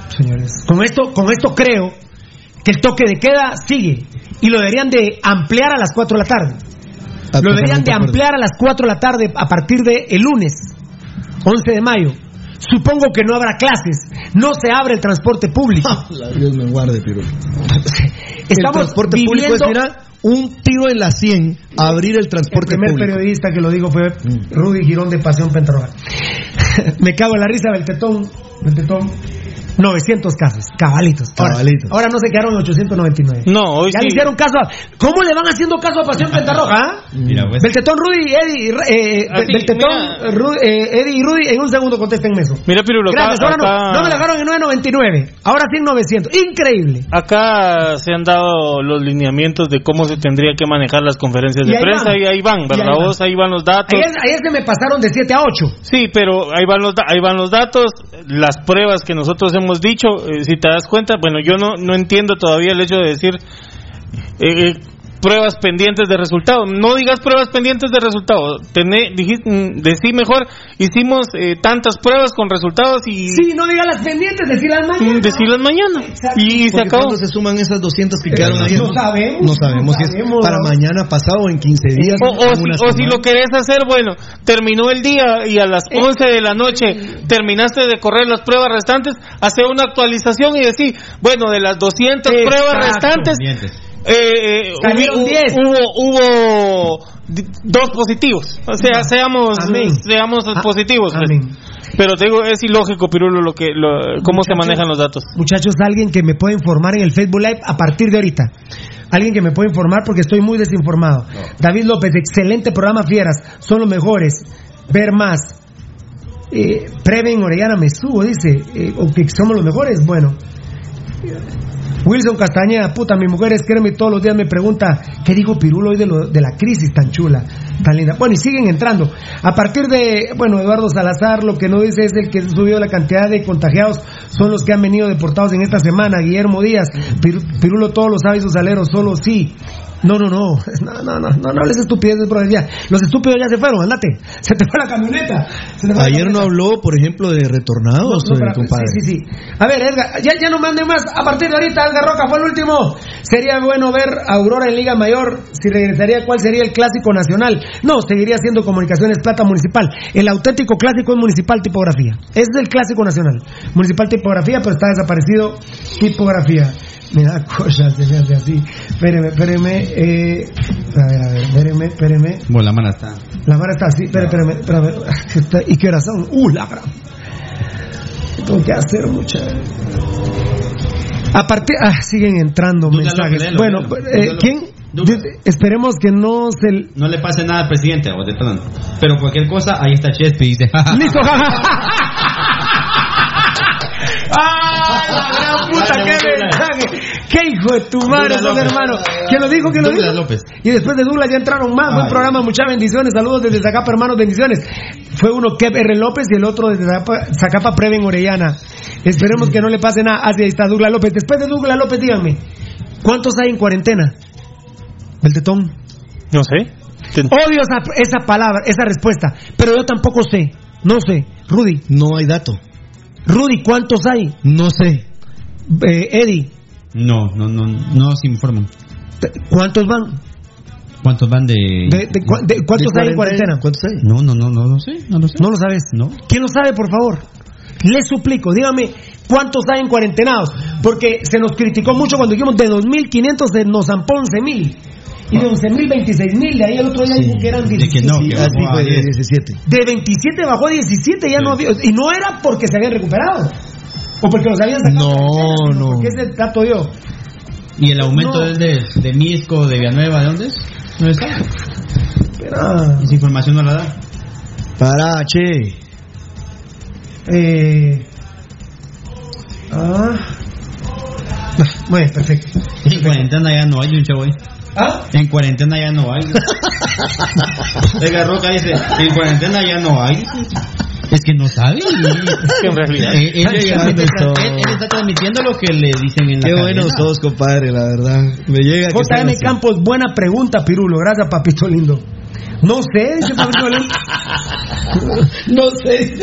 S2: Señores, con esto, con esto creo que el toque de queda sigue y lo deberían de ampliar a las 4 de la tarde.
S4: Ah,
S2: Lo deberían de ampliar a las 4 de la tarde a partir de el lunes, 11 de mayo. Supongo que no habrá clases, no se abre el transporte público.
S4: La Dios me guarde, Pirulo. el transporte público es, mira, un tiro en la 100, abrir el
S2: El
S4: transporte
S2: primer
S4: público.
S2: periodista que lo dijo fue Rudy Girón de Pasión Pentarroja. Me cago en la risa del tetón. Del tetón. 900 casos, cabalitos. Ahora,
S4: Cabalitos.
S2: ahora no se quedaron 899.
S5: No, hoy
S2: ya
S5: sí.
S2: le hicieron caso a... ¿Cómo le van haciendo caso a Pasión Pentarroja? ah?
S1: Mira, pues.
S2: Beltetón, Rudy, Eddie, eh,
S5: Así,
S2: Beltetón,
S5: mira.
S2: Ru- eh, Eddie y Rudy, en un segundo contéstenme eso.
S5: Mira, Pirulo, acá,
S2: Gracias, ahora no,
S5: acá-
S2: no me la dejaron en 999, ahora sí en 900. Increíble.
S5: acá se han dado los lineamientos de cómo se tendría que manejar las conferencias
S2: Y
S5: de
S2: ahí
S5: prensa
S2: van.
S5: y ahí van, ¿verdad?
S2: ahí van.
S5: Vos, ahí van los datos.
S2: Ayer, ayer se me pasaron de 7 a 8.
S5: Sí, pero ahí van los ahí van los datos, las pruebas que nosotros hemos dicho, eh, si te das cuenta, bueno, yo no no entiendo todavía el hecho de decir eh, eh, pruebas pendientes de resultado. No digas pruebas pendientes de resultado. Tené, dijiste, mm, decí mejor, hicimos eh, tantas pruebas con resultados y
S2: Sí, no diga las pendientes, decirlas mañana.
S5: mm, decirlas mañana.
S2: Exacto.
S5: Y se acabó.
S4: ¿Cuándo se suman esas 200 que quedaron
S2: no
S4: ayer?
S2: sabemos,
S4: No sabemos
S2: no
S4: si es
S2: sabemos.
S4: para mañana pasado o en 15 días.
S5: O, si, o lo querés hacer, bueno, terminó el día y a las
S2: Eh,
S5: 11 de la noche terminaste de correr las pruebas restantes, hace una actualización y decir, bueno, de las 200
S2: Exacto.
S5: pruebas restantes,
S1: Pendientes.
S5: Eh, eh, hubo,
S2: 10.
S5: hubo, hubo dos positivos. O sea, seamos,
S2: Amén.
S5: seamos
S2: Ah,
S5: positivos. pues.
S2: amén.
S5: Pero te digo, es ilógico, Pirulo, lo que, lo- cómo se manejan los datos.
S2: Muchachos, alguien que me pueda informar en el Facebook Live a partir de ahorita. Alguien que me pueda informar porque estoy muy desinformado. David López, excelente programa, fieras. Son los mejores. Ver más. Eh, Preven Orellana me subo, dice. eh, o que somos los mejores. Bueno. Wilson Castañeda, puta, mi mujer es créeme todos los días me pregunta, ¿qué dijo Pirulo hoy de, lo- de la crisis tan chula, tan linda? Bueno, y siguen entrando. A partir de, bueno, Eduardo Salazar lo que no dice es el que subió la cantidad de contagiados son los que han venido deportados en esta semana. Guillermo Díaz, Piru- Pirulo todos los sus aleros, solo sí. No, no, no, no, no, no, no, no hables estupideces, brother, ya. Los estúpidos ya se fueron, andate. Se te fue la camioneta. Se te fue la
S4: Ayer no habló, por ejemplo, de retornados,
S2: No, no,
S4: eh,
S2: espérate,
S4: compadre.
S2: Sí, sí, sí. A ver, Edgar, ya, ya no manden más. A partir de ahorita, Edgar Roca fue el último. Sería bueno ver a Aurora en Liga Mayor. Si regresaría, ¿cuál sería el clásico nacional? No, seguiría siendo Comunicaciones Plata Municipal. El auténtico clásico es Municipal Tipografía. Ese es el clásico nacional. Municipal Tipografía, pero está desaparecido Tipografía. Me da cosas, se me hace así. Espéreme, espéreme. Eh, a ver, a ver, espéreme, espéreme.
S1: Bueno, la mano está.
S2: La vara está así, espérame, espérame, espérame. Está- ¿Y qué horas son? ¡Uh, la gran! Tengo que hacer mucha. A partir. Ah, siguen entrando
S1: Dúdalo,
S2: mensajes.
S1: léelo,
S2: bueno,
S1: léelo,
S2: eh. ¿quién? Esperemos que no se.
S1: No le pase nada al presidente, o de plano. Pero cualquier cosa, ahí está Chespi. Dice,
S2: ¡Listo! ¡Qué
S1: dale.
S2: mensaje! ¡Qué hijo de tu madre,
S1: Douglas
S2: son
S1: López.
S2: hermano! ¿Quién lo dijo? ¿Quién lo dijo?
S1: López.
S2: Y después de Douglas ya entraron más. Buen programa, muchas bendiciones. Saludos desde Zacapa, hermanos, bendiciones. Fue uno Kev R. López y el otro desde Zacapa, Zacapa Preven Orellana. Esperemos que no le pase nada. Así ahí está Douglas López. Después de Douglas López, díganme, ¿cuántos hay en cuarentena? El tetón.
S5: No sé.
S2: Odio esa, esa palabra, esa respuesta. Pero yo tampoco sé. No sé. Rudy,
S4: No hay dato.
S2: Rudy, ¿cuántos hay?
S4: No sé.
S2: Eh, Eddie,
S1: no, no, no, no se informan.
S2: ¿cuántos van?
S1: ¿Cuántos van de...?
S2: De- de cua- de- ¿Cuántos
S4: ¿De
S2: hay en cuarentena?
S4: ¿Cuántos hay?
S1: No, no, no, no lo sé, no lo sé.
S2: No lo sabes.
S1: No.
S2: ¿Quién lo sabe, por favor? Les suplico, dígame cuántos hay en cuarentenados. Porque se nos criticó mucho cuando dijimos de 2.500 se nos zampó 11.000. Y de 11.000, 26.000. De ahí el otro día dijo que eran
S1: De
S2: 17.
S1: que no,
S4: Sí,
S1: que
S4: así
S1: bajó a
S4: fue, de
S1: 10.
S4: 17.
S2: De 27 bajó a 17, ya
S1: Sí.
S2: no había. Y no era porque se habían recuperado. O porque los habían sacado.
S4: No,
S2: de
S4: no.
S2: Porque ese dato yo.
S1: ¿Y el aumento
S2: No.
S1: es de, de Misco, de Villanueva, de dónde es? ¿No está?
S2: Espera.
S1: Esa información no la da.
S4: Para, che.
S2: Eh. Ah. Bueno, perfecto.
S1: En cuarentena ya no hay un chavo ahí.
S2: ¿Ah?
S1: En cuarentena ya no hay. Edgar Roca dice, en cuarentena ya no hay. Es que no sabe.
S5: que en realidad.
S1: Eh, él, él- él- él- está transmitiendo lo que le dicen en la
S4: Qué
S1: cadena.
S4: buenos sos, compadre, la verdad. Me llega
S2: JM. Campos, buena pregunta, Pirulo. Gracias, papito lindo. No sé, dice lindo. No sé.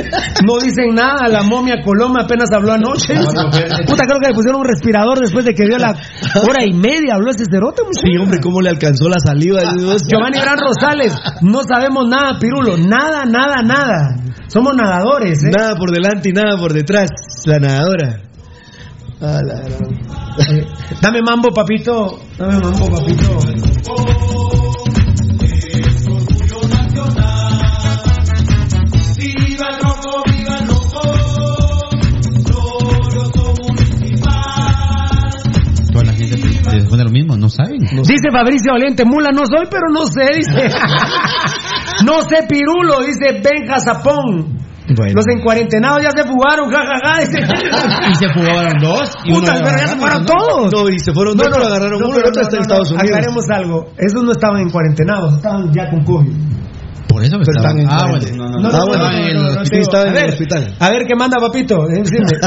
S2: No dicen nada. La momia Coloma apenas habló anoche. Puta, creo que le pusieron un respirador después de que dio la hora y media. Habló ese cerote.
S4: Sí, hombre, cómo le alcanzó la saliva.
S2: Giovanni Gran Rosales, no sabemos nada, Pirulo. Nada, nada, nada. Somos nadadores, ¿eh?
S4: Nada por delante y nada por detrás. La nadadora. Ah, la
S2: Eh, Dame mambo, papito. Dame mambo, papito.
S1: Les pone lo mismo, no saben.
S2: Dice Fabricio Valiente, mula no soy, pero no sé, dice. no sé, Pirulo, dice Benja Zapón.
S4: Bueno.
S2: Los encuarentenados ya se fugaron, jajaja. dice.
S1: Y se fugaron dos. Y
S2: Puta, pero ya se fueron
S1: ¿no?
S2: todos.
S4: No, y se fueron dos, pero agarraron
S2: no,
S4: uno,
S2: pero
S4: el otro
S2: no,
S4: está en
S2: no,
S4: Estados
S2: no,
S4: Unidos.
S2: Aclaremos algo. Esos no estaban en cuarentenados, estaban ya con COVID.
S1: Por eso me
S4: Pero
S1: estaban-
S4: en
S1: Ah, bueno, no, no, estaban en el
S2: no, no,
S4: hospital.
S2: A ver qué manda, papito. Decime.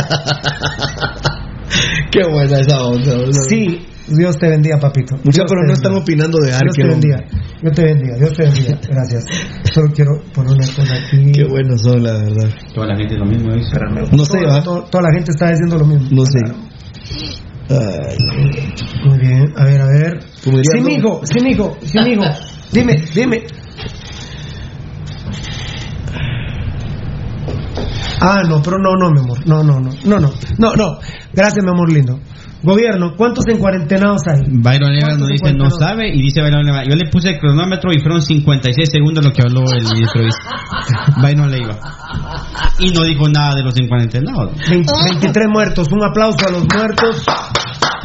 S4: Qué buena esa onda. boludo.
S2: Sí, Dios te bendiga, papito.
S4: Muchos,
S2: Dios
S4: pero no están opinando de
S2: Dios te bendiga. Dios te bendiga. Dios te bendiga. Gracias. Solo quiero poner una cosa aquí.
S4: Qué buenos son, la verdad.
S1: Toda la gente lo mismo dice.
S4: No sé,
S2: Toda- Toda la gente está diciendo lo mismo.
S4: No sé. Ay,
S2: Muy bien, a ver, a ver. Sí, mijo, sí, mijo, sí, mijo. Dime, dime. Ah, no, pero no, no, mi amor. No, no, no. No, no. No, no. Gracias, mi amor lindo. Gobierno, ¿cuántos en cuarentenados hay?
S1: Byron Leva nos
S2: ¿Cuántos
S1: dice no sabe y dice Byron Leva. Yo le puse el cronómetro y fueron 56 segundos lo que habló el ministro. Byron Leiva. Y no dijo nada de los encuarentenados.
S2: 20 23 muertos. Un aplauso a los muertos.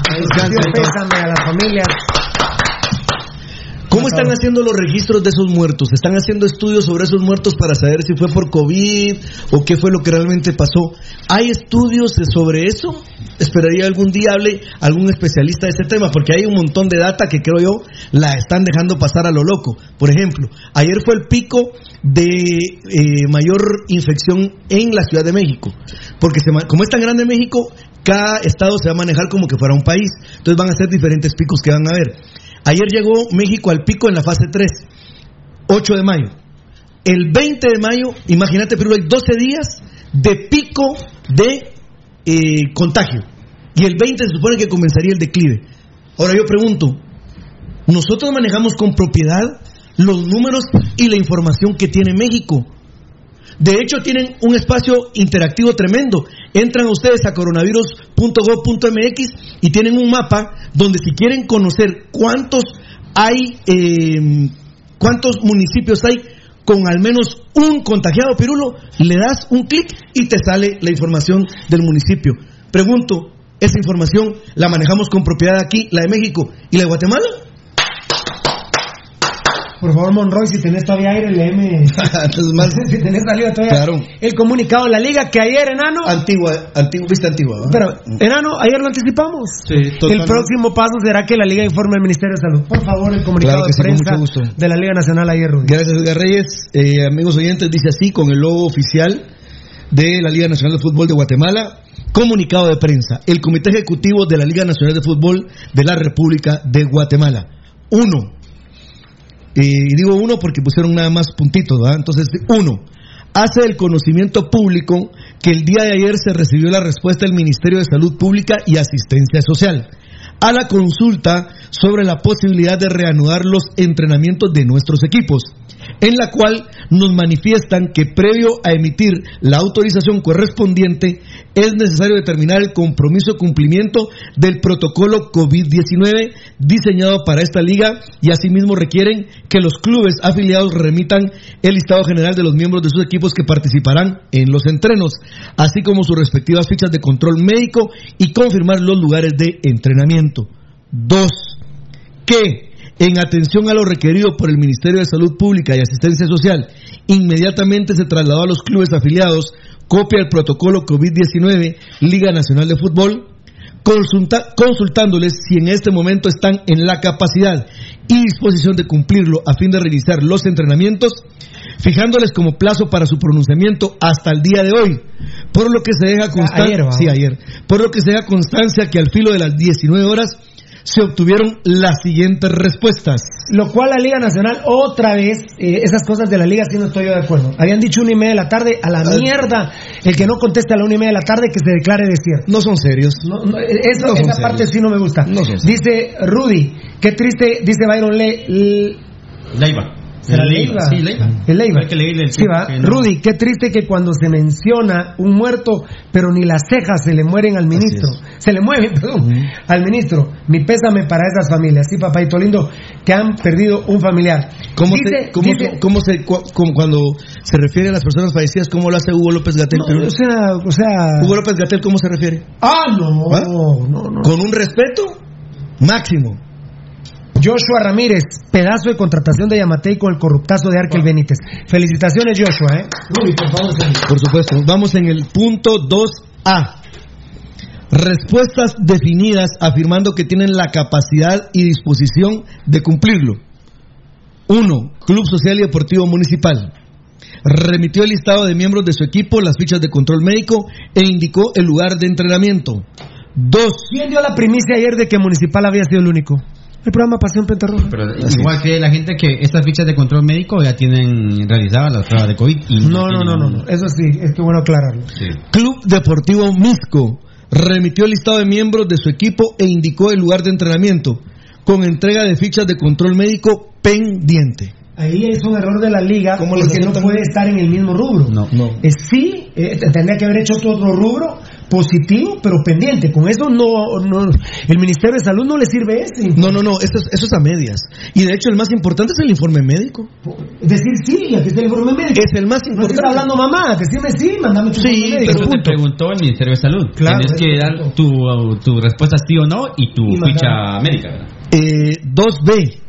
S2: Pésame a las familias.
S4: ¿Cómo están haciendo los registros de esos muertos? ¿Están haciendo estudios sobre esos muertos para saber si fue por COVID o qué fue lo que realmente pasó? ¿Hay estudios sobre eso? Esperaría algún día hable algún especialista de este tema, porque hay un montón de data que creo yo la están dejando pasar a lo loco. Por ejemplo, ayer fue el pico de eh, mayor infección en la Ciudad de México, porque se, como es tan grande México, cada estado se va a manejar como que fuera un país, entonces van a ser diferentes picos que van a haber. Ayer llegó México al pico en la fase 3, 8 de mayo. El 20 de mayo, imagínate, pero hay 12 días de pico de eh, contagio. Y el 20 se supone que comenzaría el declive. Ahora yo pregunto, ¿nosotros manejamos con propiedad los números y la información que tiene México? De hecho, tienen un espacio interactivo tremendo. Entran ustedes a coronavirus.gov.mx y tienen un mapa donde si quieren conocer cuántos hay, eh, cuántos municipios hay con al menos un contagiado pirulo, le das un clic y te sale la información del municipio. Pregunto, ¿esa información la manejamos con propiedad aquí, la de México y la de Guatemala?
S2: Por favor, Monroy, si tenés todavía aire, léeme. si tenés salido todavía.
S4: Claro.
S2: El comunicado de la liga que ayer, enano.
S4: Antigua, antigua vista antigua.
S2: Pero, mm. enano, ayer lo anticipamos.
S3: Sí,
S2: el próximo paso será que la liga informe al Ministerio de Salud. Por favor, el comunicado de prensa de la Liga Nacional ayer, Rudy.
S4: Gracias, Edgar Reyes. Eh, amigos oyentes, dice así con el logo oficial de la Liga Nacional de Fútbol de Guatemala. Comunicado de prensa. El Comité Ejecutivo de la Liga Nacional de Fútbol de la República de Guatemala. Uno. Y digo uno porque pusieron nada más puntitos, ¿verdad? Entonces, uno. Hace el conocimiento público que el día de ayer se recibió la respuesta del Ministerio de Salud Pública y Asistencia Social a la consulta sobre la posibilidad de reanudar los entrenamientos de nuestros equipos, en la cual nos manifiestan que previo a emitir la autorización correspondiente es necesario determinar el compromiso cumplimiento del protocolo COVID-19 diseñado para esta liga y asimismo requieren que los clubes afiliados remitan el listado general de los miembros de sus equipos que participarán en los entrenos, así como sus respectivas fichas de control médico y confirmar los lugares de entrenamiento. Dos, que en atención a lo requerido por el Ministerio de Salud Pública y Asistencia Social, inmediatamente se trasladó a los clubes afiliados copia del protocolo COVID-19 Liga Nacional de Fútbol, consulta- consultándoles si en este momento están en la capacidad y disposición de cumplirlo a fin de reiniciar los entrenamientos, fijándoles como plazo para su pronunciamiento hasta el día de hoy, por lo que se deja constancia,
S2: ¿va?
S4: sí, ayer, por lo que se deja constancia que al filo de las 19 horas se obtuvieron las siguientes respuestas.
S2: Lo cual la Liga Nacional, otra vez, eh, esas cosas de la Liga sí no estoy yo de acuerdo. Habían dicho una y media de la tarde, a la
S4: Ah.
S2: mierda, el que no conteste a la una y media de la tarde que se declare desierto.
S4: No son serios.
S2: No, no, eso,
S4: No son
S2: esa parte sí no me gusta.
S4: No son serios.
S2: dice Rudy, qué triste, dice Byron Le,
S1: Leiva.
S2: ¿Será
S1: Leiva. Sí, Leiva.
S2: El Leiva.
S1: Hay que leerle el
S2: Sí, va.
S1: que no-
S2: Rudy, qué triste que cuando se menciona un muerto, pero ni las cejas se le mueren al ministro. Se le mueven, perdón, al ministro. Mi pésame para esas familias. Sí, papayito lindo, que han perdido un familiar.
S4: ¿Cómo,
S2: Dice-
S4: se, cómo,
S2: dice-
S4: cómo se, como cuando se refiere a las personas fallecidas, cómo lo hace Hugo López Gatel?
S2: No, o sea, o sea.
S4: Hugo López Gatel, ¿cómo se refiere?
S2: Ah, no,
S4: ¿Ah?
S2: no, no.
S4: Con un respeto máximo.
S2: Joshua Ramírez, pedazo de contratación de Yamatei con el corruptazo de Arkel Benítez. Felicitaciones, Joshua, ¿eh? Rudy, por favor, señor.
S4: Por supuesto. Vamos en el punto 2A. Respuestas definidas afirmando que tienen la capacidad y disposición de cumplirlo. 1. Club Social y Deportivo Municipal. Remitió el listado de miembros de su equipo, las fichas de control médico e indicó el lugar de entrenamiento. 2.
S2: ¿Quién dio la primicia ayer de que Municipal había sido el único? El programa Pasión Pentarroja.
S1: Pero igual que la gente que estas fichas de control médico ya tienen realizadas las pruebas de COVID. y
S2: No, no, no, no, no. Eso sí, es que bueno aclararlo.
S1: Sí.
S4: Club Deportivo Misco remitió el listado de miembros de su equipo e indicó el lugar de entrenamiento con entrega de fichas de control médico pendiente.
S2: Ahí es un error de la liga
S4: ¿Cómo lo
S2: porque no puede estar en el mismo rubro.
S1: No.
S4: No.
S2: Eh, sí, eh, tendría que haber hecho otro rubro positivo, pero pendiente. Con eso no, no, el Ministerio de Salud no le sirve ese.
S4: No, no, no, eso es, eso es a medias. Y de hecho el más importante es el informe médico.
S2: Decir sí, aquí está el informe médico.
S4: Es el más
S2: No
S4: importante.
S2: estás hablando mamá, decime sí, mandame tu
S4: Sí,
S2: informe médico.
S1: Pero te preguntó el Ministerio de Salud.
S2: Claro,
S1: Tienes que
S2: es
S1: dar tu, tu respuesta sí o no y tu
S2: Y
S1: ficha médica. ¿verdad?
S4: Eh, 2B.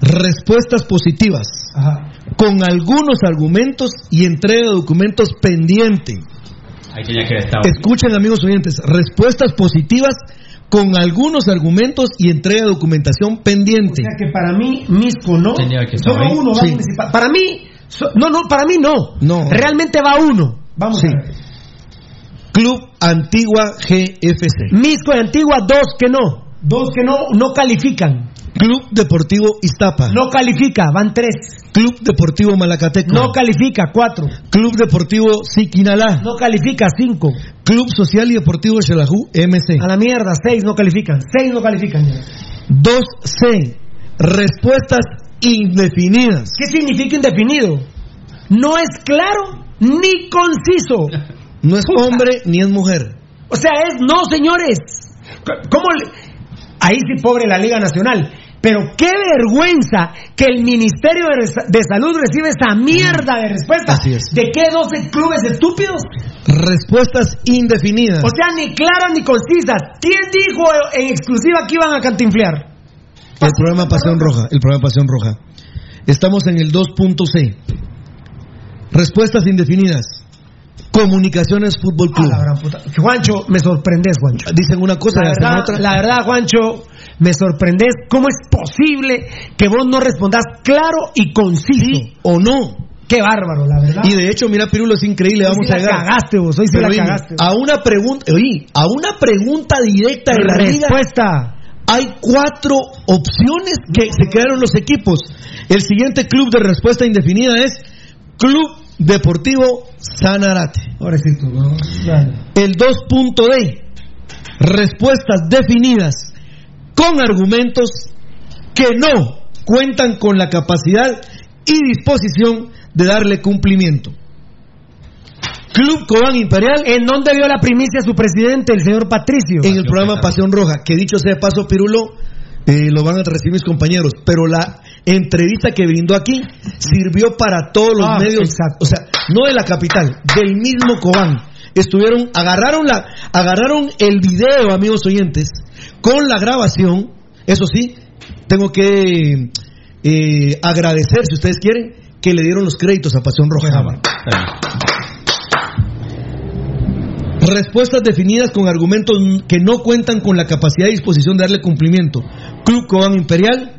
S4: respuestas positivas
S2: Ajá.
S4: con algunos argumentos y entrega de documentos pendiente. Escuchen amigos oyentes, respuestas positivas con algunos argumentos y entrega de documentación
S2: O
S4: pendiente.
S2: sea que para mí, Misco no.
S1: Tenía que estar
S2: Solo
S1: ahí.
S2: uno va
S4: Sí.
S2: a municipal. Para mí, so- no, no, para mí no.
S4: No.
S2: Realmente va uno. Vamos
S4: Sí.
S2: a ver.
S4: Club Antigua GFC.
S2: Misco y Antigua, dos que no. Dos que no, no califican.
S4: Club Deportivo Iztapa.
S2: No califica, van tres.
S4: Club Deportivo Malacateco.
S2: No califica, cuatro.
S4: Club Deportivo Siquinalá.
S2: No califica, cinco.
S4: Club Social y Deportivo Xelajú MC.
S2: A la mierda, seis no califican. Seis no califican. ya.
S4: 2C. Respuestas indefinidas.
S2: ¿Qué significa indefinido? No es claro ni conciso.
S4: No es hombre ni es mujer.
S2: O sea, es no, señores. ¿Cómo le- Ahí sí, pobre la Liga Nacional. Pero qué vergüenza que el Ministerio de, Salud recibe esa mierda de respuesta.
S4: Así es.
S2: ¿De qué 12 clubes estúpidos?
S4: Respuestas indefinidas.
S2: O sea, ni claras ni concisas. ¿Quién dijo en exclusiva que iban a cantinflear?
S4: El programa Pasión Roja. El programa Pasión Roja. Estamos en el 2.C. Respuestas indefinidas. Comunicaciones Fútbol Club.
S2: Juancho, me sorprendes, Juancho.
S4: Dicen una cosa
S2: La
S4: y
S2: verdad,
S4: otra.
S2: la verdad, Juancho, me sorprendes. ¿Cómo es posible que vos no respondas claro y conciso?
S4: ¿O no?
S2: Qué bárbaro, la verdad.
S4: Y de hecho, mira, Pirulo, es increíble.
S2: Hoy
S4: Vamos
S2: sí
S4: a llegar.
S2: cagaste vos, hoy sí
S4: Pero
S2: la cagaste.
S4: A una pregunta, oí, a una pregunta directa de la.
S2: Respuesta.
S4: Hay cuatro opciones que se crearon los equipos. El siguiente club de respuesta indefinida es Club Deportivo Sanarate.
S2: Pobrecito, ¿no? Dale.
S4: El 2.D. Respuestas definidas con argumentos que no cuentan con la capacidad y disposición de darle cumplimiento. Club Cobán Imperial
S2: ¿En dónde vio la primicia su presidente, el señor Patricio?
S4: en el programa Pasión Roja, que dicho sea de paso, Pirulo, eh, lo van a recibir mis compañeros, pero la entrevista que brindó aquí sirvió para todos los
S2: Ah,
S4: medios,
S2: exacto.
S4: o sea, no de la capital, del mismo Cobán. Estuvieron, agarraron la, agarraron el video, amigos oyentes, con la grabación, eso sí, tengo que eh, agradecer, si ustedes quieren, que le dieron los créditos a Pasión Roja. Respuestas definidas con argumentos que no cuentan con la capacidad y disposición de darle cumplimiento. Club Cobán Imperial,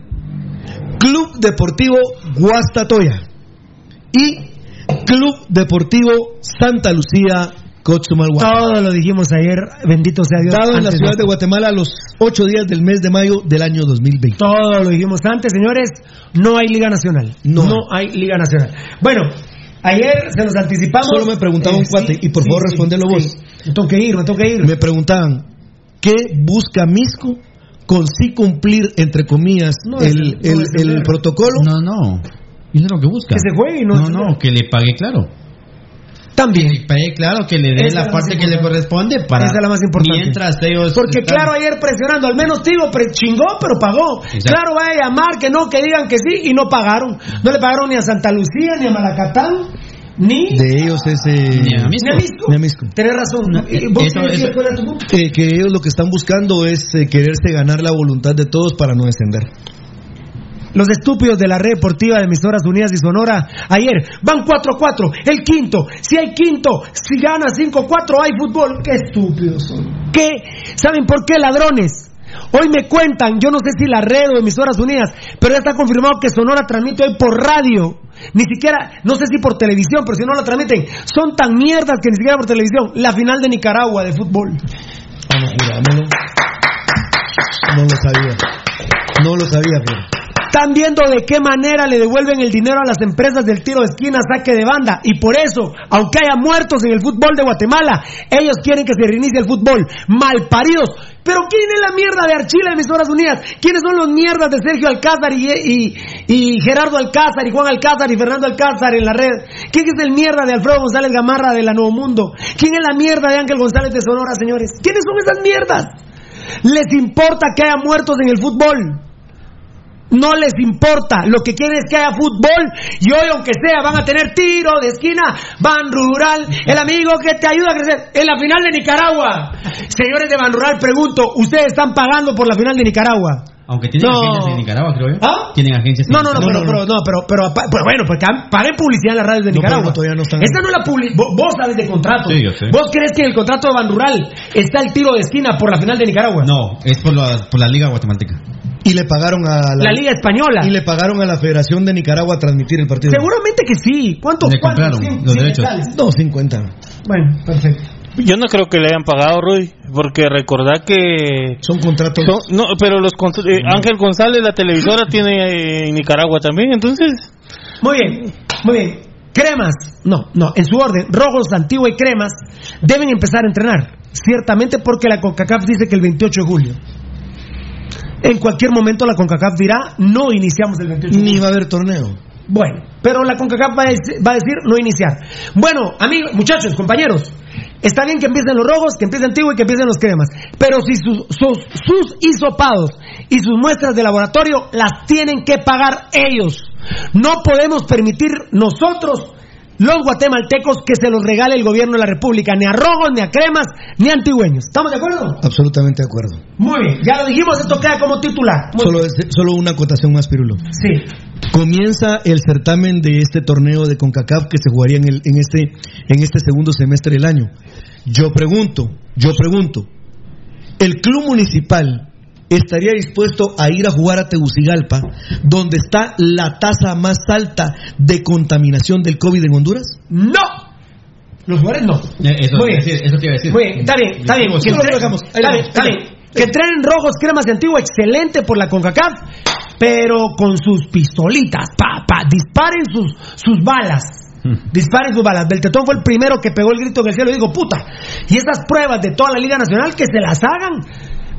S4: Club Deportivo Guastatoya y Club Deportivo Santa Lucía
S2: Todo lo dijimos ayer, bendito sea Dios.
S4: Dado en la ciudad de Guatemala a los ocho días del mes de mayo del año 2020.
S2: Todo lo dijimos antes, señores. No hay Liga Nacional.
S4: No.
S2: hay Liga Nacional. Bueno, ayer se nos anticipamos.
S4: Solo me preguntaba un cuate, y por favor respondelo vos.
S2: Me tengo que ir, me tengo que ir.
S4: Me preguntaban, ¿qué busca Misco con sí cumplir, entre comillas,
S2: No,
S4: el,
S2: es- no
S4: el- el protocolo?
S1: No, no. Eso es lo que busca.
S2: Que se juegue y no
S1: No, no, que le pague claro.
S2: También.
S1: Que claro, que le dé la
S2: la
S1: parte que le corresponde para.
S2: Esa es la más importante.
S1: Mientras ellos.
S2: Porque
S1: están-
S2: claro, ayer presionando, al menos Tigo pre- chingó, pero pagó.
S1: Exacto.
S2: Claro, vaya a llamar, que no, que digan que sí, y no pagaron. No le pagaron ni a Santa Lucía, ni a Malacatán, ni,
S4: De ellos ese...
S1: Ni a Misco.
S2: ni a Misco.
S4: Ni a Misco.
S2: Tenés razón.
S1: No,
S2: ¿Y ¿Vos
S1: eso- eso-
S2: cuál era tu punto?
S4: Eh, que ellos lo que están buscando es eh, quererse ganar la voluntad de todos para no descender.
S2: Los estúpidos de la red deportiva de Emisoras Unidas y Sonora, ayer van 4-4, el quinto, si hay quinto, si gana 5-4 hay fútbol, qué estúpidos son. ¿Qué? ¿Saben por qué ladrones? Hoy me cuentan, yo no sé si la red o Emisoras Unidas, pero ya está confirmado que Sonora transmite hoy por radio. Ni siquiera, no sé si por televisión, pero si no la transmiten, son tan mierdas que ni siquiera por televisión. La final de Nicaragua de fútbol.
S4: Vamos, jurámoslo. No lo sabía. No lo sabía, pero...
S2: Están viendo de qué manera le devuelven el dinero a las empresas del tiro de esquina, saque de banda. Y por eso, aunque haya muertos en el fútbol de Guatemala, ellos quieren que se reinicie el fútbol. Malparidos. Pero ¿quién es la mierda de Archila de Emisoras Unidas? ¿Quiénes son los mierdas de Sergio Alcázar y, y- Gerardo Alcázar y Juan Alcázar y Fernando Alcázar en la red? ¿Quién es el mierda de Alfredo González Gamarra de la Nuevo Mundo? ¿Quién es la mierda de Ángel González de Sonora, señores? ¿Quiénes son esas mierdas? Les importa que haya muertos en el fútbol. No les importa, lo que quieren es que haya fútbol y hoy aunque sea van a tener tiro de esquina, van rural, el amigo que te ayuda a crecer en la final de Nicaragua. Señores de Ban Rural, pregunto, ¿ustedes están pagando por la final de Nicaragua?
S1: Aunque tienen
S2: No.
S1: agencias en Nicaragua, creo yo.
S2: ¿Ah?
S1: Tienen agencias en
S2: No, no, no,
S1: Nicaragua.
S2: pero, no, pero, pero, pa- pero bueno, pues que paguen publicidad en las radios de Nicaragua.
S4: no, todavía no están.
S2: Esta no la publicidad. Vos sabes de contrato.
S1: Sí, yo sé.
S2: ¿Vos crees que en el contrato de Banrural está el tiro de esquina por la final de Nicaragua?
S1: No, es por la, por la Liga Guatemalteca.
S4: Y le pagaron a la,
S2: La Liga Española.
S4: y le pagaron a la Federación de Nicaragua a transmitir el partido.
S2: Seguramente que sí. ¿Cuánto?
S1: Le
S2: cuánto?
S1: compraron los derechos.
S2: quetzales.
S4: No, 50.
S2: Bueno, perfecto.
S5: Yo no creo que le hayan pagado, Rudy, porque recordá que...
S4: Son contratos.
S5: son- no, pero los eh, Ángel González, la televisora, tiene eh, en Nicaragua también, entonces...
S2: Muy bien, muy bien. Cremas, no, no, en su orden, Rojos, Antigua y Cremas deben empezar a entrenar. Ciertamente porque la CONCACAF dice que el 28 de julio. En cualquier momento la CONCACAF dirá, no iniciamos el 28 de julio.
S4: Ni va a haber torneo.
S2: Bueno, pero la CONCACAF va a, dec- va a decir no iniciar. Bueno, amigos, muchachos, compañeros, está bien que empiecen los rojos, que empiece Antigua y que empiecen los cremas, pero si sus, sus, sus hisopados y sus muestras de laboratorio las tienen que pagar ellos. No podemos permitir nosotros, los guatemaltecos, que se los regale el gobierno de la República, ni a rojos, ni a cremas, ni a antigüeños. ¿Estamos de acuerdo?
S4: Absolutamente de acuerdo.
S2: Muy bien, ya lo dijimos, esto queda como titular.
S4: Solo, solo una acotación más, Pirulo.
S2: Sí.
S4: Comienza el certamen de este torneo de CONCACAF que se jugaría en, el, en, este, en este segundo semestre del año. Yo pregunto, yo pregunto, ¿el club municipal estaría dispuesto a ir a jugar a Tegucigalpa, donde está la tasa más alta de contaminación del COVID en Honduras?
S2: No. Los jugadores no.
S1: Eh, Eso,
S2: Muy bien.
S1: decir, eso te iba a decir.
S2: Muy bien, está bien, está bien. Que entre- está bien, está bien. Que entrenen rojos, cremas de antigua, excelente por la CONCACAF, pero con sus pistolitas, pa, pa, disparen sus, sus balas.
S1: Hmm.
S2: Disparen sus balas. Beltetón fue el primero que pegó el grito en el cielo y digo, puta. Y esas pruebas de toda la Liga Nacional que se las hagan.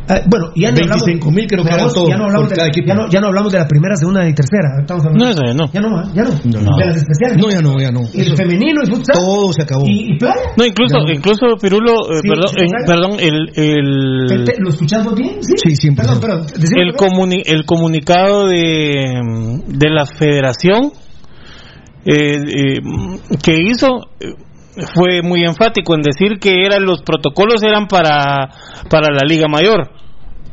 S2: Eh, bueno, ya no hablamos.
S4: 25,000 creo que eran todos,
S2: ya no hablamos de,
S4: cada equipo.
S2: ya no, ya no hablamos de la primera, segunda y tercera. Estamos hablando-
S5: No, no.
S2: Ya no, ya no.
S4: No.
S2: De las especiales.
S4: No, ya no, ya no.
S2: Y el femenino y futsal.
S4: todo se acabó.
S2: Y, y playa.
S5: No, incluso, incluso Pirulo, eh,
S2: Sí,
S5: perdón, eh, perdón, el, el,
S2: ¿Te- te- ¿Lo escuchamos bien? Sí,
S4: Sí, 100%.
S2: Perdón, perdón. decime,
S5: el, comuni- el comunicado de, de la federación eh, eh, que hizo eh, fue muy enfático en decir que eran los protocolos eran para, para la Liga Mayor.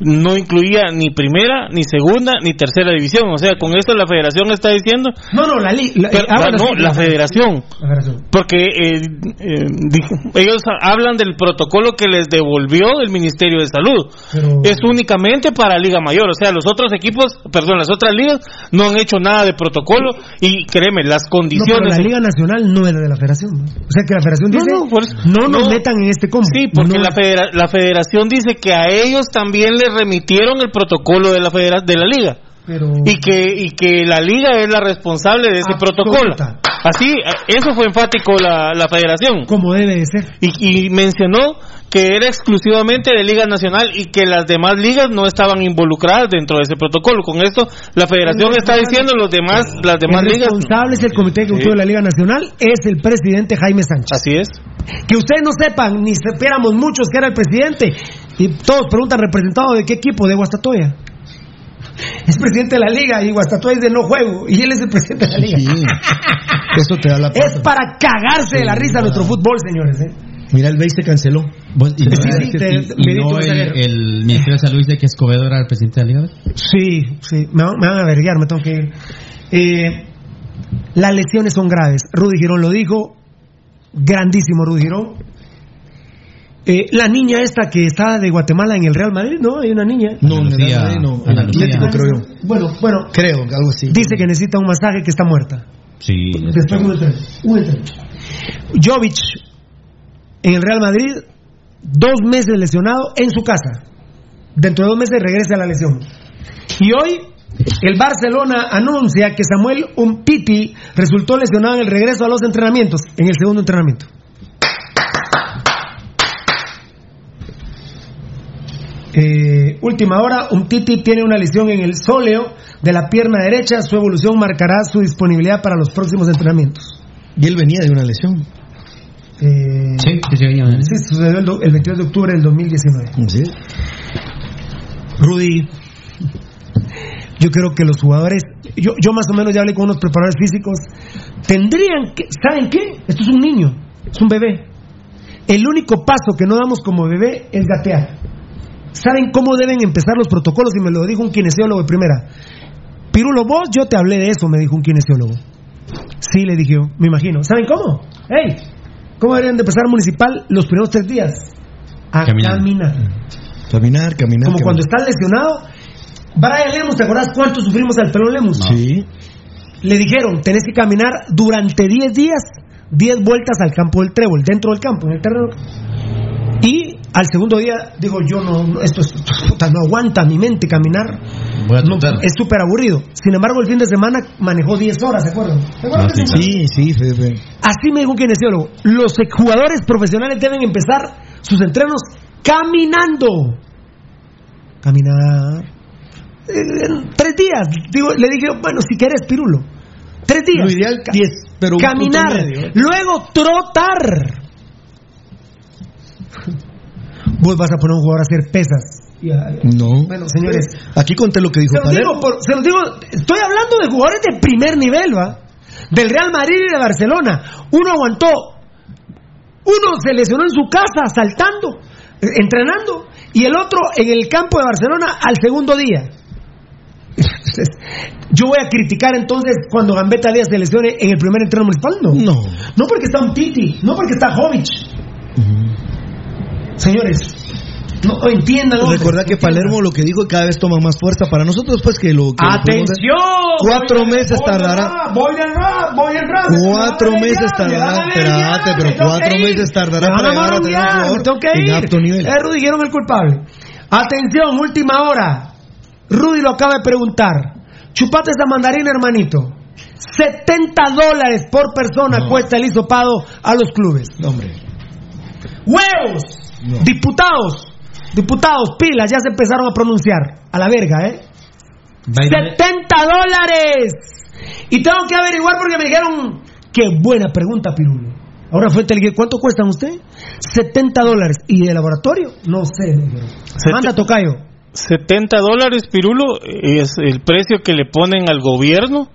S5: No incluía ni primera, ni segunda, ni tercera división. O sea, con esto la federación está diciendo.
S2: No, no, la liga.
S5: Pero- no, la federación.
S2: La federación.
S5: Porque eh, eh, ellos hablan del protocolo que les devolvió el Ministerio de Salud.
S2: Pero-
S5: Es únicamente para Liga Mayor. O sea, los otros equipos, perdón, las otras ligas no han hecho nada de protocolo y créeme, las
S2: No, pero
S5: condiciones.
S2: la Liga Nacional no es de la Federación. ¿no? O sea que la Federación
S5: No,
S2: dice:
S5: no, por eso-
S2: no nos
S5: no.
S2: metan en este combo.
S5: Sí, porque
S2: No-
S5: la, federa- la federación dice que a ellos también les remitieron el protocolo de la, federa- de la liga.
S2: Pero...
S5: y que y que la liga es la responsable de ese
S2: Absoluta.
S5: protocolo. Así, eso fue enfático la, la federación.
S2: Como debe de ser.
S5: y, y mencionó que era exclusivamente de Liga Nacional y que las demás ligas no estaban involucradas dentro de ese protocolo. Con esto, la federación está diciendo los demás, las demás
S2: el
S5: ligas.
S2: responsable es el Comité Ejecutivo
S5: Sí.
S2: de la Liga Nacional, es el presidente Jaime Sánchez.
S5: Así es.
S2: Que ustedes no sepan, ni supiéramos muchos que era el presidente. Y todos preguntan, ¿representado de qué equipo? De Guastatoya. Es presidente de la liga y Guastatoya dice no juego. Y él es el presidente de la liga.
S4: Sí. Eso te da la
S2: Es para cagarse de la risa nuestro fútbol, señores. ¿eh?
S4: Mira, el BEI se canceló.
S1: Y,
S2: Sí,
S1: no-
S2: sí,
S1: y-
S2: te-
S1: y no el, el Ministerio de Salud dice que Escobedo era el presidente de la Liga.
S2: Sí, sí, me, van- me van a averiguar, me tengo que ir. Eh, las lesiones son graves. Rudy Girón lo dijo, grandísimo Rudy Girón. Eh, la niña esta que está de Guatemala en el Real Madrid, ¿no? Hay una niña.
S4: No, en el Real Madrid no. En Atlético, creo yo.
S2: Bueno, bueno,
S4: Creo, algo así.
S2: dice que necesita un masaje que está muerta.
S1: Sí.
S2: Después un. Jovic en el Real Madrid, dos meses lesionado en su casa. Dentro de dos meses regresa a la lesión. Y hoy el Barcelona anuncia que Samuel Umtiti resultó lesionado en el regreso a los entrenamientos, en el segundo entrenamiento. Eh, última hora, Umtiti tiene una lesión en el sóleo de la pierna derecha. Su evolución marcará su disponibilidad para los próximos entrenamientos.
S4: Y él venía de una lesión.
S2: Eh,
S1: Sí,
S2: sucedió el 22 de octubre del 2019.
S4: Sí.
S2: Rudy, yo creo que los jugadores, yo, yo más o menos ya hablé con unos preparadores físicos, tendrían que, ¿saben qué? Esto es un niño, es un bebé. El único paso que no damos como bebé es gatear. ¿Saben cómo deben empezar los protocolos? Y me lo dijo un kinesiólogo de primera. Pirulo, vos, yo te hablé de eso, me dijo un kinesiólogo. Sí, le dije yo, me imagino. ¿Saben cómo? ¡Hey! ¿Cómo deberían de empezar municipal los primeros tres días? A
S1: Caminar.
S2: caminar.
S4: Caminar, caminar.
S2: Como
S4: caminar.
S2: cuando estás lesionado. Brian Lemus, ¿te acordás cuánto sufrimos al pelón Lemus?
S4: Sí.
S2: Le dijeron, tenés que caminar durante 10 días, 10 vueltas al campo del trébol, dentro del campo, en el terreno. Al segundo día, digo, yo no, no, esto, es- puta, no aguanta mi mente caminar.
S1: Voy a
S2: No, es súper aburrido. Sin embargo, el fin de semana manejó 10 horas, ¿se acuerdan? ¿Se acuerdan
S1: Ah, sí,
S2: sí?
S4: Sí, sí.
S2: Así me dijo un kinesiólogo. Los jugadores profesionales deben empezar sus entrenos caminando. Caminar. Eh, en tres días. Digo, le dije, bueno, si quieres, pirulo. Tres días.
S4: Lo ideal,
S2: Ca-
S4: 10, pero un
S2: Caminar. Luego trotar. Vos vas a poner a un jugador a hacer pesas.
S4: No.
S2: Bueno, señores.
S4: Aquí conté lo que dijo
S2: Se los, digo por- se los digo, estoy hablando de jugadores de primer nivel, ¿va? Del Real Madrid y de Barcelona. Uno aguantó, uno se lesionó en su casa saltando, eh, entrenando, y el otro en el campo de Barcelona al segundo día. Yo voy a criticar entonces cuando Gambetta Díaz se lesione en el primer entreno municipal, no.
S4: No.
S2: No porque está un Titi, no porque está Jovic. Señores, no entiendan.
S4: Recordá que. Palermo lo que dijo cada vez toma más fuerza para nosotros, pues que lo que.
S2: ¡Atención!
S4: Cuatro
S2: Voy
S4: meses
S2: voy
S4: tardará.
S2: Voy a rap, voy a rap.
S4: Cuatro meses tardará, espérate, pero cuatro meses tardará para llegar a tener un
S2: marullar,
S4: jugador
S2: me tengo que
S4: en
S2: ir.
S4: alto nivel.
S2: Eh, Rudy dijeron el culpable. Atención, última hora. Rudy lo acaba de preguntar. Chupate esa mandarina, hermanito. 70 dólares por persona cuesta el hisopado a los clubes.
S4: No, hombre.
S2: ¡Huevos!
S4: No.
S2: Diputados, diputados, pilas, ya se empezaron a pronunciar. A la verga, ¿eh?
S1: Byron-
S2: 70 dólares. Y tengo que averiguar porque me dijeron, qué buena pregunta, Pirulo. Ahora fue inteligente. ¿Cuánto cuestan usted? 70 dólares. ¿Y de laboratorio? No sé. Manda, Tocayo.
S5: 70 dólares, Pirulo, es el precio que le ponen al gobierno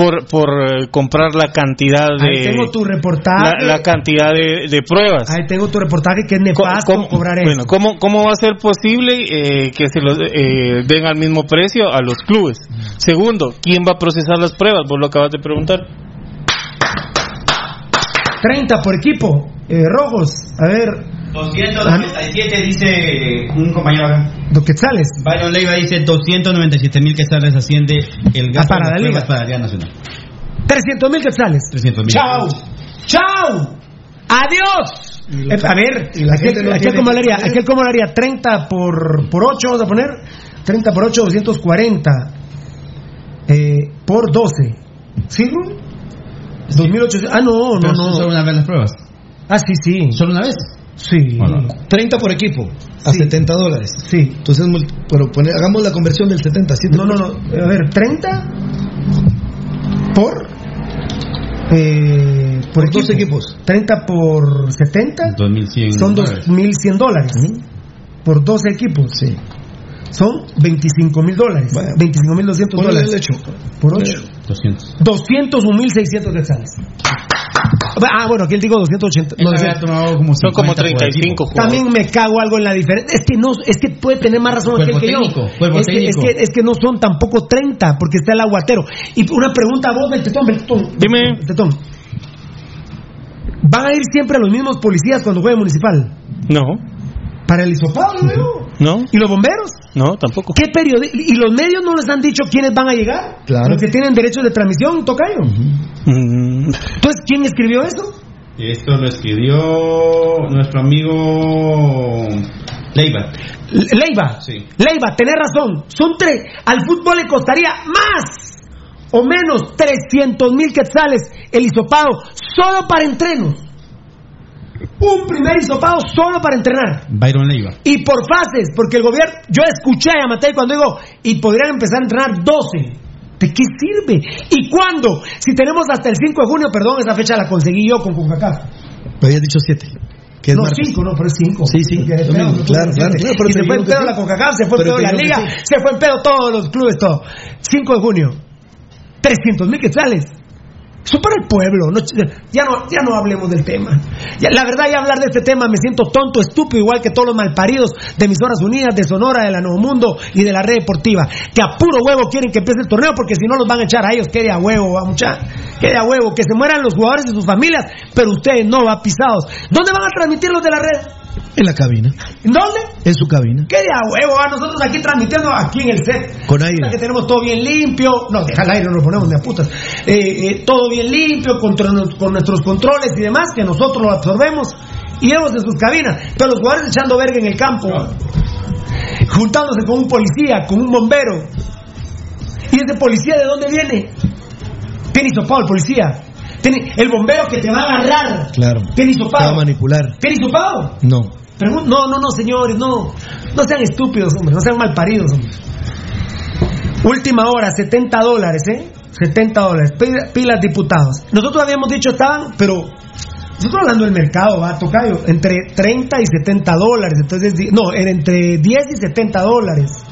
S5: por, por eh, comprar la cantidad de...
S2: Ahí tengo tu reportaje.
S5: la cantidad de, de pruebas.
S2: Ahí tengo tu reportaje que es nefasto
S5: ¿Cómo,
S2: cobrar
S5: bueno. ¿cómo, ¿cómo va a ser posible eh, que se los eh, den al mismo precio a los clubes? Segundo, ¿quién va a procesar las pruebas? Vos lo acabas de preguntar.
S2: 30 por equipo. Eh, rojos. A ver,
S1: 297 dice un compañero acá.
S2: dos quetzales.
S1: Byron Leiva dice 297 mil quetzales asciende el gasto
S2: para
S1: de las
S2: la liga.
S1: para la Liga Nacional.
S2: 300 mil quetzales.
S1: 300 mil.
S2: ¡Chao! ¡Chao! ¡Adiós! Eh, a ver, aquel,
S4: no
S2: aquel
S4: que
S2: le haría, aquel cómo le haría 30 por, por 8, vamos a poner 30 por 8, 240 eh, por 12. ¿Sí, Ru? 2800. Ah, no, no,
S1: son solo
S2: no.
S1: una vez las pruebas.
S2: Ah, sí, sí.
S1: ¿Solo una vez?
S2: Sí.
S1: Bueno.
S4: 30 por equipo, a
S2: Sí.
S4: 70 dólares.
S2: Sí.
S4: Entonces, pero pone- hagamos la conversión del 70. ¿siete
S2: No, no, no. A ver, 30 por. Eh, por
S4: Por dos
S2: equipo.
S4: equipos.
S2: 30 por 70
S1: 2100
S2: son
S1: dólares.
S2: 2.100 dólares. Por 12 equipos.
S4: Sí.
S2: Son 25 mil dólares.
S4: Bueno.
S2: 25.200
S4: Ponle
S2: dólares.
S4: el hecho.
S2: Por 8.
S1: 200.
S2: 201.600 quetzales. Ah, bueno, aquí él digo 280.
S1: Él
S2: no,
S1: había
S2: 200.
S1: tomado como
S5: Son como
S1: 50 por
S5: 35
S1: equipo.
S5: jugadores.
S2: También me cago algo en la diferencia. Es que no, es que puede tener más razón aquel que yo.
S1: técnico, cuerpo
S2: es, que, es,
S1: técnico.
S2: que, es que no son tampoco 30, porque está el aguatero. Y una pregunta a vos, Beltetón, Beltetón.
S5: Dime.
S2: Beltetón. ¿Van a ir siempre los mismos policías cuando juegue municipal?
S5: No,
S2: Para el hisopado, ¿no?
S5: no,
S2: ¿Y los bomberos?
S5: no, tampoco.
S2: ¿Qué periodi ¿Y los medios no les han dicho quiénes van a llegar?
S4: Claro.
S2: Los que tienen derechos de transmisión, Tocayo. Entonces, ¿quién escribió eso?
S1: Esto lo escribió nuestro amigo Leiva.
S2: Le- Leiva.
S1: Sí.
S2: Leiva, tenés razón. Son tres. Al fútbol le costaría más o menos 300 mil quetzales el hisopado solo para entrenos. Un primer hisopado solo para entrenar.
S1: Byron Leiva.
S2: Y por fases, porque el gobierno, yo escuché a Matei cuando digo, y podrían empezar a entrenar 12. ¿De qué sirve? ¿Y cuándo? Si tenemos hasta el 5 de junio, perdón, esa fecha la conseguí yo con CONCACAF.
S4: Me habías dicho 7. Que es
S2: No,
S4: martes.
S2: 5, no, pero es 5.
S4: Sí, sí, claro, claro, claro, pero
S2: y se fue en pedo la CONCACAF, se fue en pedo la Liga, se fue en pedo todos los clubes, todo. 5 de junio. 300 mil quetzales. Eso para el pueblo. No, ya, no, ya no hablemos del tema. Ya, la verdad, ya hablar de este tema me siento tonto, estúpido, igual que todos los malparidos de Emisoras Unidas, de Sonora, de la Nuevo Mundo y de la Red Deportiva. Que a puro huevo quieren que empiece el torneo porque si no los van a echar a ellos. Quede a huevo, va mucha. Quede a huevo. Que se mueran los jugadores y sus familias, pero ustedes no va pisados. ¿Dónde van a transmitir los de la red?
S4: En la cabina.
S2: ¿En dónde?
S4: En su cabina.
S2: ¿Qué de a huevo? A nosotros aquí transmitiendo aquí en el set.
S4: Con aire.
S2: Que tenemos todo bien limpio. No, deja el aire, no lo ponemos de a putas. Eh, eh, todo bien limpio, con, con, nuestros controles y demás, que nosotros lo absorbemos y vemos en sus cabinas. Pero los jugadores echando verga en el campo. Juntándose con un policía, con un bombero. ¿Y ese policía de dónde viene? Tiene hisopado el policía. Tiene el bombero que te va a agarrar.
S4: Claro.
S2: Tiene hisopado.
S4: Te va a manipular.
S2: ¿Tiene hisopado?
S4: No.
S2: no, no, no, señores, no. No sean estúpidos, hombre. No sean malparidos, hombre. Última hora, 70 dólares, ¿eh? 70 dólares. Pilas diputados. Nosotros habíamos dicho estaban, pero nosotros hablando del mercado, va, tocayo, entre 30 y 70 dólares. Entonces, no, era entre 10 y 70 dólares.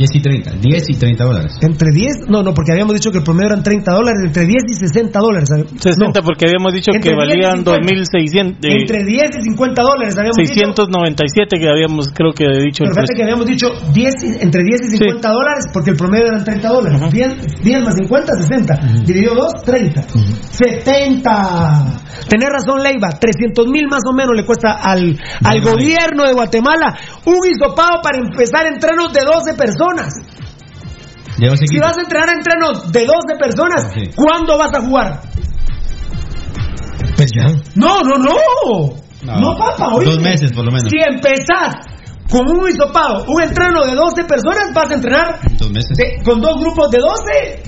S1: 10 y 30, 10 y 30 dólares.
S2: Entre 10, no, no, porque habíamos dicho que el promedio eran 30 dólares, entre 10 y 60 dólares.
S5: 60 porque habíamos dicho que valían 2.600.
S2: Eh, entre 10 y 50 dólares habíamos
S5: 697 que habíamos, creo que dicho.
S2: Pero fíjate que habíamos dicho 10, entre 10 y 50 dólares porque el promedio eran 30 dólares. 10, más 50, 60. Dividido 2, 30. 70. Tenés razón, Leiva, 300 mil más o menos le cuesta al, al gobierno de Guatemala un hisopado para empezar entrenos de 12 personas. Si vas a entrenar entrenos de 12 personas, ¿cuándo vas a jugar?
S4: Pues ya.
S2: No, no, no. No, papá,
S1: Dos meses por lo menos.
S2: Si empezás con un hisopado, un entreno de 12 personas, vas a entrenar
S1: dos meses.
S2: con dos grupos de 12.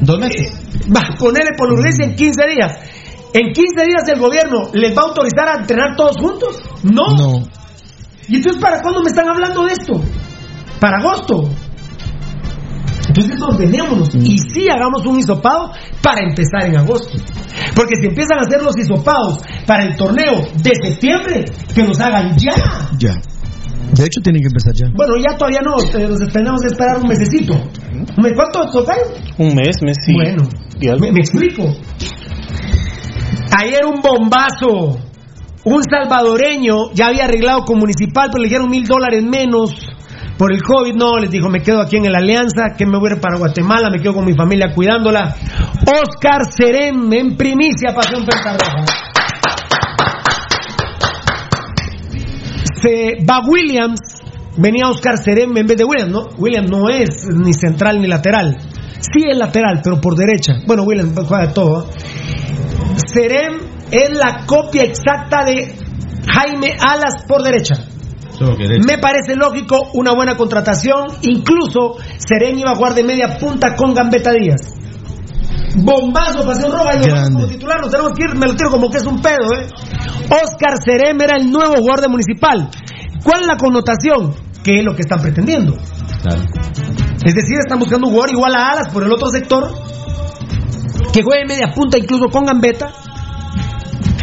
S1: Dos meses.
S2: Va a ponerle por urgencia en 15 días. En 15 días el gobierno les va a autorizar a entrenar todos juntos. No.
S4: No.
S2: ¿Y entonces para cuándo me están hablando de esto? Para agosto. Entonces ordenémonos mm. y sí hagamos un hisopado para empezar en agosto. Porque si empiezan a hacer los hisopados para el torneo de septiembre, que nos hagan ya.
S4: Ya. De hecho, tienen que empezar ya.
S2: Bueno, ya todavía no, nos tenemos que esperar un mesecito. ¿Cuánto total?
S5: Un mes, mes, sí.
S2: Bueno, me explico. Ayer un bombazo. Un salvadoreño ya había arreglado con municipal, pero le dieron mil dólares menos por el COVID. No, les dijo, me quedo aquí en la Alianza, que me voy a ir para Guatemala, me quedo con mi familia cuidándola. Oscar Serem en primicia, Pasión Pentarroja. Se va Williams, venía Oscar Serem en vez de Williams, ¿no? Williams no es ni central ni lateral. Sí es lateral, pero por derecha. Bueno, Williams juega de todo. Serem es la copia exacta de Jaime Alas por derecha. Me parece lógico, una buena contratación. Incluso Serem iba a jugar de media punta con Gambetta Díaz. Bombazo, pasión roja y como titular. Nos tenemos que ir, me lo tiro como que es un pedo, ¿eh? Oscar Serem era el nuevo jugador de Municipal. ¿Cuál es la connotación? ¿Qué es lo que están pretendiendo? Es decir, están buscando un jugador igual a Alas por el otro sector que juegue media punta incluso con gambeta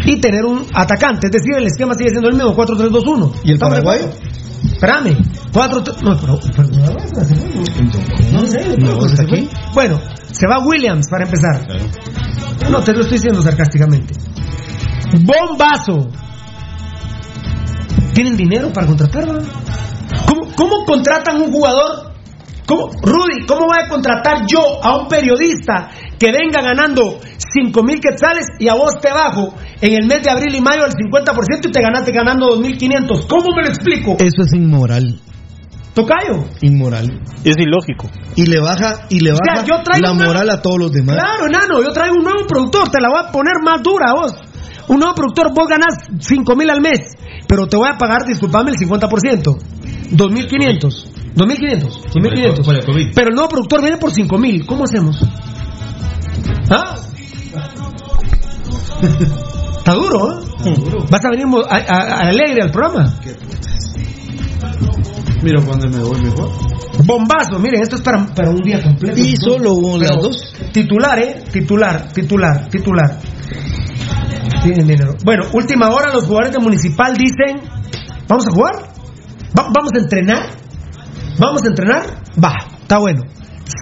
S2: y tener un atacante. Es decir, el esquema sigue siendo el mismo, 4-3-2-1.
S4: ¿Y el paraguayo?
S2: Espérame, 4 No, pero, no, sé, no, aquí. Bueno, se va Williams para empezar. No, te lo estoy diciendo sarcásticamente. Bombazo. ¿Tienen dinero para contratarlo? ¿Cómo, ¿Cómo contratan un jugador ¿Cómo, Rudy, ¿cómo voy a contratar yo a un periodista que venga ganando 5 mil quetzales y a vos te bajo en el mes de abril y mayo al 50% y te ganaste ganando 2.500? ¿Cómo me lo explico?
S4: Eso es inmoral.
S2: Tocayo.
S4: Inmoral.
S5: Es ilógico.
S4: Y le baja, y le baja la moral a todos los demás.
S2: Claro, enano, yo traigo un nuevo productor, te la voy a poner más dura vos. Un nuevo productor, vos ganás 5 mil al mes, pero te voy a pagar, disculpame, el 50%. 2.500. 2.500. 2.500. Pero el nuevo productor viene por 5.000. ¿Cómo hacemos? ¿Ah? Está duro, ¿eh? ¿Vas a venir a, a, alegre al programa?
S3: Mira cuando me voy mejor.
S2: Bombazo, miren, esto es para, para un día completo.
S4: Y solo las dos.
S2: Titular, ¿eh? Titular, titular, titular. Tienen dinero. Bueno, última hora, los jugadores de Municipal dicen: ¿Vamos a jugar? ¿Vamos a entrenar? ¿Vamos a entrenar? Va, está bueno.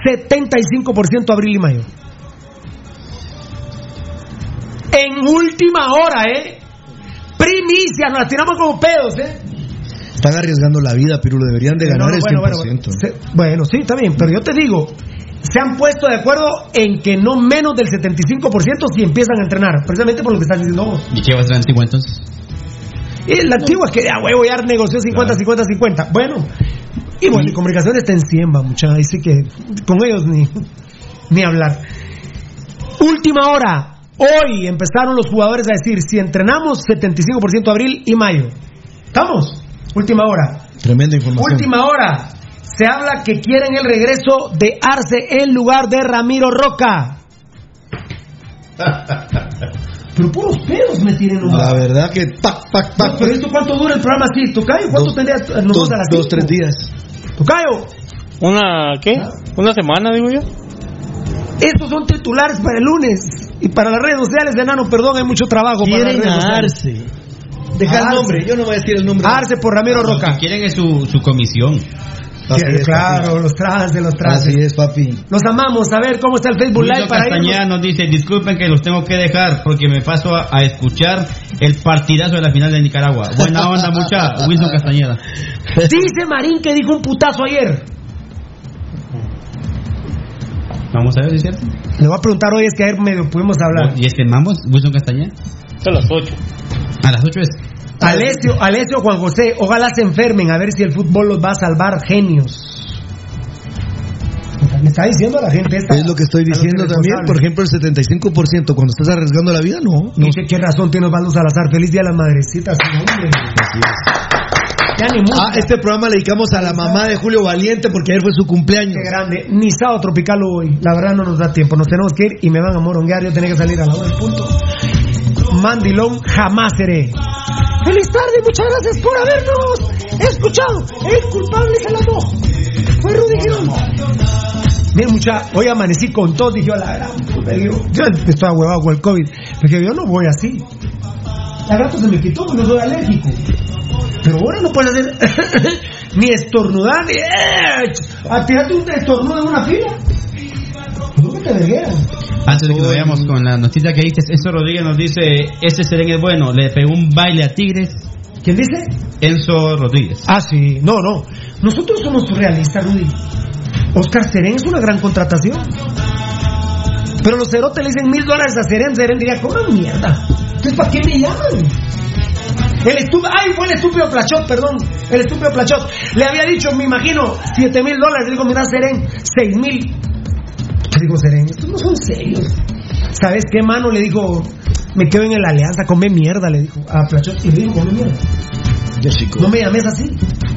S2: 75% abril y mayo. En última hora, ¿eh? Primicia, nos la tiramos como pedos, ¿eh?
S4: Están arriesgando la vida, pero lo deberían de ganar
S2: No, no,
S4: el
S2: bueno,
S4: 100%.
S2: bueno, se- bueno, sí, está bien, pero yo te digo, se han puesto de acuerdo en que no menos del 75% si empiezan a entrenar, precisamente por lo que estás diciendo vos.
S1: ¿Y qué va a ser antiguo entonces?
S2: Y la antigua es que ya huevo ya negoció 50, 50, 50. Bueno, y bueno, y comunicaciones está en 100, va, mucha, ahí sí que con ellos ni, ni hablar. Última hora. Hoy empezaron los jugadores a decir si entrenamos 75% abril y mayo. ¿Estamos? Última hora.
S4: Tremenda información.
S2: Última hora. Se habla que quieren el regreso de Arce en lugar de Ramiro Roca. Pero puros pedos me tienen un
S4: La verdad que pac, pac, pac,
S2: Pero esto cuánto dura el programa así, Tocayo, ¿cuánto
S4: Dos-
S2: tendría
S4: dos,
S2: nosotros a las
S4: dos,
S2: cinco?
S4: tres días.
S2: Tocayo,
S5: ¿Una qué? ¿Una semana, digo yo?
S2: Estos son titulares para el lunes y para las redes sociales de Nano, perdón, hay mucho trabajo para las
S4: Quieren
S2: redes.
S4: Deja el nombre, yo no voy a decir el nombre.
S2: Arce por Ramiro
S1: Lo
S2: Roca.
S1: que quieren es su, su comisión.
S4: Es,
S2: claro,
S4: papi.
S2: los trajes, los trajes.
S4: Así es, papi.
S2: Los amamos, a ver cómo está el Facebook Live
S1: Wilson
S2: para
S1: Castañeda
S2: irnos.
S1: nos dice, disculpen que los tengo que dejar porque me paso a, a escuchar el partidazo de la final de Nicaragua. Buena onda, mucha. Wilson Castañeda.
S2: Dice Marín que dijo un putazo ayer.
S1: Vamos a ver, ¿es cierto?
S2: Le voy a preguntar hoy, es que ayer medio pudimos hablar.
S1: ¿Y es que mamos, Wilson Castañeda?
S5: A las 8.
S1: A las 8 es.
S2: Alessio, Alessio Juan José, ojalá se enfermen, a ver si el fútbol los va a salvar genios. Me está diciendo la gente esta.
S4: Es lo que estoy
S2: a
S4: diciendo también. Por ejemplo, el 75% cuando estás arriesgando la vida, no. no.
S2: Dice, ¿qué razón tiene Osvaldo Salazar? Feliz día a las madrecitas. hombre. Ya ni música.
S4: Ah, este programa le dedicamos a la mamá de Julio Valiente porque ayer fue su cumpleaños.
S2: Qué grande. Ni sábado tropical hoy. La verdad no nos da tiempo. Nos tenemos que ir y me van a moronguear. Yo tenía que salir a la hora del punto. Mandilón jamás seré. Feliz tarde, muchas gracias por habernos escuchado. El culpable se la. Fue Rudy Girón. Miren, mucha, hoy amanecí con tos, dije, a la gran puta, digo, yo estoy ahuevado con el COVID. Porque yo no voy así. La gato se me quitó, no soy alérgico. Pero ahora no puedes hacer ni estornudar, ni. ¡eh! A tirarte un estornudo en una fila. No que te verguean.
S1: Antes de que nos vayamos con la noticia que dices, Enzo Rodríguez nos dice, ese Seren es bueno, le pegó un baile a Tigres,
S2: ¿Quién dice?
S1: Enzo Rodríguez.
S2: Ah, sí. No, no. Nosotros somos realistas, Rudy. Oscar Serén es una gran contratación. Pero los cerotes le dicen mil dólares a Serén. Serén diría, ¿cómo mierda? Entonces, ¿para qué me llaman? El estúpido, ay, fue el estúpido Plachot, perdón. El estúpido Plachot. Le había dicho, me imagino, siete mil dólares. Le digo, mira, Serén, seis mil. Le digo, Serén, estos no son serios. ¿Sabes qué, mano? Le dijo, me quedo en la alianza, come mierda, le dijo a Plachot. Y le dijo, come mierda.
S4: Ya, chico.
S2: No me llames así.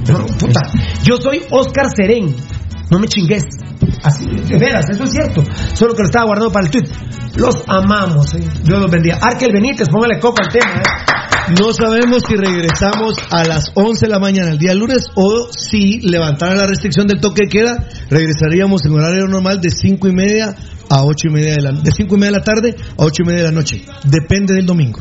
S2: No, puta. Yo soy Oscar Serén. No me chingues. Así, de veras, eso es cierto. Solo que lo estaba guardando para el tweet. Los amamos, ¿eh? Dios los bendiga. Arkel Benítez, póngale copa al tema, ¿eh?
S4: No sabemos si regresamos a las 11 de la mañana el día lunes o si levantara la restricción del toque de queda, regresaríamos en horario normal de 5 y media a 8 y media de la, de 5 y media de la tarde a 8 y media de la noche. Depende del domingo.